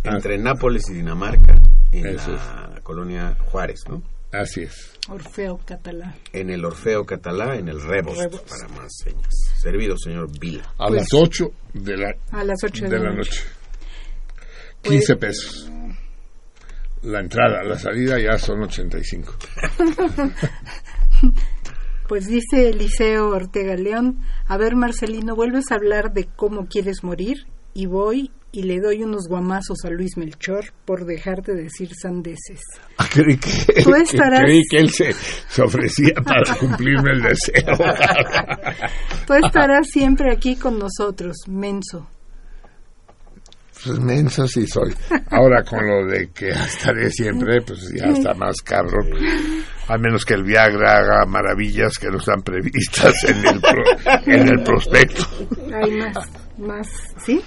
entre Nápoles y Dinamarca, en Eso la colonia Juárez, ¿no? Así es. Orfeo catalán. En el Orfeo Catalá, en el Rebos, Rebos. para más señas. Servido, señor Vila. A Pues- las 8 de la, A las 8 de la noche. 15 pesos. La entrada, la salida ya son 85. Pues dice Eliseo Ortega León, a ver Marcelino, vuelves a hablar de cómo quieres morir y voy y le doy unos guamazos a Luis Melchor por dejarte decir sandeces. Ah, creí que, Tú estarás- creí que él se, se ofrecía para cumplirme el deseo. Tú estarás siempre aquí con nosotros, menso. Pues menso sí soy. Ahora con lo de que estaré siempre, pues ya está más cabrón. A menos que el Viagra haga maravillas que no están previstas en el, pro- en el prospecto. Hay más, más, ¿sí?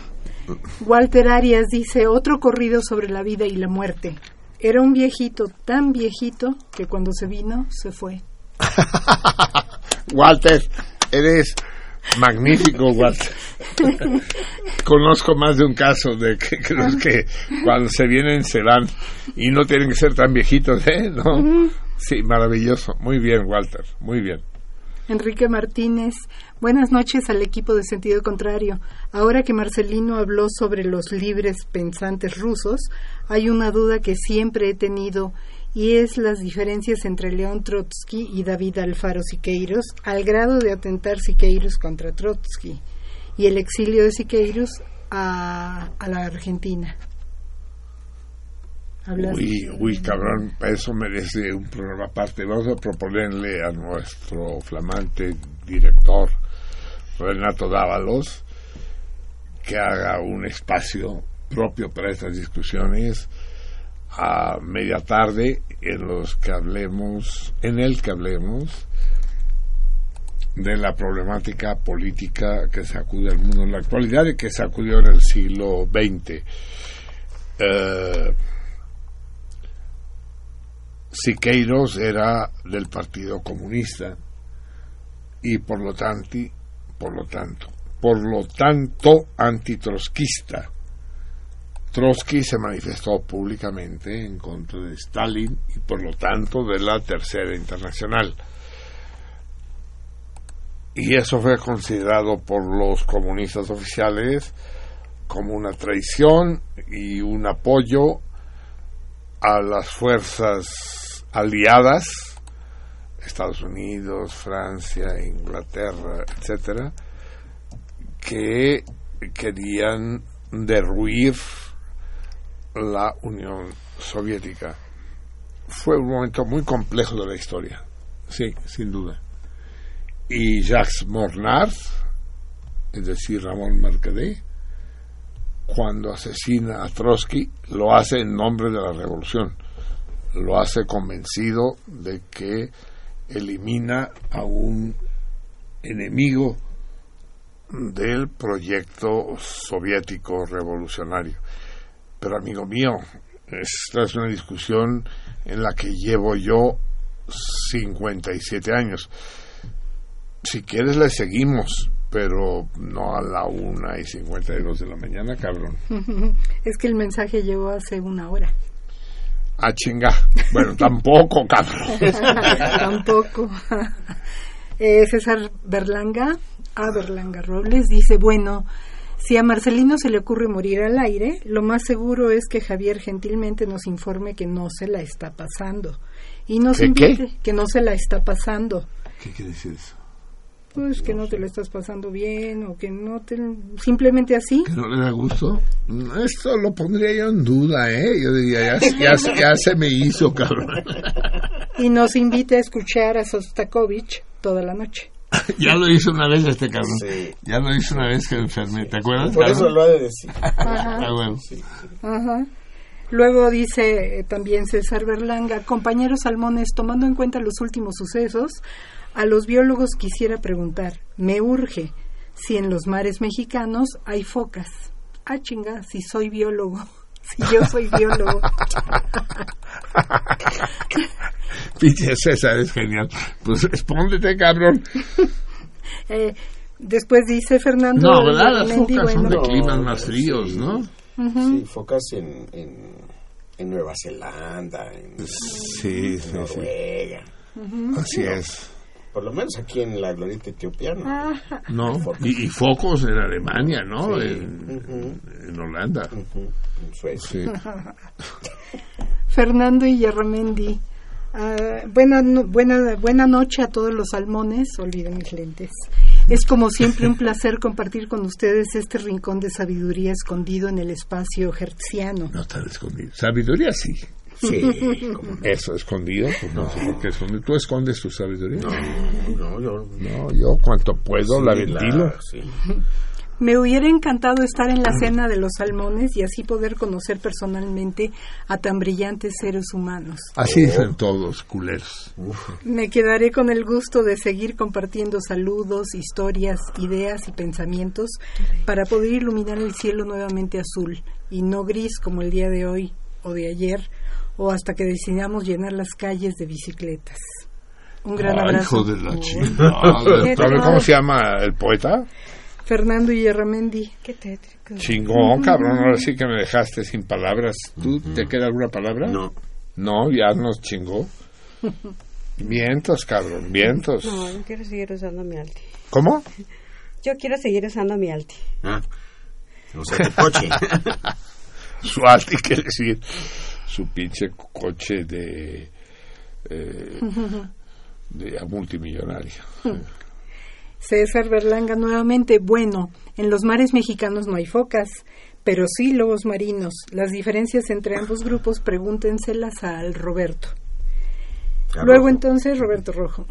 Walter Arias dice, otro corrido sobre la vida y la muerte. Era un viejito tan viejito que cuando se vino, se fue. Walter, eres magnífico, Walter. Conozco más de un caso de que, que los que cuando se vienen se van y no tienen que ser tan viejitos, ¿eh? ¿No? Sí, maravilloso. Muy bien, Walter. Muy bien. Enrique Martínez, buenas noches al equipo de sentido contrario. Ahora que Marcelino habló sobre los libres pensantes rusos, hay una duda que siempre he tenido y es las diferencias entre León Trotsky y David Alfaro Siqueiros, al grado de atentar Siqueiros contra Trotsky y el exilio de Siqueiros a, a la Argentina. Uy, uy, cabrón, eso merece un programa aparte. Vamos a proponerle a nuestro flamante director Renato Dávalos, que haga un espacio propio para estas discusiones a media tarde en los que hablemos, en el que hablemos de la problemática política que sacude al mundo en la actualidad y que sacudió en el siglo XX. Siqueiros era del Partido Comunista y por lo tanto, por lo tanto, por lo tanto antitrotskista. Trotsky se manifestó públicamente en contra de Stalin y por lo tanto de la Tercera Internacional. Y eso fue considerado por los comunistas oficiales como una traición y un apoyo a las fuerzas aliadas, Estados Unidos, Francia, Inglaterra, etcétera, que querían derruir la Unión Soviética. Fue un momento muy complejo de la historia, sí, sin duda. Y Jacques Mornard, es decir, Ramón Mercader, cuando asesina a Trotsky, lo hace en nombre de la revolución. Lo hace convencido de que elimina a un enemigo del proyecto soviético revolucionario. Pero amigo mío, esta es una discusión en la que llevo yo 57 años. Si quieres le seguimos, pero no a la una y cincuenta y dos de la mañana, cabrón. Es que el mensaje llegó hace una hora. Ah, chinga. Bueno, tampoco, cabrón. tampoco. Eh, César Berlanga, a Berlanga Robles, dice, bueno, si a Marcelino se le ocurre morir al aire, lo más seguro es que Javier gentilmente nos informe que no se la está pasando. Y nos ¿Qué, invite qué? que no se la está pasando. ¿Qué quiere decir eso? Pues que no te la estás pasando bien o que no te... Simplemente así. ¿Que no le da gusto? Esto lo pondría yo en duda, ¿eh? Yo diría, ya, ya- ya se me hizo, cabrón. Y nos invite a escuchar a Sostakovich toda la noche. Ya lo hizo una vez este cabrón. Ya lo hizo una vez que me enfermé, ¿te acuerdas? Por eso cabrón? lo ha de decir. Ajá. Ah, bueno. Ajá. Luego dice eh, también César Berlanga, compañeros salmones, tomando en cuenta los últimos sucesos, a los biólogos quisiera preguntar, me urge, si en los mares mexicanos hay focas. Ah, chinga, si soy biólogo, si yo soy biólogo. Pinche César es genial. Pues respóndete, cabrón. Eh, después dice Fernando. No, ¿verdad? Las Mendy, focas son de climas más fríos, ¿no? Sí, focas en, en, en Nueva Zelanda, en, Sí, en sí, Noruega. Así es. Por lo menos aquí en la glorieta etiopiana. ¿No? Y, y focos en Alemania, ¿no? Sí. En, en Holanda. En Suecia. Sí. Fernando Iyarramendi. Ah, buena, no- buena, buena noche a todos los salmones. Olviden mis lentes. Es como siempre un placer compartir con ustedes este rincón de sabiduría escondido en el espacio hertziano. No está escondido. Sabiduría sí. Sí, cómo no. Eso, escondido, pues no sé por qué escondido. ¿Tú escondes tu sabiduría? No, yo... No, yo cuanto puedo Sí, la ventilo. la- sí. Me hubiera encantado estar en la cena de los salmones y así poder conocer personalmente a tan brillantes seres humanos. Así dicen todos, culeros. Me quedaré con el gusto de seguir compartiendo saludos, historias, ideas y pensamientos para poder iluminar el cielo nuevamente azul y no gris como el día de hoy o de ayer o hasta que decidamos llenar las calles de bicicletas. Un gran Ay, abrazo. hijo de la chingada. Qué ¿Sabe ¿Cómo se llama el poeta? Fernando Iyarramendi. Qué tétrico. Chingón, cabrón. Ahora sí que me dejaste sin palabras. ¿Tú te queda alguna palabra? No. No, ya nos chingó. Vientos, cabrón, vientos. No, yo quiero seguir usando mi alti. ¿Cómo? Yo quiero seguir usando mi alti. Ah. O sea, tu coche. Su alti, quiere decir su pinche coche de, eh, de multimillonario. César Berlanga nuevamente. Bueno, en los mares mexicanos no hay focas, pero sí lobos marinos. Las diferencias entre ambos grupos pregúntenselas al Roberto. Luego entonces, Roberto Rojo,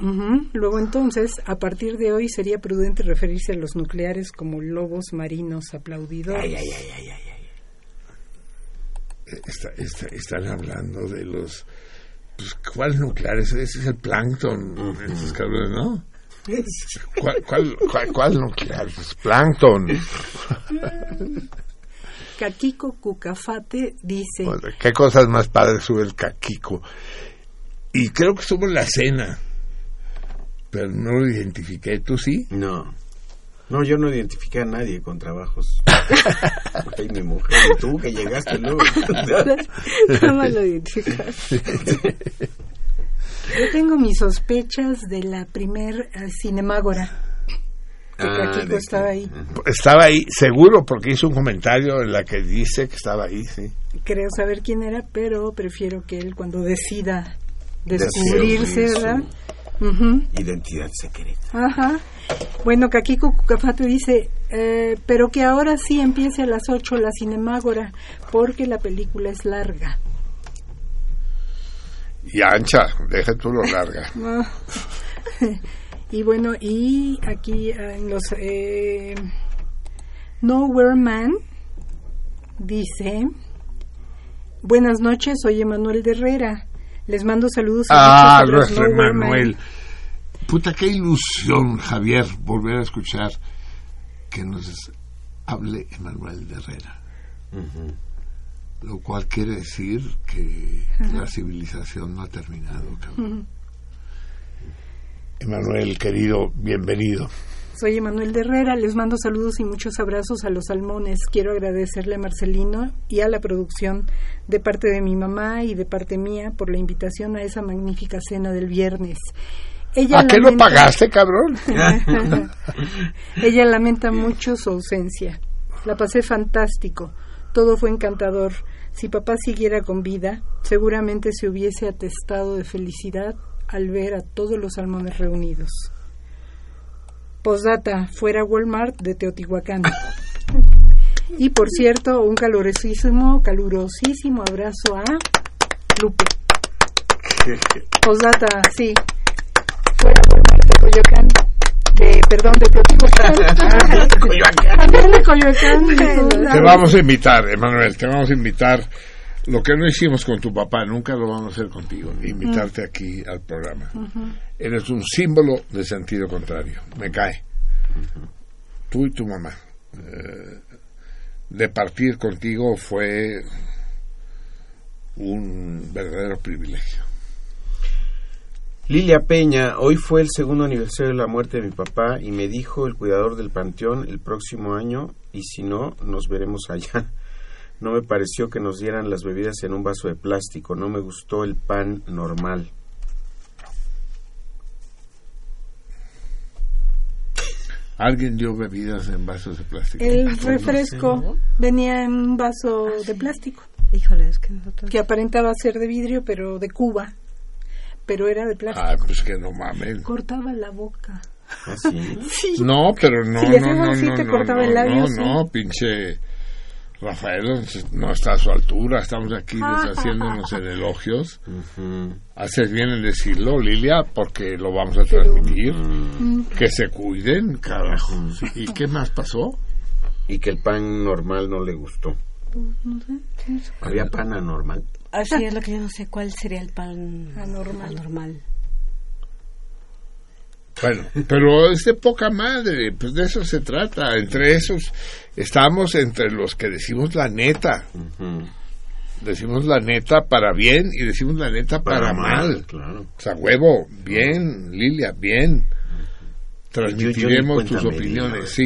luego entonces, a partir de hoy sería prudente referirse a los nucleares como lobos marinos aplaudidores. Está- está- están hablando de los... Pues, ¿Cuáles nucleares? Ese es el plancton, esos cabrones, ¿no? ¿Cuál, cuál, cuál, cuál nuclear? Es plancton. Kakiko Cucafate dice, Bueno, ¿Qué cosas más padres sube el caquico? Y creo que estuvo en la cena, pero no lo identifiqué. ¿Tú sí? No. No, yo no identifiqué a nadie con trabajos. Ay, mi mujer, y tú que llegaste luego. Nada más lo identificaste. Yo tengo mis sospechas de la primer eh, Cinemágora. Que Ah, Kakiko de estaba ahí. Estaba ahí, seguro, porque hizo un comentario en la que dice que estaba ahí, sí. Creo saber quién era, pero prefiero que él cuando decida Descubrir descubrirse, ¿verdad? Identidad secreta. Ajá. Bueno, Kakiko Cucafate dice, eh, pero que ahora sí empiece a las 8 la Cinemágora, porque la película es larga. Y ancha, deja tú lo larga. Ah. y bueno, y aquí ah, en los eh, Nowhere Man dice, buenas noches, soy Emanuel de Herrera. Les mando saludos Ah, muchos abrazos, nuestro Nowhere Man". Puta, qué ilusión, Javier, volver a escuchar que nos hable Emanuel de Herrera. Lo cual quiere decir que la civilización no ha terminado. cabrón. Ujú. Emanuel, querido, bienvenido. Soy Emanuel de Herrera, les mando saludos y muchos abrazos a los salmones. Quiero agradecerle a Marcelino y a la producción de parte de mi mamá y de parte mía por la invitación a esa magnífica cena del viernes. Ella ¿A qué lo pagaste, cabrón? Ella lamenta mucho su ausencia. La pasé fantástico. Todo fue encantador. Si papá siguiera con vida, seguramente se hubiese atestado de felicidad al ver a todos los salmones reunidos. Postdata, fuera Walmart de Teotihuacán. Y por cierto, un calurosísimo, calurosísimo abrazo a Lupe. Postdata, sí. Fuera Walmart de Coyoacán. De, perdón, de Teotihuacán. De Coyoacán. Te vamos a invitar, Emanuel, te vamos a invitar. Lo que no hicimos con tu papá, nunca lo vamos a hacer contigo, invitarte aquí al programa. Eres un símbolo de sentido contrario, me cae. Tú y tu mamá. Eh, de partir contigo fue un verdadero privilegio. Lilia Peña, hoy fue el segundo aniversario de la muerte de mi papá y me dijo el cuidador del panteón el próximo año y si no, nos veremos allá. No me pareció que nos dieran las bebidas en un vaso de plástico, no me gustó el pan normal. ¿Alguien dio bebidas en vasos de plástico? El refresco venía en un vaso de plástico. Híjole, es que nosotros... Que aparentaba ser de vidrio, pero de Cuba. Pero era de plástico. Ah, pues que no mames. Cortaba la boca. Sí. No, pero no, Si le no, no, así, no, te no, cortaba no, el labio, no, sí. no, pinche Rafael no está a su altura, estamos aquí deshaciéndonos en elogios. Haces bien en decirlo, Lilia, porque lo vamos a transmitir. Mm. Que se cuiden, carajo. Sí, ¿Y qué más pasó? Y que el pan normal no le gustó. No sé. Había pan anormal. Así es lo que yo no sé cuál sería el pan Anormal. anormal. Bueno, pero es de poca madre, pues de eso se trata. Entre esos estamos entre los que decimos la neta. Decimos la neta para bien y decimos la neta para, Para mal. mal, claro. O sea, huevo, bien, Lilia, bien. Yo- yo Transmitiremos cuenta tus opiniones, sí.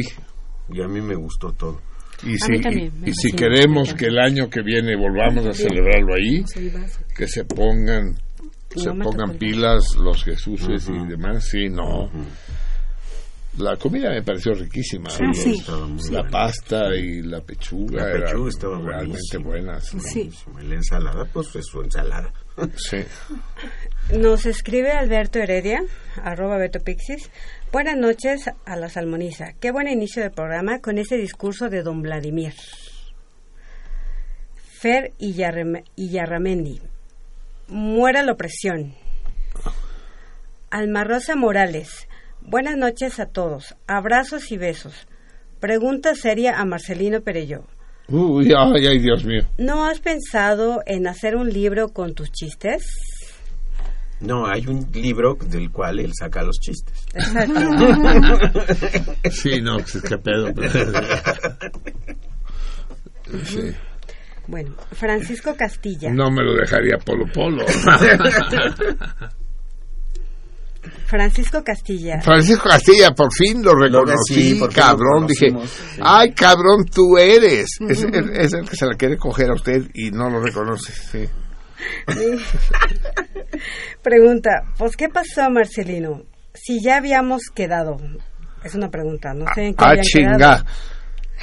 Y a mí me gustó todo. Y si, también, y- si queremos que el año que viene volvamos a celebrarlo ahí, vaso. que se pongan se pongan pilas los Jesuses y demás, sí, no. La comida me pareció riquísima. Ah, sí. estaba muy La pasta y la pechuga, La eran pechuga estaba realmente buenas. Sí. Y la ensalada, pues es su ensalada. Sí. Nos escribe Alberto Heredia, arroba Beto Pixis. Buenas noches a la salmoniza. Qué buen inicio del programa con ese discurso de don Vladimir. Fer Illarramendi. Muera la opresión. Alma Rosa Morales. Buenas noches a todos. Abrazos y besos. Pregunta seria a Marcelino Perello. Uy, ay, ay, Dios mío. ¿No has pensado en hacer un libro con tus chistes? No, hay un libro del cual él saca los chistes. Sí, no, pues, qué pedo. Sí. Bueno, Francisco Castilla. No me lo dejaría Polo Polo. Francisco Castilla. Francisco Castilla, por fin lo reconocí, sí, lo cabrón. Dije, sí. ay, cabrón, tú eres. Es, es- es el que se la quiere coger a usted y no lo reconoce. Sí. Pregunta, pues ¿qué pasó Marcelino? Si ya habíamos quedado. Es una pregunta, no sé en qué Ah, habían chinga. quedado.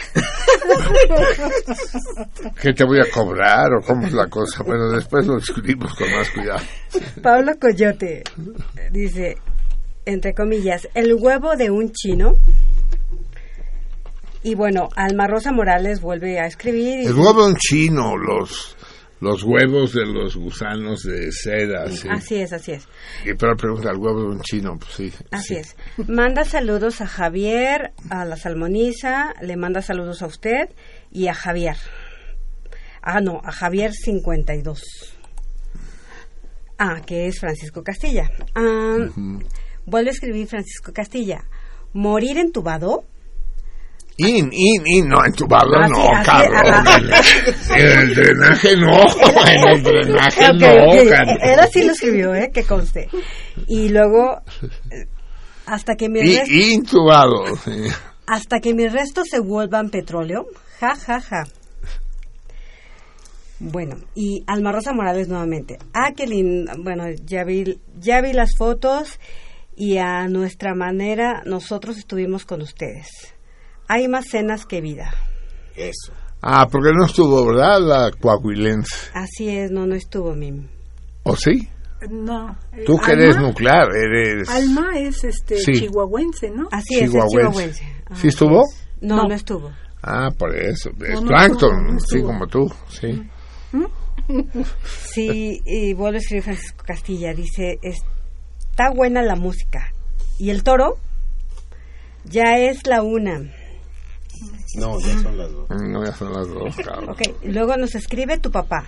¿Qué te voy a cobrar o cómo es la cosa? Bueno, después lo discutimos con más cuidado. Pablo Coyote dice, entre comillas, el huevo de un chino. Y bueno, Alma Rosa Morales vuelve a escribir. y- El huevo en chino, los, los huevos de los gusanos de seda. Sí. Así es, así es. Y pero pregunta, ¿el huevo de un chino? Pues sí. Así es. Manda saludos a Javier, a la salmoniza, le manda saludos a usted y a Javier. Ah, no, a Javier 52. Ah, que es Francisco Castilla. Ah, Vuelve a escribir Francisco Castilla. ¿Morir entubado? In, in, in, no, entubado no, cabrón. ajá. En el drenaje no, en el drenaje no, ok. cabrón. Él así lo escribió, ¿eh? Que conste. Y luego, hasta que mis I- restos, intubado. sí. hasta que mis restos se vuelvan petróleo. Ja, ja, ja. Bueno, y Alma Rosa Morales nuevamente. Ah, qué lindo. Bueno, ya vi, ya vi las fotos y a nuestra manera nosotros estuvimos con ustedes. Hay más cenas que vida. Eso. Ah, porque no estuvo, ¿verdad? La coahuilense. Así es, no, no estuvo Mim. ¿O sí? No. Tú que Alma- eres nuclear, eres... Alma es este Sí. chihuahuense, ¿no? Así es, es chihuahuense. chihuahuense. ¿Sí estuvo? No, No. no estuvo. Ah, por eso. Es no no sí, como tú, sí. Sí, y vuelve a escribir Francisco Castilla. Dice, está buena la música. ¿Y el toro? Ya es la una. No, ya son las dos. No, ya son las dos, cabrón. Ok, luego nos escribe tu papá.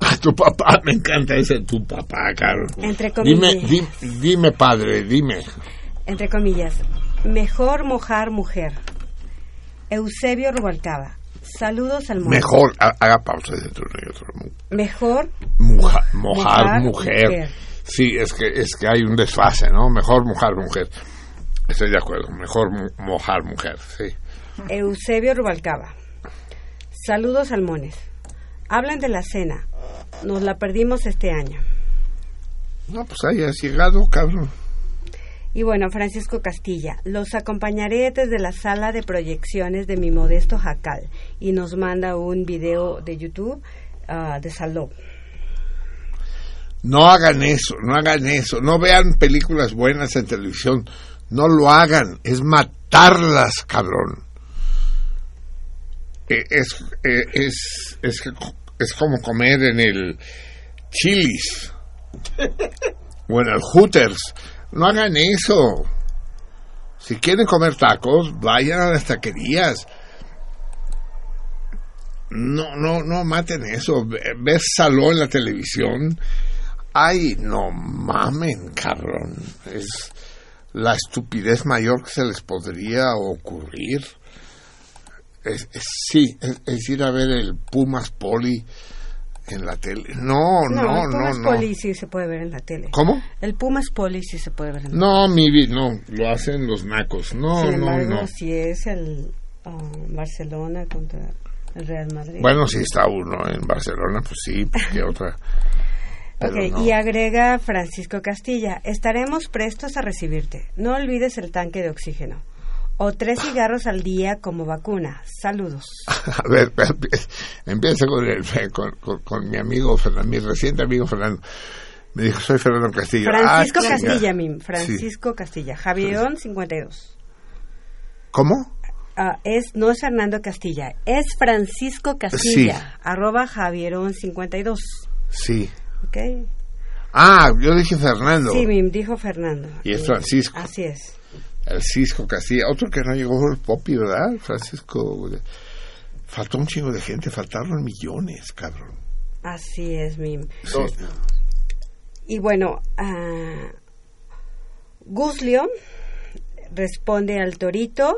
Ah, tu papá, me encanta ese tu papá, cabrón. Entre Dime, comillas. di- dime, padre, dime. Entre comillas. Mejor mojar mujer. Eusebio Rubalcaba. Saludos al mundo. Mejor, ha- haga pausa de otro. Mejor Muja- mojar, Mojar mujer. mujer. Sí, es que, es que hay un desfase, ¿no? Mejor mojar mujer. Estoy de acuerdo, mejor mo- mojar mujer, sí. Eusebio Rubalcaba. Saludos salmones. Hablan de la cena. Nos la perdimos este año. No, pues ahí has llegado, cabrón. Y bueno, Francisco Castilla, los acompañaré desde la sala de proyecciones de mi modesto jacal y nos manda un video de YouTube ah, de Saló. No hagan eso, no hagan eso. No vean películas buenas en televisión. No lo hagan. Es matarlas, cabrón. Eh, Es, eh, es, es, es como comer en el Chili's o en el Hooters. No hagan eso. Si quieren comer tacos, vayan a las taquerías. No, no, no maten eso. Ve- Ves salón en la televisión. Ay, no mamen, cabrón. Es la estupidez mayor que se les podría ocurrir. Es, es- sí, es, es ir a ver el Pumas Poli en la tele. No, no, el no, Pumas no. Poli sí se puede ver en la tele. ¿Cómo? El Pumas Poli sí se puede ver en la No, mi vida, no. Lo hacen los nacos. No, Sin no, embargo, no. si es el ah, Barcelona contra el Real Madrid. Bueno, si está uno en Barcelona, pues sí, qué otra. Pero Ok, no. y agrega Francisco Castilla, estaremos prestos a recibirte. No olvides el tanque de oxígeno. O tres cigarros al día como vacuna. Saludos. A ver, empie- empieza con, el- con, con- con mi amigo Fernando, mi reciente amigo Fernando. Me dijo, soy Fernando Castillo. Francisco Ah. Castilla, Mim. Sí. Francisco Castilla. Javierón 52. ¿Cómo? Ah, es, no es Fernando Castilla, es Francisco Castilla. Arroba Javierón 52. Sí. ¿Ok? Ah, yo dije Fernando. Sí, Mim, dijo Fernando. Y es Francisco. Así es. El Cisco Castilla. Otro que no llegó fue el Popi, ¿verdad? Francisco. Faltó un chingo de gente, faltaron millones, cabrón. Así es, Mim. Sí. Y bueno, ah, Gus León responde al Torito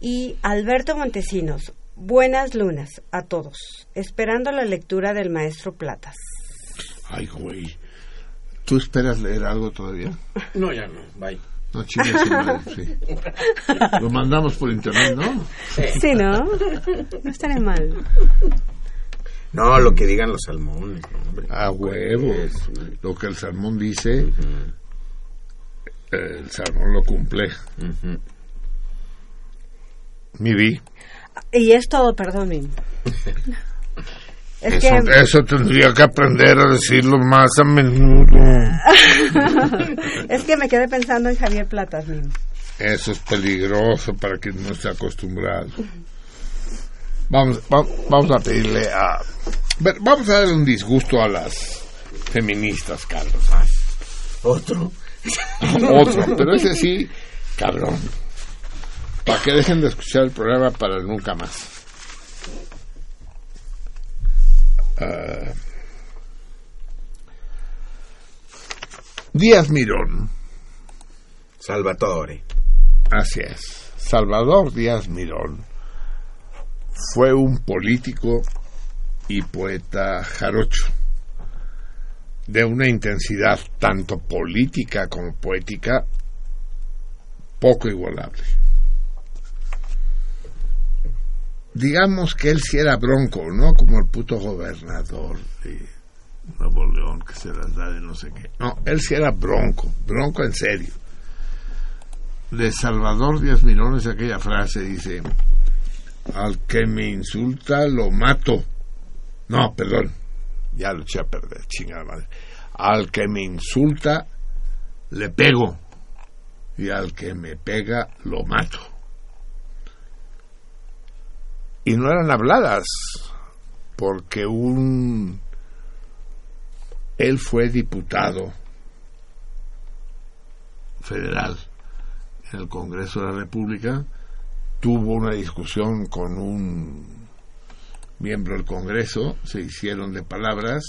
y Alberto Montesinos. Buenas lunas a todos. Esperando la lectura del maestro Platas. Ay, güey. ¿Tú esperas leer algo todavía? No, ya no. Bye. No chingues su madre, sí. Lo mandamos por internet, ¿no? Sí, ¿no? No estaría mal. No, lo que digan los salmones, hombre. A huevo. Lo que el salmón dice, el salmón lo cumple. Mi vi. Y es todo, perdón, Mim. Es Eso, que eso tendría que aprender a decirlo más a menudo. es que me quedé pensando en Javier Platas. Eso es peligroso para quien no esté acostumbrado. Vamos, va- vamos a pedirle a... Vamos a darle un disgusto a las feministas, Carlos. Otro. Otro, pero ese sí, cabrón. Para que dejen de escuchar el programa para nunca más. Ah, Díaz Mirón. Salvatore. Así es. Salvador Díaz Mirón fue un político y poeta jarocho de una intensidad tanto política como poética poco igualable. Digamos que él sí era bronco, ¿no? Como el puto gobernador de Nuevo León que se las da de no sé qué. No, él sí era bronco, bronco en serio de Salvador Díaz Mirón es aquella frase, dice, al que me insulta lo mato. No, perdón, ya lo eché a perder, chingada madre. Al que me insulta le pego y al que me pega lo mato. Y no eran habladas, porque un... Él fue diputado federal en el Congreso de la República, tuvo una discusión con un miembro del Congreso, se hicieron de palabras,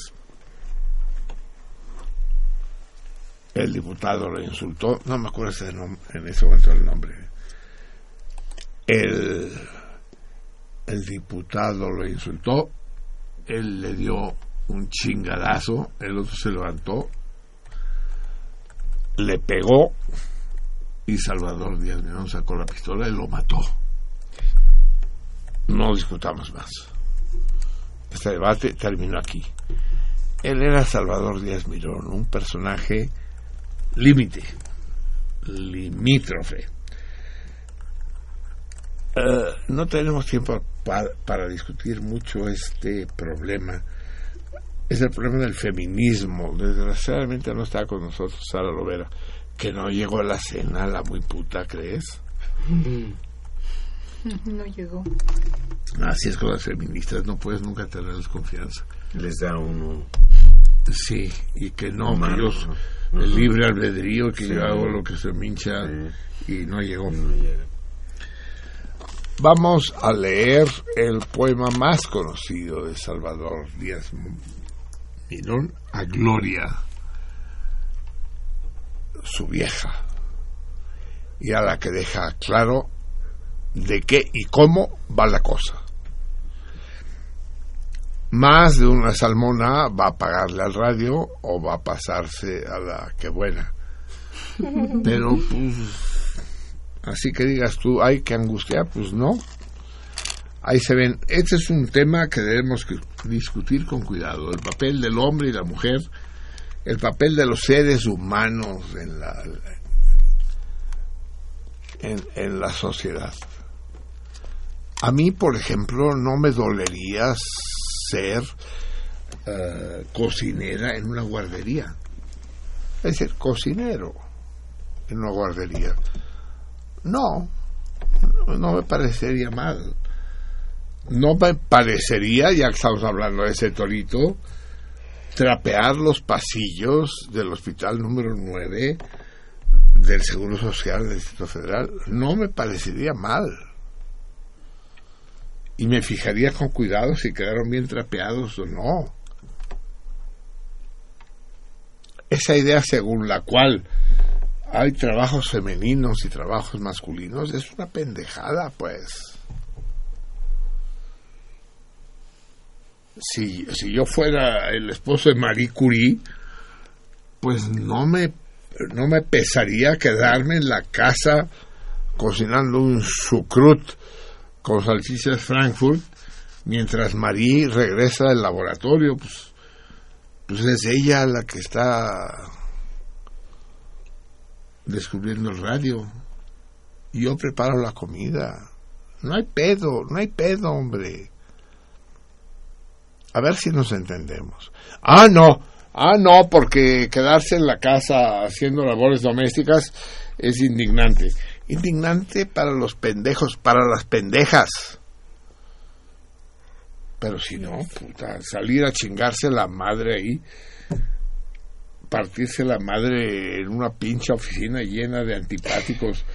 el diputado le insultó, no me acuerdo ese nom- en ese momento el nombre, el, el diputado lo insultó, él le dio un chingadazo, el otro se levantó, le pegó y Salvador Díaz Mirón sacó la pistola y lo mató. No discutamos más. Este debate terminó aquí. Él era Salvador Díaz Mirón, un personaje límite, limítrofe. Eh, no tenemos tiempo pa- para discutir mucho este problema. Es el problema del feminismo. Desgraciadamente no está con nosotros Sara Lovera, que no llegó a la cena, la muy puta, ¿crees? No llegó. Así es con las feministas, no puedes nunca tenerles confianza. Les da uno. Sí, y que no, que Humano, yo, ¿no? el libre albedrío, que Sí. yo hago lo que se me hincha y no llegó. Vamos a leer el poema más conocido de Salvador Díaz Mirón, a Gloria, su vieja, y a la que deja claro de qué y cómo va la cosa. Más de una salmona va a pagarle al radio o va a pasarse a la que buena. Pero pues así que digas tú, hay que angustiar, pues no. Ahí se ven, este es un tema que debemos discutir con cuidado, el papel del hombre y la mujer, el papel de los seres humanos en la en, la sociedad. A mí, por ejemplo, no me dolería ser eh, cocinera en una guardería. Es decir, cocinero en una guardería. No, no me parecería mal. No me parecería, ya que estamos hablando de ese torito, trapear los pasillos del hospital número 9 del Seguro Social del Distrito Federal. No me parecería mal. Y me fijaría con cuidado si quedaron bien trapeados o no. Esa idea según la cual hay trabajos femeninos y trabajos masculinos es una pendejada, pues. Si, si yo fuera el esposo de Marie Curie, pues no me, no me pesaría quedarme en la casa cocinando un sucrut con salchichas Frankfurt mientras Marie regresa del laboratorio, pues, pues es ella la que está descubriendo el radio. Yo preparo la comida. No hay pedo, no hay pedo, hombre. A ver si nos entendemos. Ah, no, ah, no, porque quedarse en la casa haciendo labores domésticas es indignante. Indignante para los pendejos, para las pendejas. Pero si no, puta, salir a chingarse la madre ahí, partirse la madre en una pinche oficina llena de antipáticos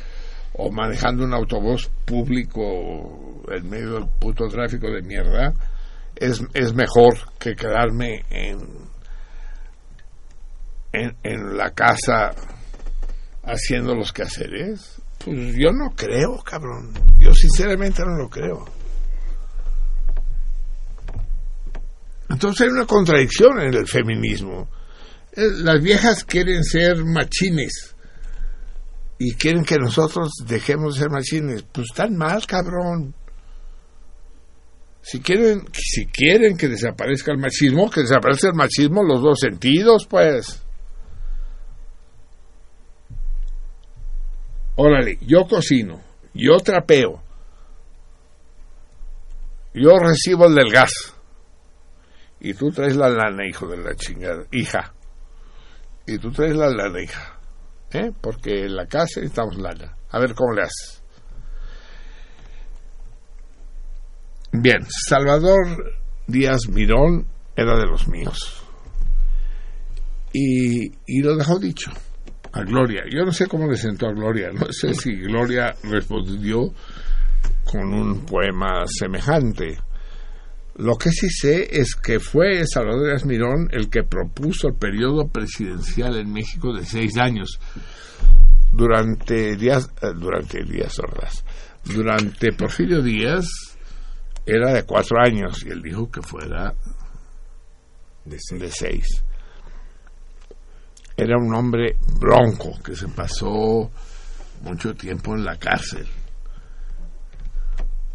o manejando un autobús público en medio del puto tráfico de mierda, es, es mejor que quedarme en, en, en la casa haciendo los quehaceres. Pues yo no creo, cabrón. Yo sinceramente no lo creo. Entonces hay una contradicción en el feminismo. Eh, Las viejas quieren ser machines y quieren que nosotros dejemos de ser machines. Pues están mal, cabrón. Si quieren, si quieren que desaparezca el machismo, que desaparezca el machismo los dos sentidos, pues. Órale, yo cocino, yo trapeo, yo recibo el del gas. Y tú traes la lana, hijo de la chingada, hija. Y tú traes la lana. ¿Eh? Porque en la casa necesitamos lana. A ver cómo le haces. Bien, Salvador Díaz Mirón era de los míos. Y, y lo dejó dicho a Gloria. Yo no sé cómo le sentó a Gloria. No sé si Gloria respondió con un poema semejante. Lo que sí sé es que fue Salvador Díaz Mirón el que propuso el periodo presidencial en México de seis años. Durante Díaz, eh, durante Díaz Ordaz, durante Porfirio Díaz era de cuatro años y él dijo que fuera De seis. de seis. Era un hombre bronco que se pasó mucho tiempo en la cárcel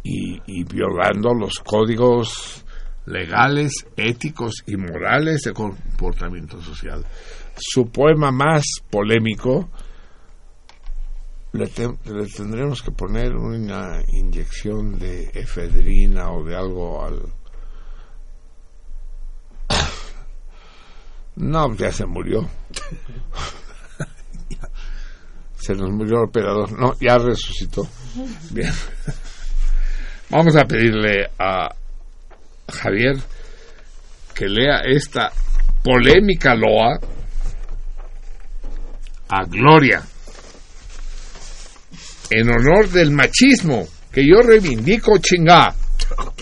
y, y violando los códigos legales, éticos y morales de comportamiento social. Su poema más polémico le, le tendremos que poner una inyección de efedrina o de algo al... No, ya se murió. se nos murió el operador. No, ya resucitó. Bien. Vamos a pedirle a Javier que lea esta polémica loa a Gloria en honor del machismo que yo reivindico chingá.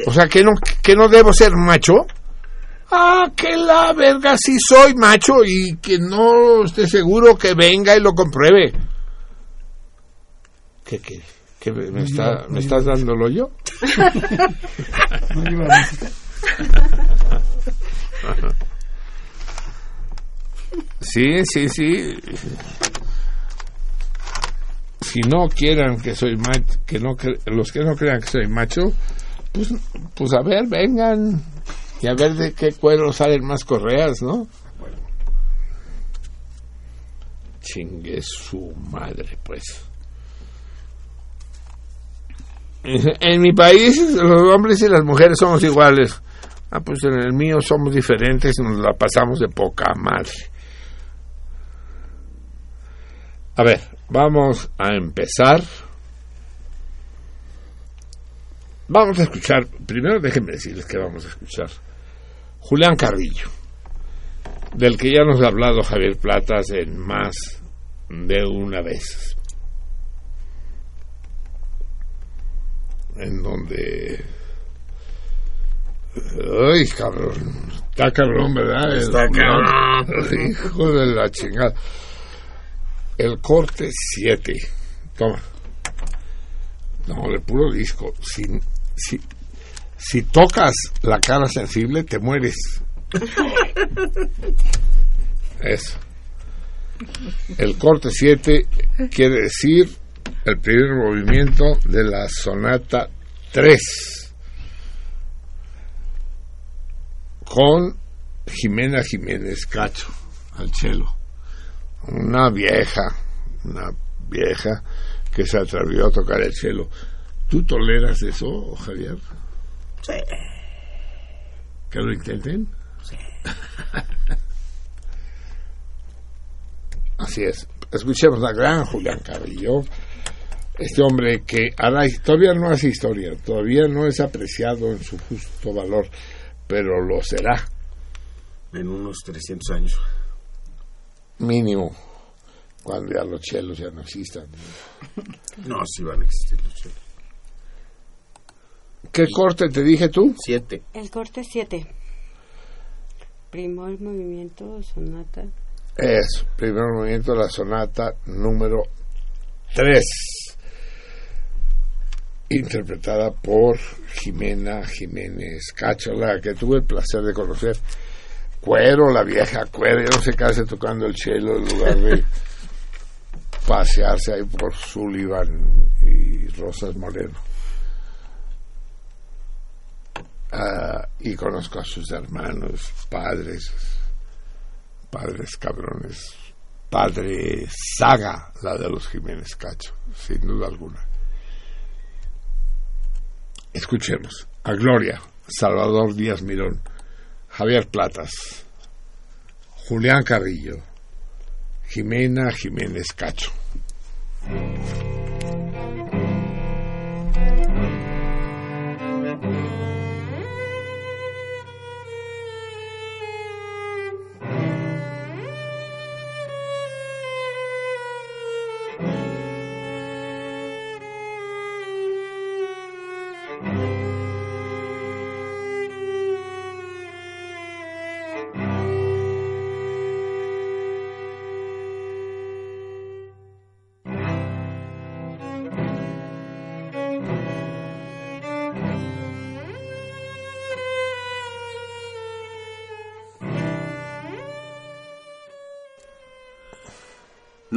O sea, que no, que no debo ser macho. Ah, que la verga sí soy macho y que no esté seguro que venga y lo compruebe. ¿Qué, qué, qué me, está, ¿Me estás dándolo yo? No lleva. Sí, sí, sí. Si no quieran que soy macho, que no cre- los que no crean que soy macho, pues, pues a ver, vengan y a ver de qué cuero salen más correas, ¿no? Chingue su madre, pues. En mi país los hombres y las mujeres somos iguales. Ah, pues en el mío somos diferentes y nos la pasamos de poca madre. A ver, vamos a empezar. Vamos a escuchar, primero déjenme decirles que vamos a escuchar. Julián Carrillo, del que ya nos ha hablado Javier Platas en más de una vez. En donde... Ay, cabrón. Está cabrón, ¿verdad? El- Está cabrón. Hijo de la chingada. El corte 7. Toma. No, de puro disco. Si, si, si tocas la cara sensible, te mueres. Eso. El corte 7 quiere decir el primer movimiento de la sonata 3 con Jimena Jiménez Cacho al cello. Una vieja, una vieja que se atrevió a tocar el cello. ¿Tú toleras eso, Javier? Sí. ¿Que lo intenten? Así es. Escuchemos a gran Julián Carrillo, este hombre que hará, todavía no hace historia, todavía no es apreciado en su justo valor, pero lo será En unos 300 años. mínimo cuando ya los chelos ya no existan. No, sí van a existir los chelos. ¿Qué corte te dije tú? Siete. El corte 7. Primer movimiento, sonata. Es primer movimiento de la sonata número 3, interpretada por Jimena Jiménez Cacho, la que tuve el placer de conocer. Cuero, la vieja cuero, ya no se case tocando el cello en lugar de pasearse ahí por Sullivan y Rosas Moreno. Ah, y conozco a sus hermanos, padres, padres cabrones. Padre Saga, la de los Jiménez Cacho, sin duda alguna. Escuchemos a Gloria, Salvador Díaz Mirón, Javier Platas, Julián Carrillo, Jimena Jiménez Cacho.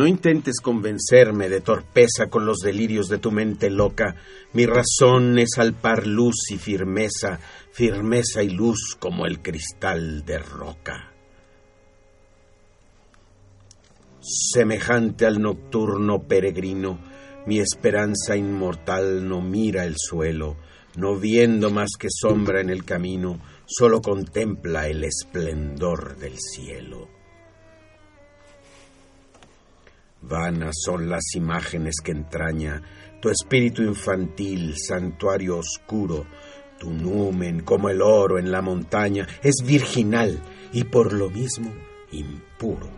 No intentes convencerme de torpeza con los delirios de tu mente loca. Mi razón es al par luz y firmeza, firmeza y luz como el cristal de roca. Semejante al nocturno peregrino, mi esperanza inmortal no mira el suelo, no viendo más que sombra en el camino, solo contempla el esplendor del cielo. Vanas son las imágenes que entraña tu espíritu infantil, santuario oscuro. Tu numen, como el oro en la montaña, es virginal y por lo mismo impuro.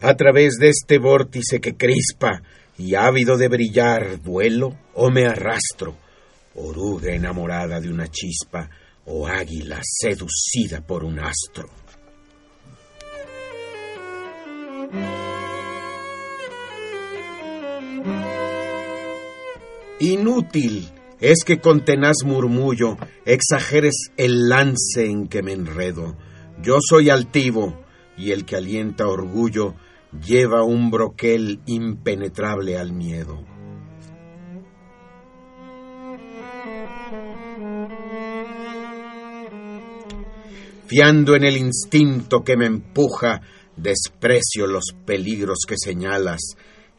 A través de este vórtice que crispa y ávido de brillar, vuelo o me arrastro, oruga enamorada de una chispa o águila seducida por un astro. Inútil es que con tenaz murmullo exageres el lance en que me enredo. Yo soy altivo y el que alienta orgullo lleva un broquel impenetrable al miedo. Fiando en el instinto que me empuja, desprecio los peligros que señalas.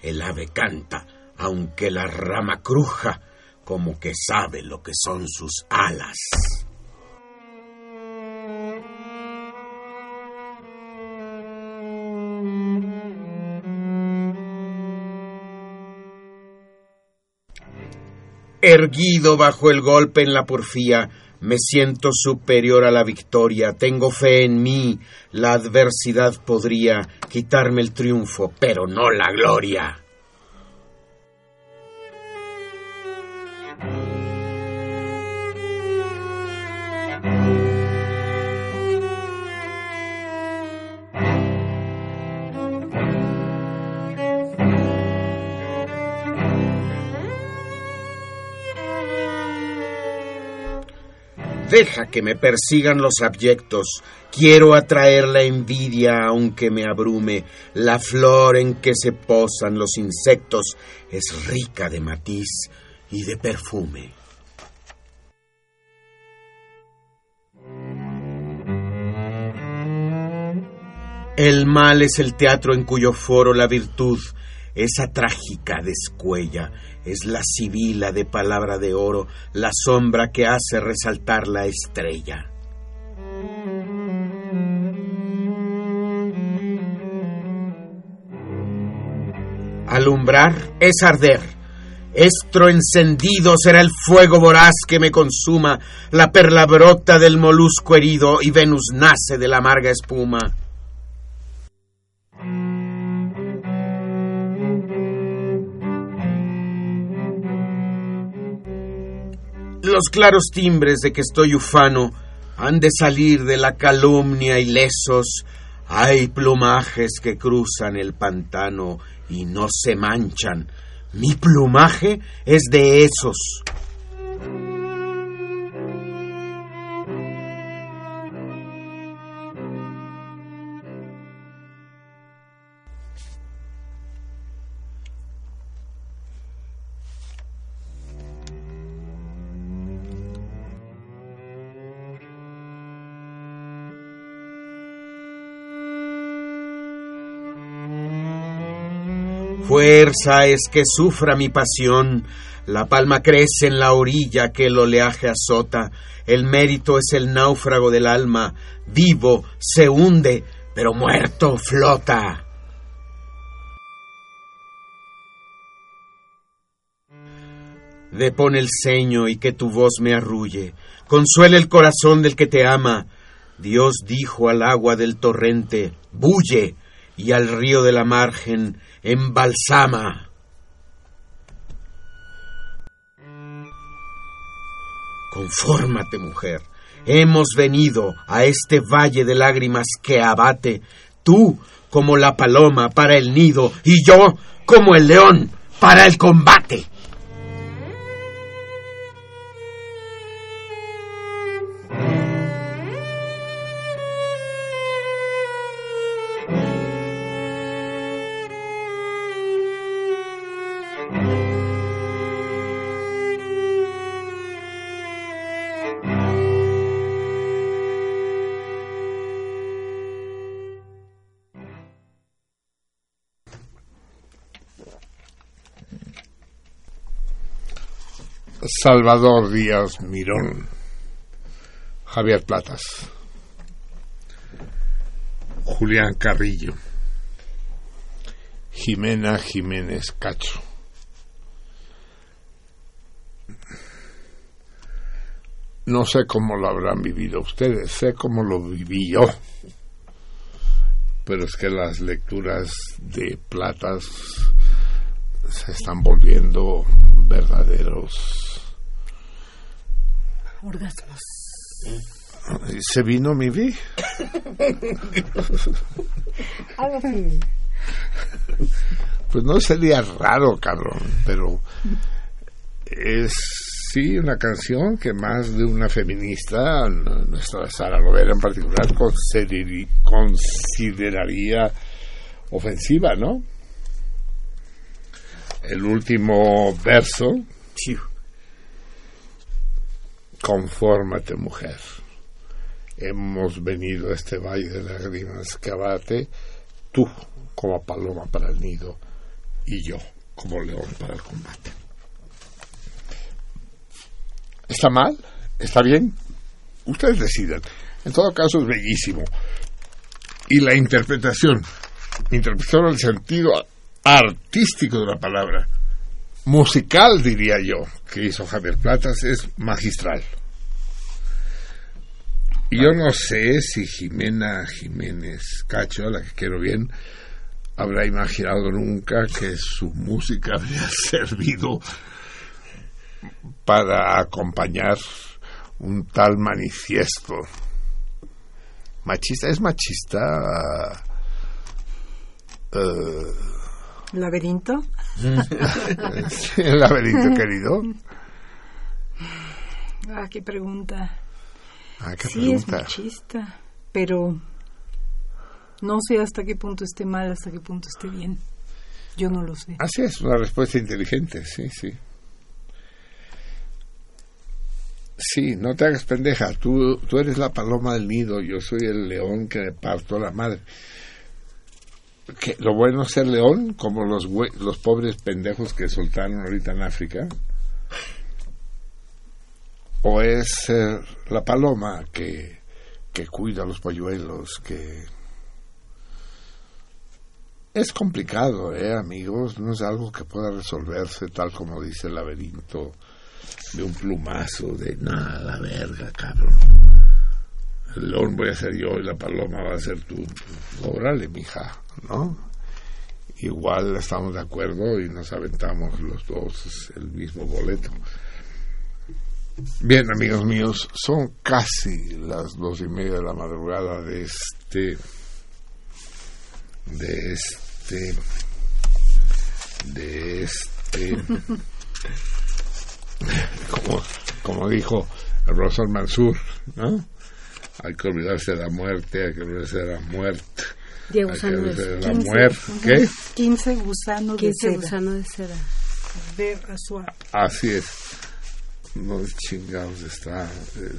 El ave canta, aunque la rama cruja, como que sabe lo que son sus alas. Erguido bajo el golpe en la porfía, me siento superior a la victoria, tengo fe en mí, la adversidad podría quitarme el triunfo, pero no la gloria. Deja que me persigan los abyectos. Quiero atraer la envidia aunque me abrume. La flor en que se posan los insectos es rica de matiz y de perfume. El mal es el teatro en cuyo foro la virtud, esa trágica descuella, es la sibila de palabra de oro, la sombra que hace resaltar la estrella. Alumbrar es arder. Estro encendido será el fuego voraz que me consuma. La perla brota del molusco herido y Venus nace de la amarga espuma. Los claros timbres de que estoy ufano han de salir de la calumnia ilesos. Hay plumajes que cruzan el pantano y no se manchan. Mi plumaje es de esos. Fuerza es que sufra mi pasión, la palma crece en la orilla que el oleaje azota, el mérito es el náufrago del alma, vivo se hunde, pero muerto flota. Depone el ceño y que tu voz me arrulle, consuele el corazón del que te ama. Dios dijo al agua del torrente, bulle, y al río de la margen, embalsama. Confórmate, mujer. Hemos venido a este valle de lágrimas que abate, tú como la paloma para el nido y yo como el león para el combate. Salvador Díaz Mirón, Javier Platas, Julián Carrillo, Jimena Jiménez Cacho. No sé cómo lo habrán vivido ustedes, sé cómo lo viví yo, pero es que las lecturas de Platas se están volviendo verdaderos orgasmos. ¿Se vino mi vi? Algo así. Pues no sería raro, cabrón, pero es sí una canción que más de una feminista, nuestra Sara Lovera en particular, consideraría ofensiva, ¿no? El último verso. Confórmate, mujer. Hemos venido a este valle de lágrimas que tú como paloma para el nido y yo como león para el combate. ¿Está mal? ¿Está bien? Ustedes decidan. En todo caso es bellísimo. Y la interpretación, interpretación al sentido artístico de la palabra, musical, diría yo, que hizo Javier Platas es magistral. Y yo no sé si Jimena Jiménez Cacho, la que quiero bien, habrá imaginado nunca que su música habría servido para acompañar un tal manifiesto. Machista, es machista. eh, ¿Laberinto? el laberinto querido. Ah, qué pregunta. Ah, qué sí, es machista, pero no sé hasta qué punto esté mal, hasta qué punto esté bien. Yo no lo sé. Así es, una respuesta inteligente, sí, sí. Sí, no te hagas pendeja. Tú, tú eres la paloma del nido, yo soy el león que me parto la madre. ¿Qué? ¿Lo bueno es ser león, como los, los pobres pendejos que soltaron ahorita en África? ¿O es ser la paloma que, que cuida a los polluelos, que... Es complicado, ¿eh, amigos? No es algo que pueda resolverse tal como dice el laberinto de un plumazo, de nada, la verga, cabrón. El león voy a ser yo y la paloma va a ser tú. Órale, mija, ¿no? Igual estamos de acuerdo y nos aventamos los dos el mismo boleto. Bien, amigos míos, son casi las dos y media de la madrugada de este de este de este como, como dijo profesor Mansur ¿no? hay que olvidarse de la muerte hay que olvidarse de la muerte De olvidarse de seda. la muerte ¿qué? 15 gusanos 15 de seda. gusano de seda. De Rasuá. así es no chingados está eh,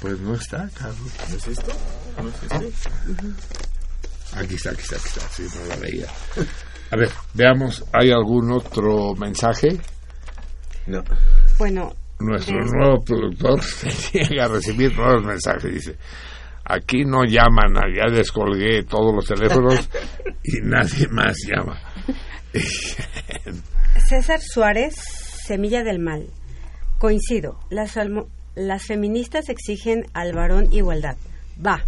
pues no está Carlos ¿No es esto? ¿No es este? Aquí está, aquí está, aquí está. Sí, no la veía. A ver, veamos, ¿hay algún otro mensaje? No. Bueno, Nuestro nuevo productor se llega a recibir nuevos mensajes. Dice, aquí no llaman, ya descolgué todos los teléfonos y nadie más llama. César Suárez, Semilla del Mal. Coincido, las, almo- las feministas exigen al varón igualdad. Va,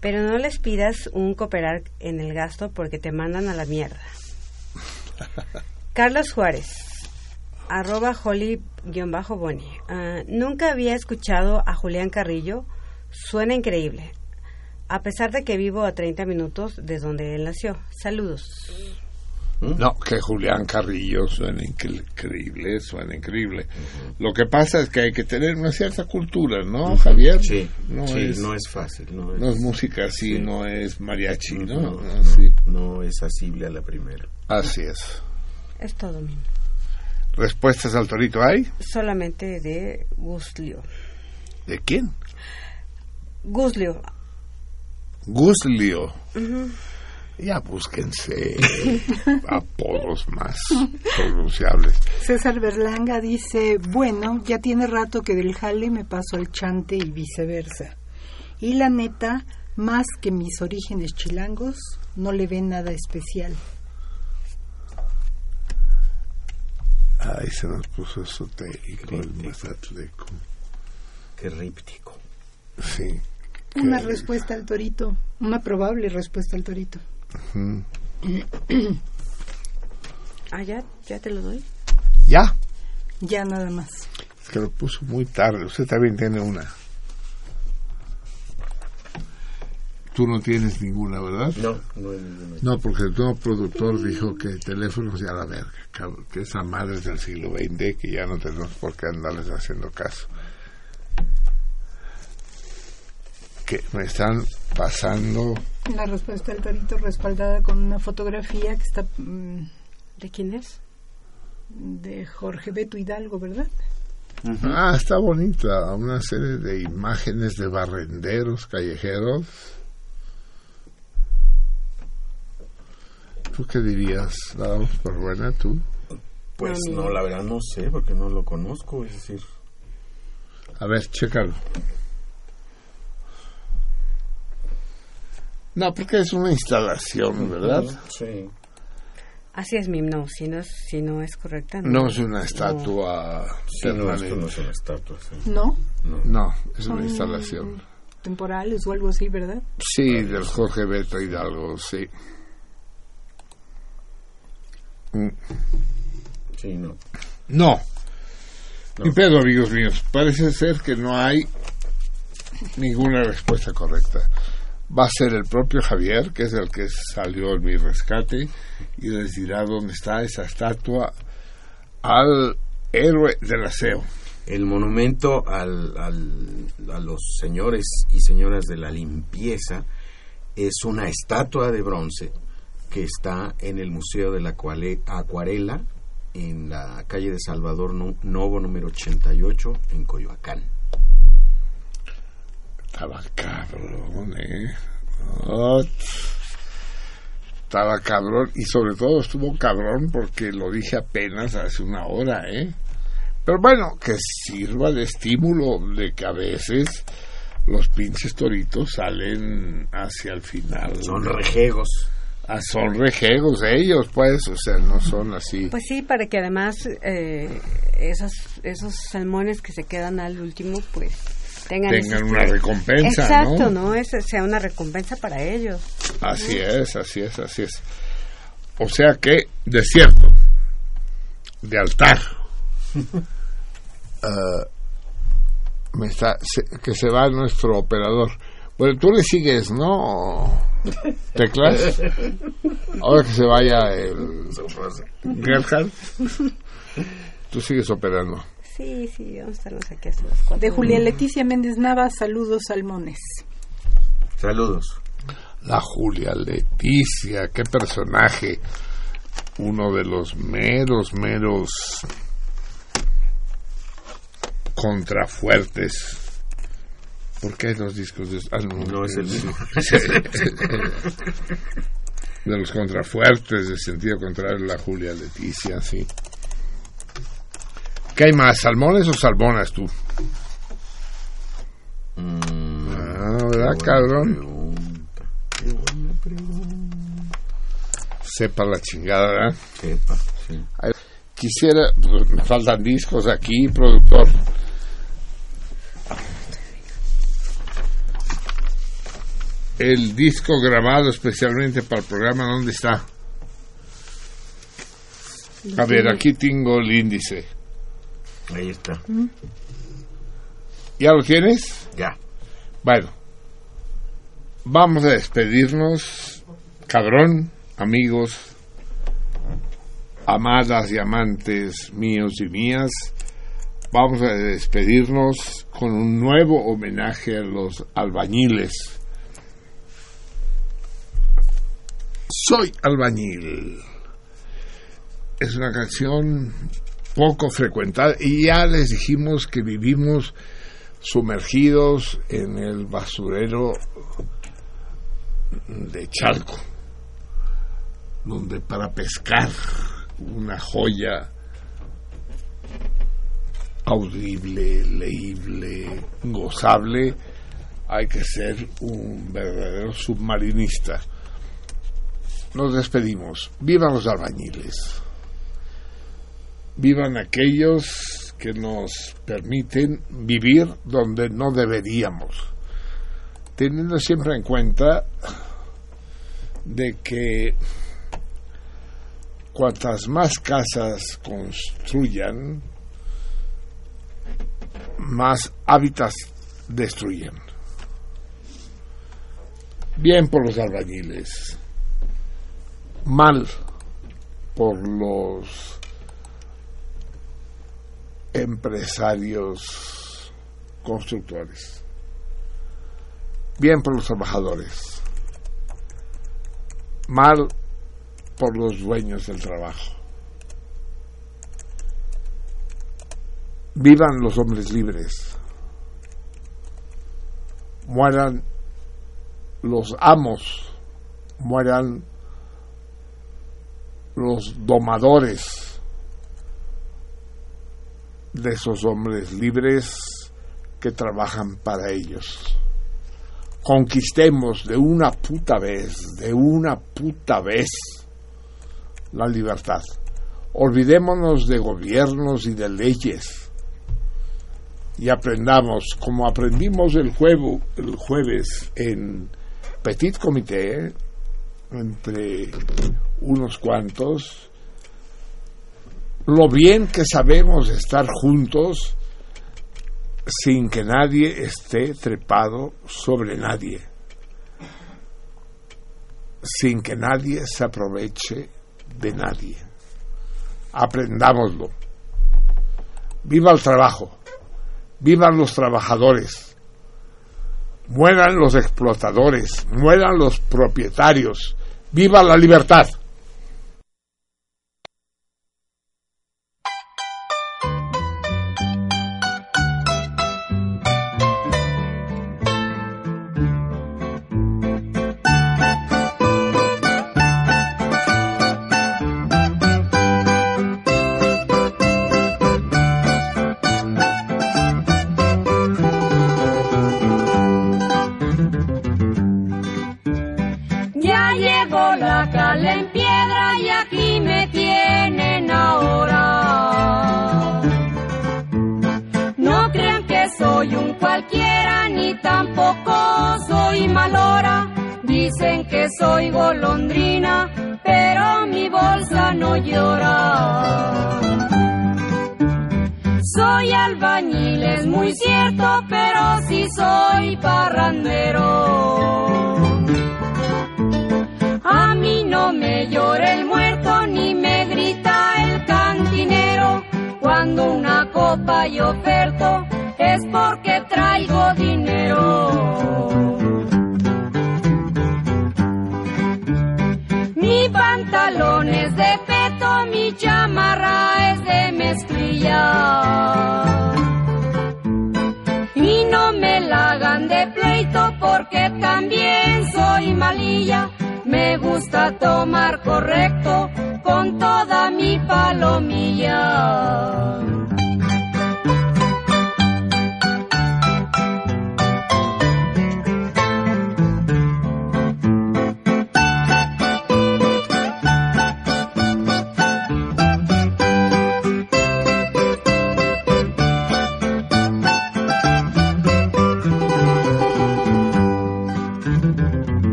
pero no les pidas un cooperar en el gasto porque te mandan a la mierda. Carlos Juárez, arroba Holly-Boni. Ah, nunca había escuchado a Julián Carrillo. Suena increíble. A pesar de que vivo a 30 minutos de donde él nació. Saludos. No, que Julián Carrillo suena incre- increíble, suena increíble. Lo que pasa es que hay que tener una cierta cultura, ¿no, Javier? Sí, no, sí, es, no es fácil. No es, no es música así, Sí. no es mariachi, ¿no? no, No, no, sí. no es asible a la primera. Así es. Es todo. ¿Respuestas al torito hay? Solamente de Guslio. ¿De quién? Guslio. Guslio. Ya búsquense apodos más pronunciables. César Berlanga dice, bueno, ya tiene rato que del jale me paso al chante y viceversa. Y la neta, más que mis orígenes chilangos, no le ven nada especial. Ay, se nos puso esotérico el mazatleco. Qué ríptico. Sí. Una que- respuesta al torito, una probable respuesta al torito. Ah, ya, ya te lo doy. Ya. Ya nada más. Es que lo puso muy tarde. Usted también tiene una. Tú no tienes ninguna, ¿verdad? No, no hay ninguna. No, porque el nuevo productor dijo que teléfonos ya la verga, que esa madre es del siglo XX, que ya no tenemos por qué andarles haciendo caso. Que me están pasando. La respuesta del torito respaldada con una fotografía que está mm, ¿De quién es? de Jorge Beto Hidalgo, ¿verdad? Ah, está bonita, una serie de imágenes de barrenderos callejeros. ¿Tú qué dirías? ¿La damos por buena tú? Pues No, no, la verdad no sé, porque no lo conozco, es decir... A ver, chécalo. No, porque es una instalación, ¿verdad? Sí. Así es, Mim, no, si no es, si no es correcta. No es una estatua Sí, no, permanente. esto no es una estatua. sí. ¿No? No, es una instalación. Temporales o algo así, ¿verdad? Sí, del Jorge Beto Hidalgo, sí. Mm, Sí, no. No. Ni pedo, amigos míos. Parece ser que no hay ninguna respuesta correcta. Va a ser el propio Javier, que es el que salió en mi rescate, y les dirá dónde está esa estatua al héroe del aseo. El monumento al, al- a los señores y señoras de la limpieza es una estatua de bronce que está en el Museo de la Acuarela en la calle de Salvador Novo número 88 en Coyoacán. Estaba cabrón, ¿eh? Ot. Estaba cabrón y sobre todo estuvo cabrón porque lo dije apenas hace una hora, ¿eh? Pero bueno, que sirva de estímulo de que a veces los pinches toritos salen hacia el final. Son rejegos. Ah, son rejegos ellos, pues, o sea, no son así. Pues sí, para que además eh, esos, esos salmones que se quedan al último, pues tengan, una recompensa, Exacto, ¿no? ¿no? Ese sea una recompensa para ellos. Así es, así es, así es. O sea que, desierto, de altar. Ah, me está, se- que se va nuestro operador. Bueno, tú le sigues, ¿no? ¿Teclas? Ahora que se vaya el Gerhard, tú sigues operando. Sí, sí, vamos a estarnos aquí hasta las cuatro. De Julia Leticia Méndez Nava, saludos salmones. Saludos. La Julia Leticia, qué personaje. Uno de los meros, meros contrafuertes. ¿Por qué los discos de... ah, no, No es el mismo. de los contrafuertes, de sentido contrario, la Julia Leticia, sí. ¿Qué hay más? ¿Salmones o salmonas tú? ah, ¿verdad, cabrón? Sepa la chingada, ¿verdad? Sepa, sí. Ay, Quisiera, pues, me faltan discos aquí, productor. El disco grabado especialmente para el programa, ¿dónde está? A ver, aquí tengo el índice. Ahí está. ¿Ya lo tienes? Ya. Bueno, vamos a despedirnos, cabrón, amigos, amadas y amantes míos y mías. Vamos a despedirnos con un nuevo homenaje a los albañiles. Soy albañil. Es una canción poco frecuentada y ya les dijimos que vivimos sumergidos en el basurero de Chalco, donde para pescar una joya audible, leíble, gozable, hay que ser un verdadero submarinista. Nos despedimos. Vivan los albañiles. Vivan aquellos que nos permiten vivir donde no deberíamos, teniendo siempre en cuenta de que cuantas más casas construyan, más hábitats destruyen. Bien por los albañiles, mal por los empresarios constructores. Bien por los trabajadores. Mal por los dueños del trabajo. Vivan los hombres libres. Mueran los amos. Mueran los domadores de esos hombres libres que trabajan para ellos. Conquistemos de una puta vez, de una puta vez, la libertad. Olvidémonos de gobiernos y de leyes y aprendamos, como aprendimos el, juevo, el jueves en Petit Comité, entre unos cuantos, lo bien que sabemos estar juntos sin que nadie esté trepado sobre nadie, sin que nadie se aproveche de nadie. Aprendámoslo. Viva el trabajo, vivan los trabajadores, mueran los explotadores, mueran los propietarios, viva la libertad.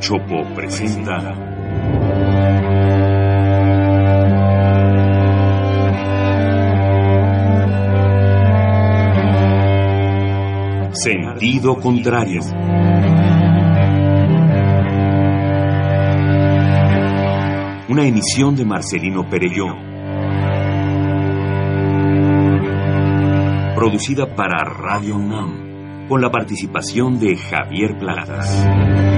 Chopo presenta Sentido contrario. Una emisión de Marcelino Perelló. Producida para Radio UNAM, con la participación de Javier Platas.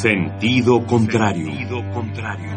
Sentido contrario. Sentido contrario.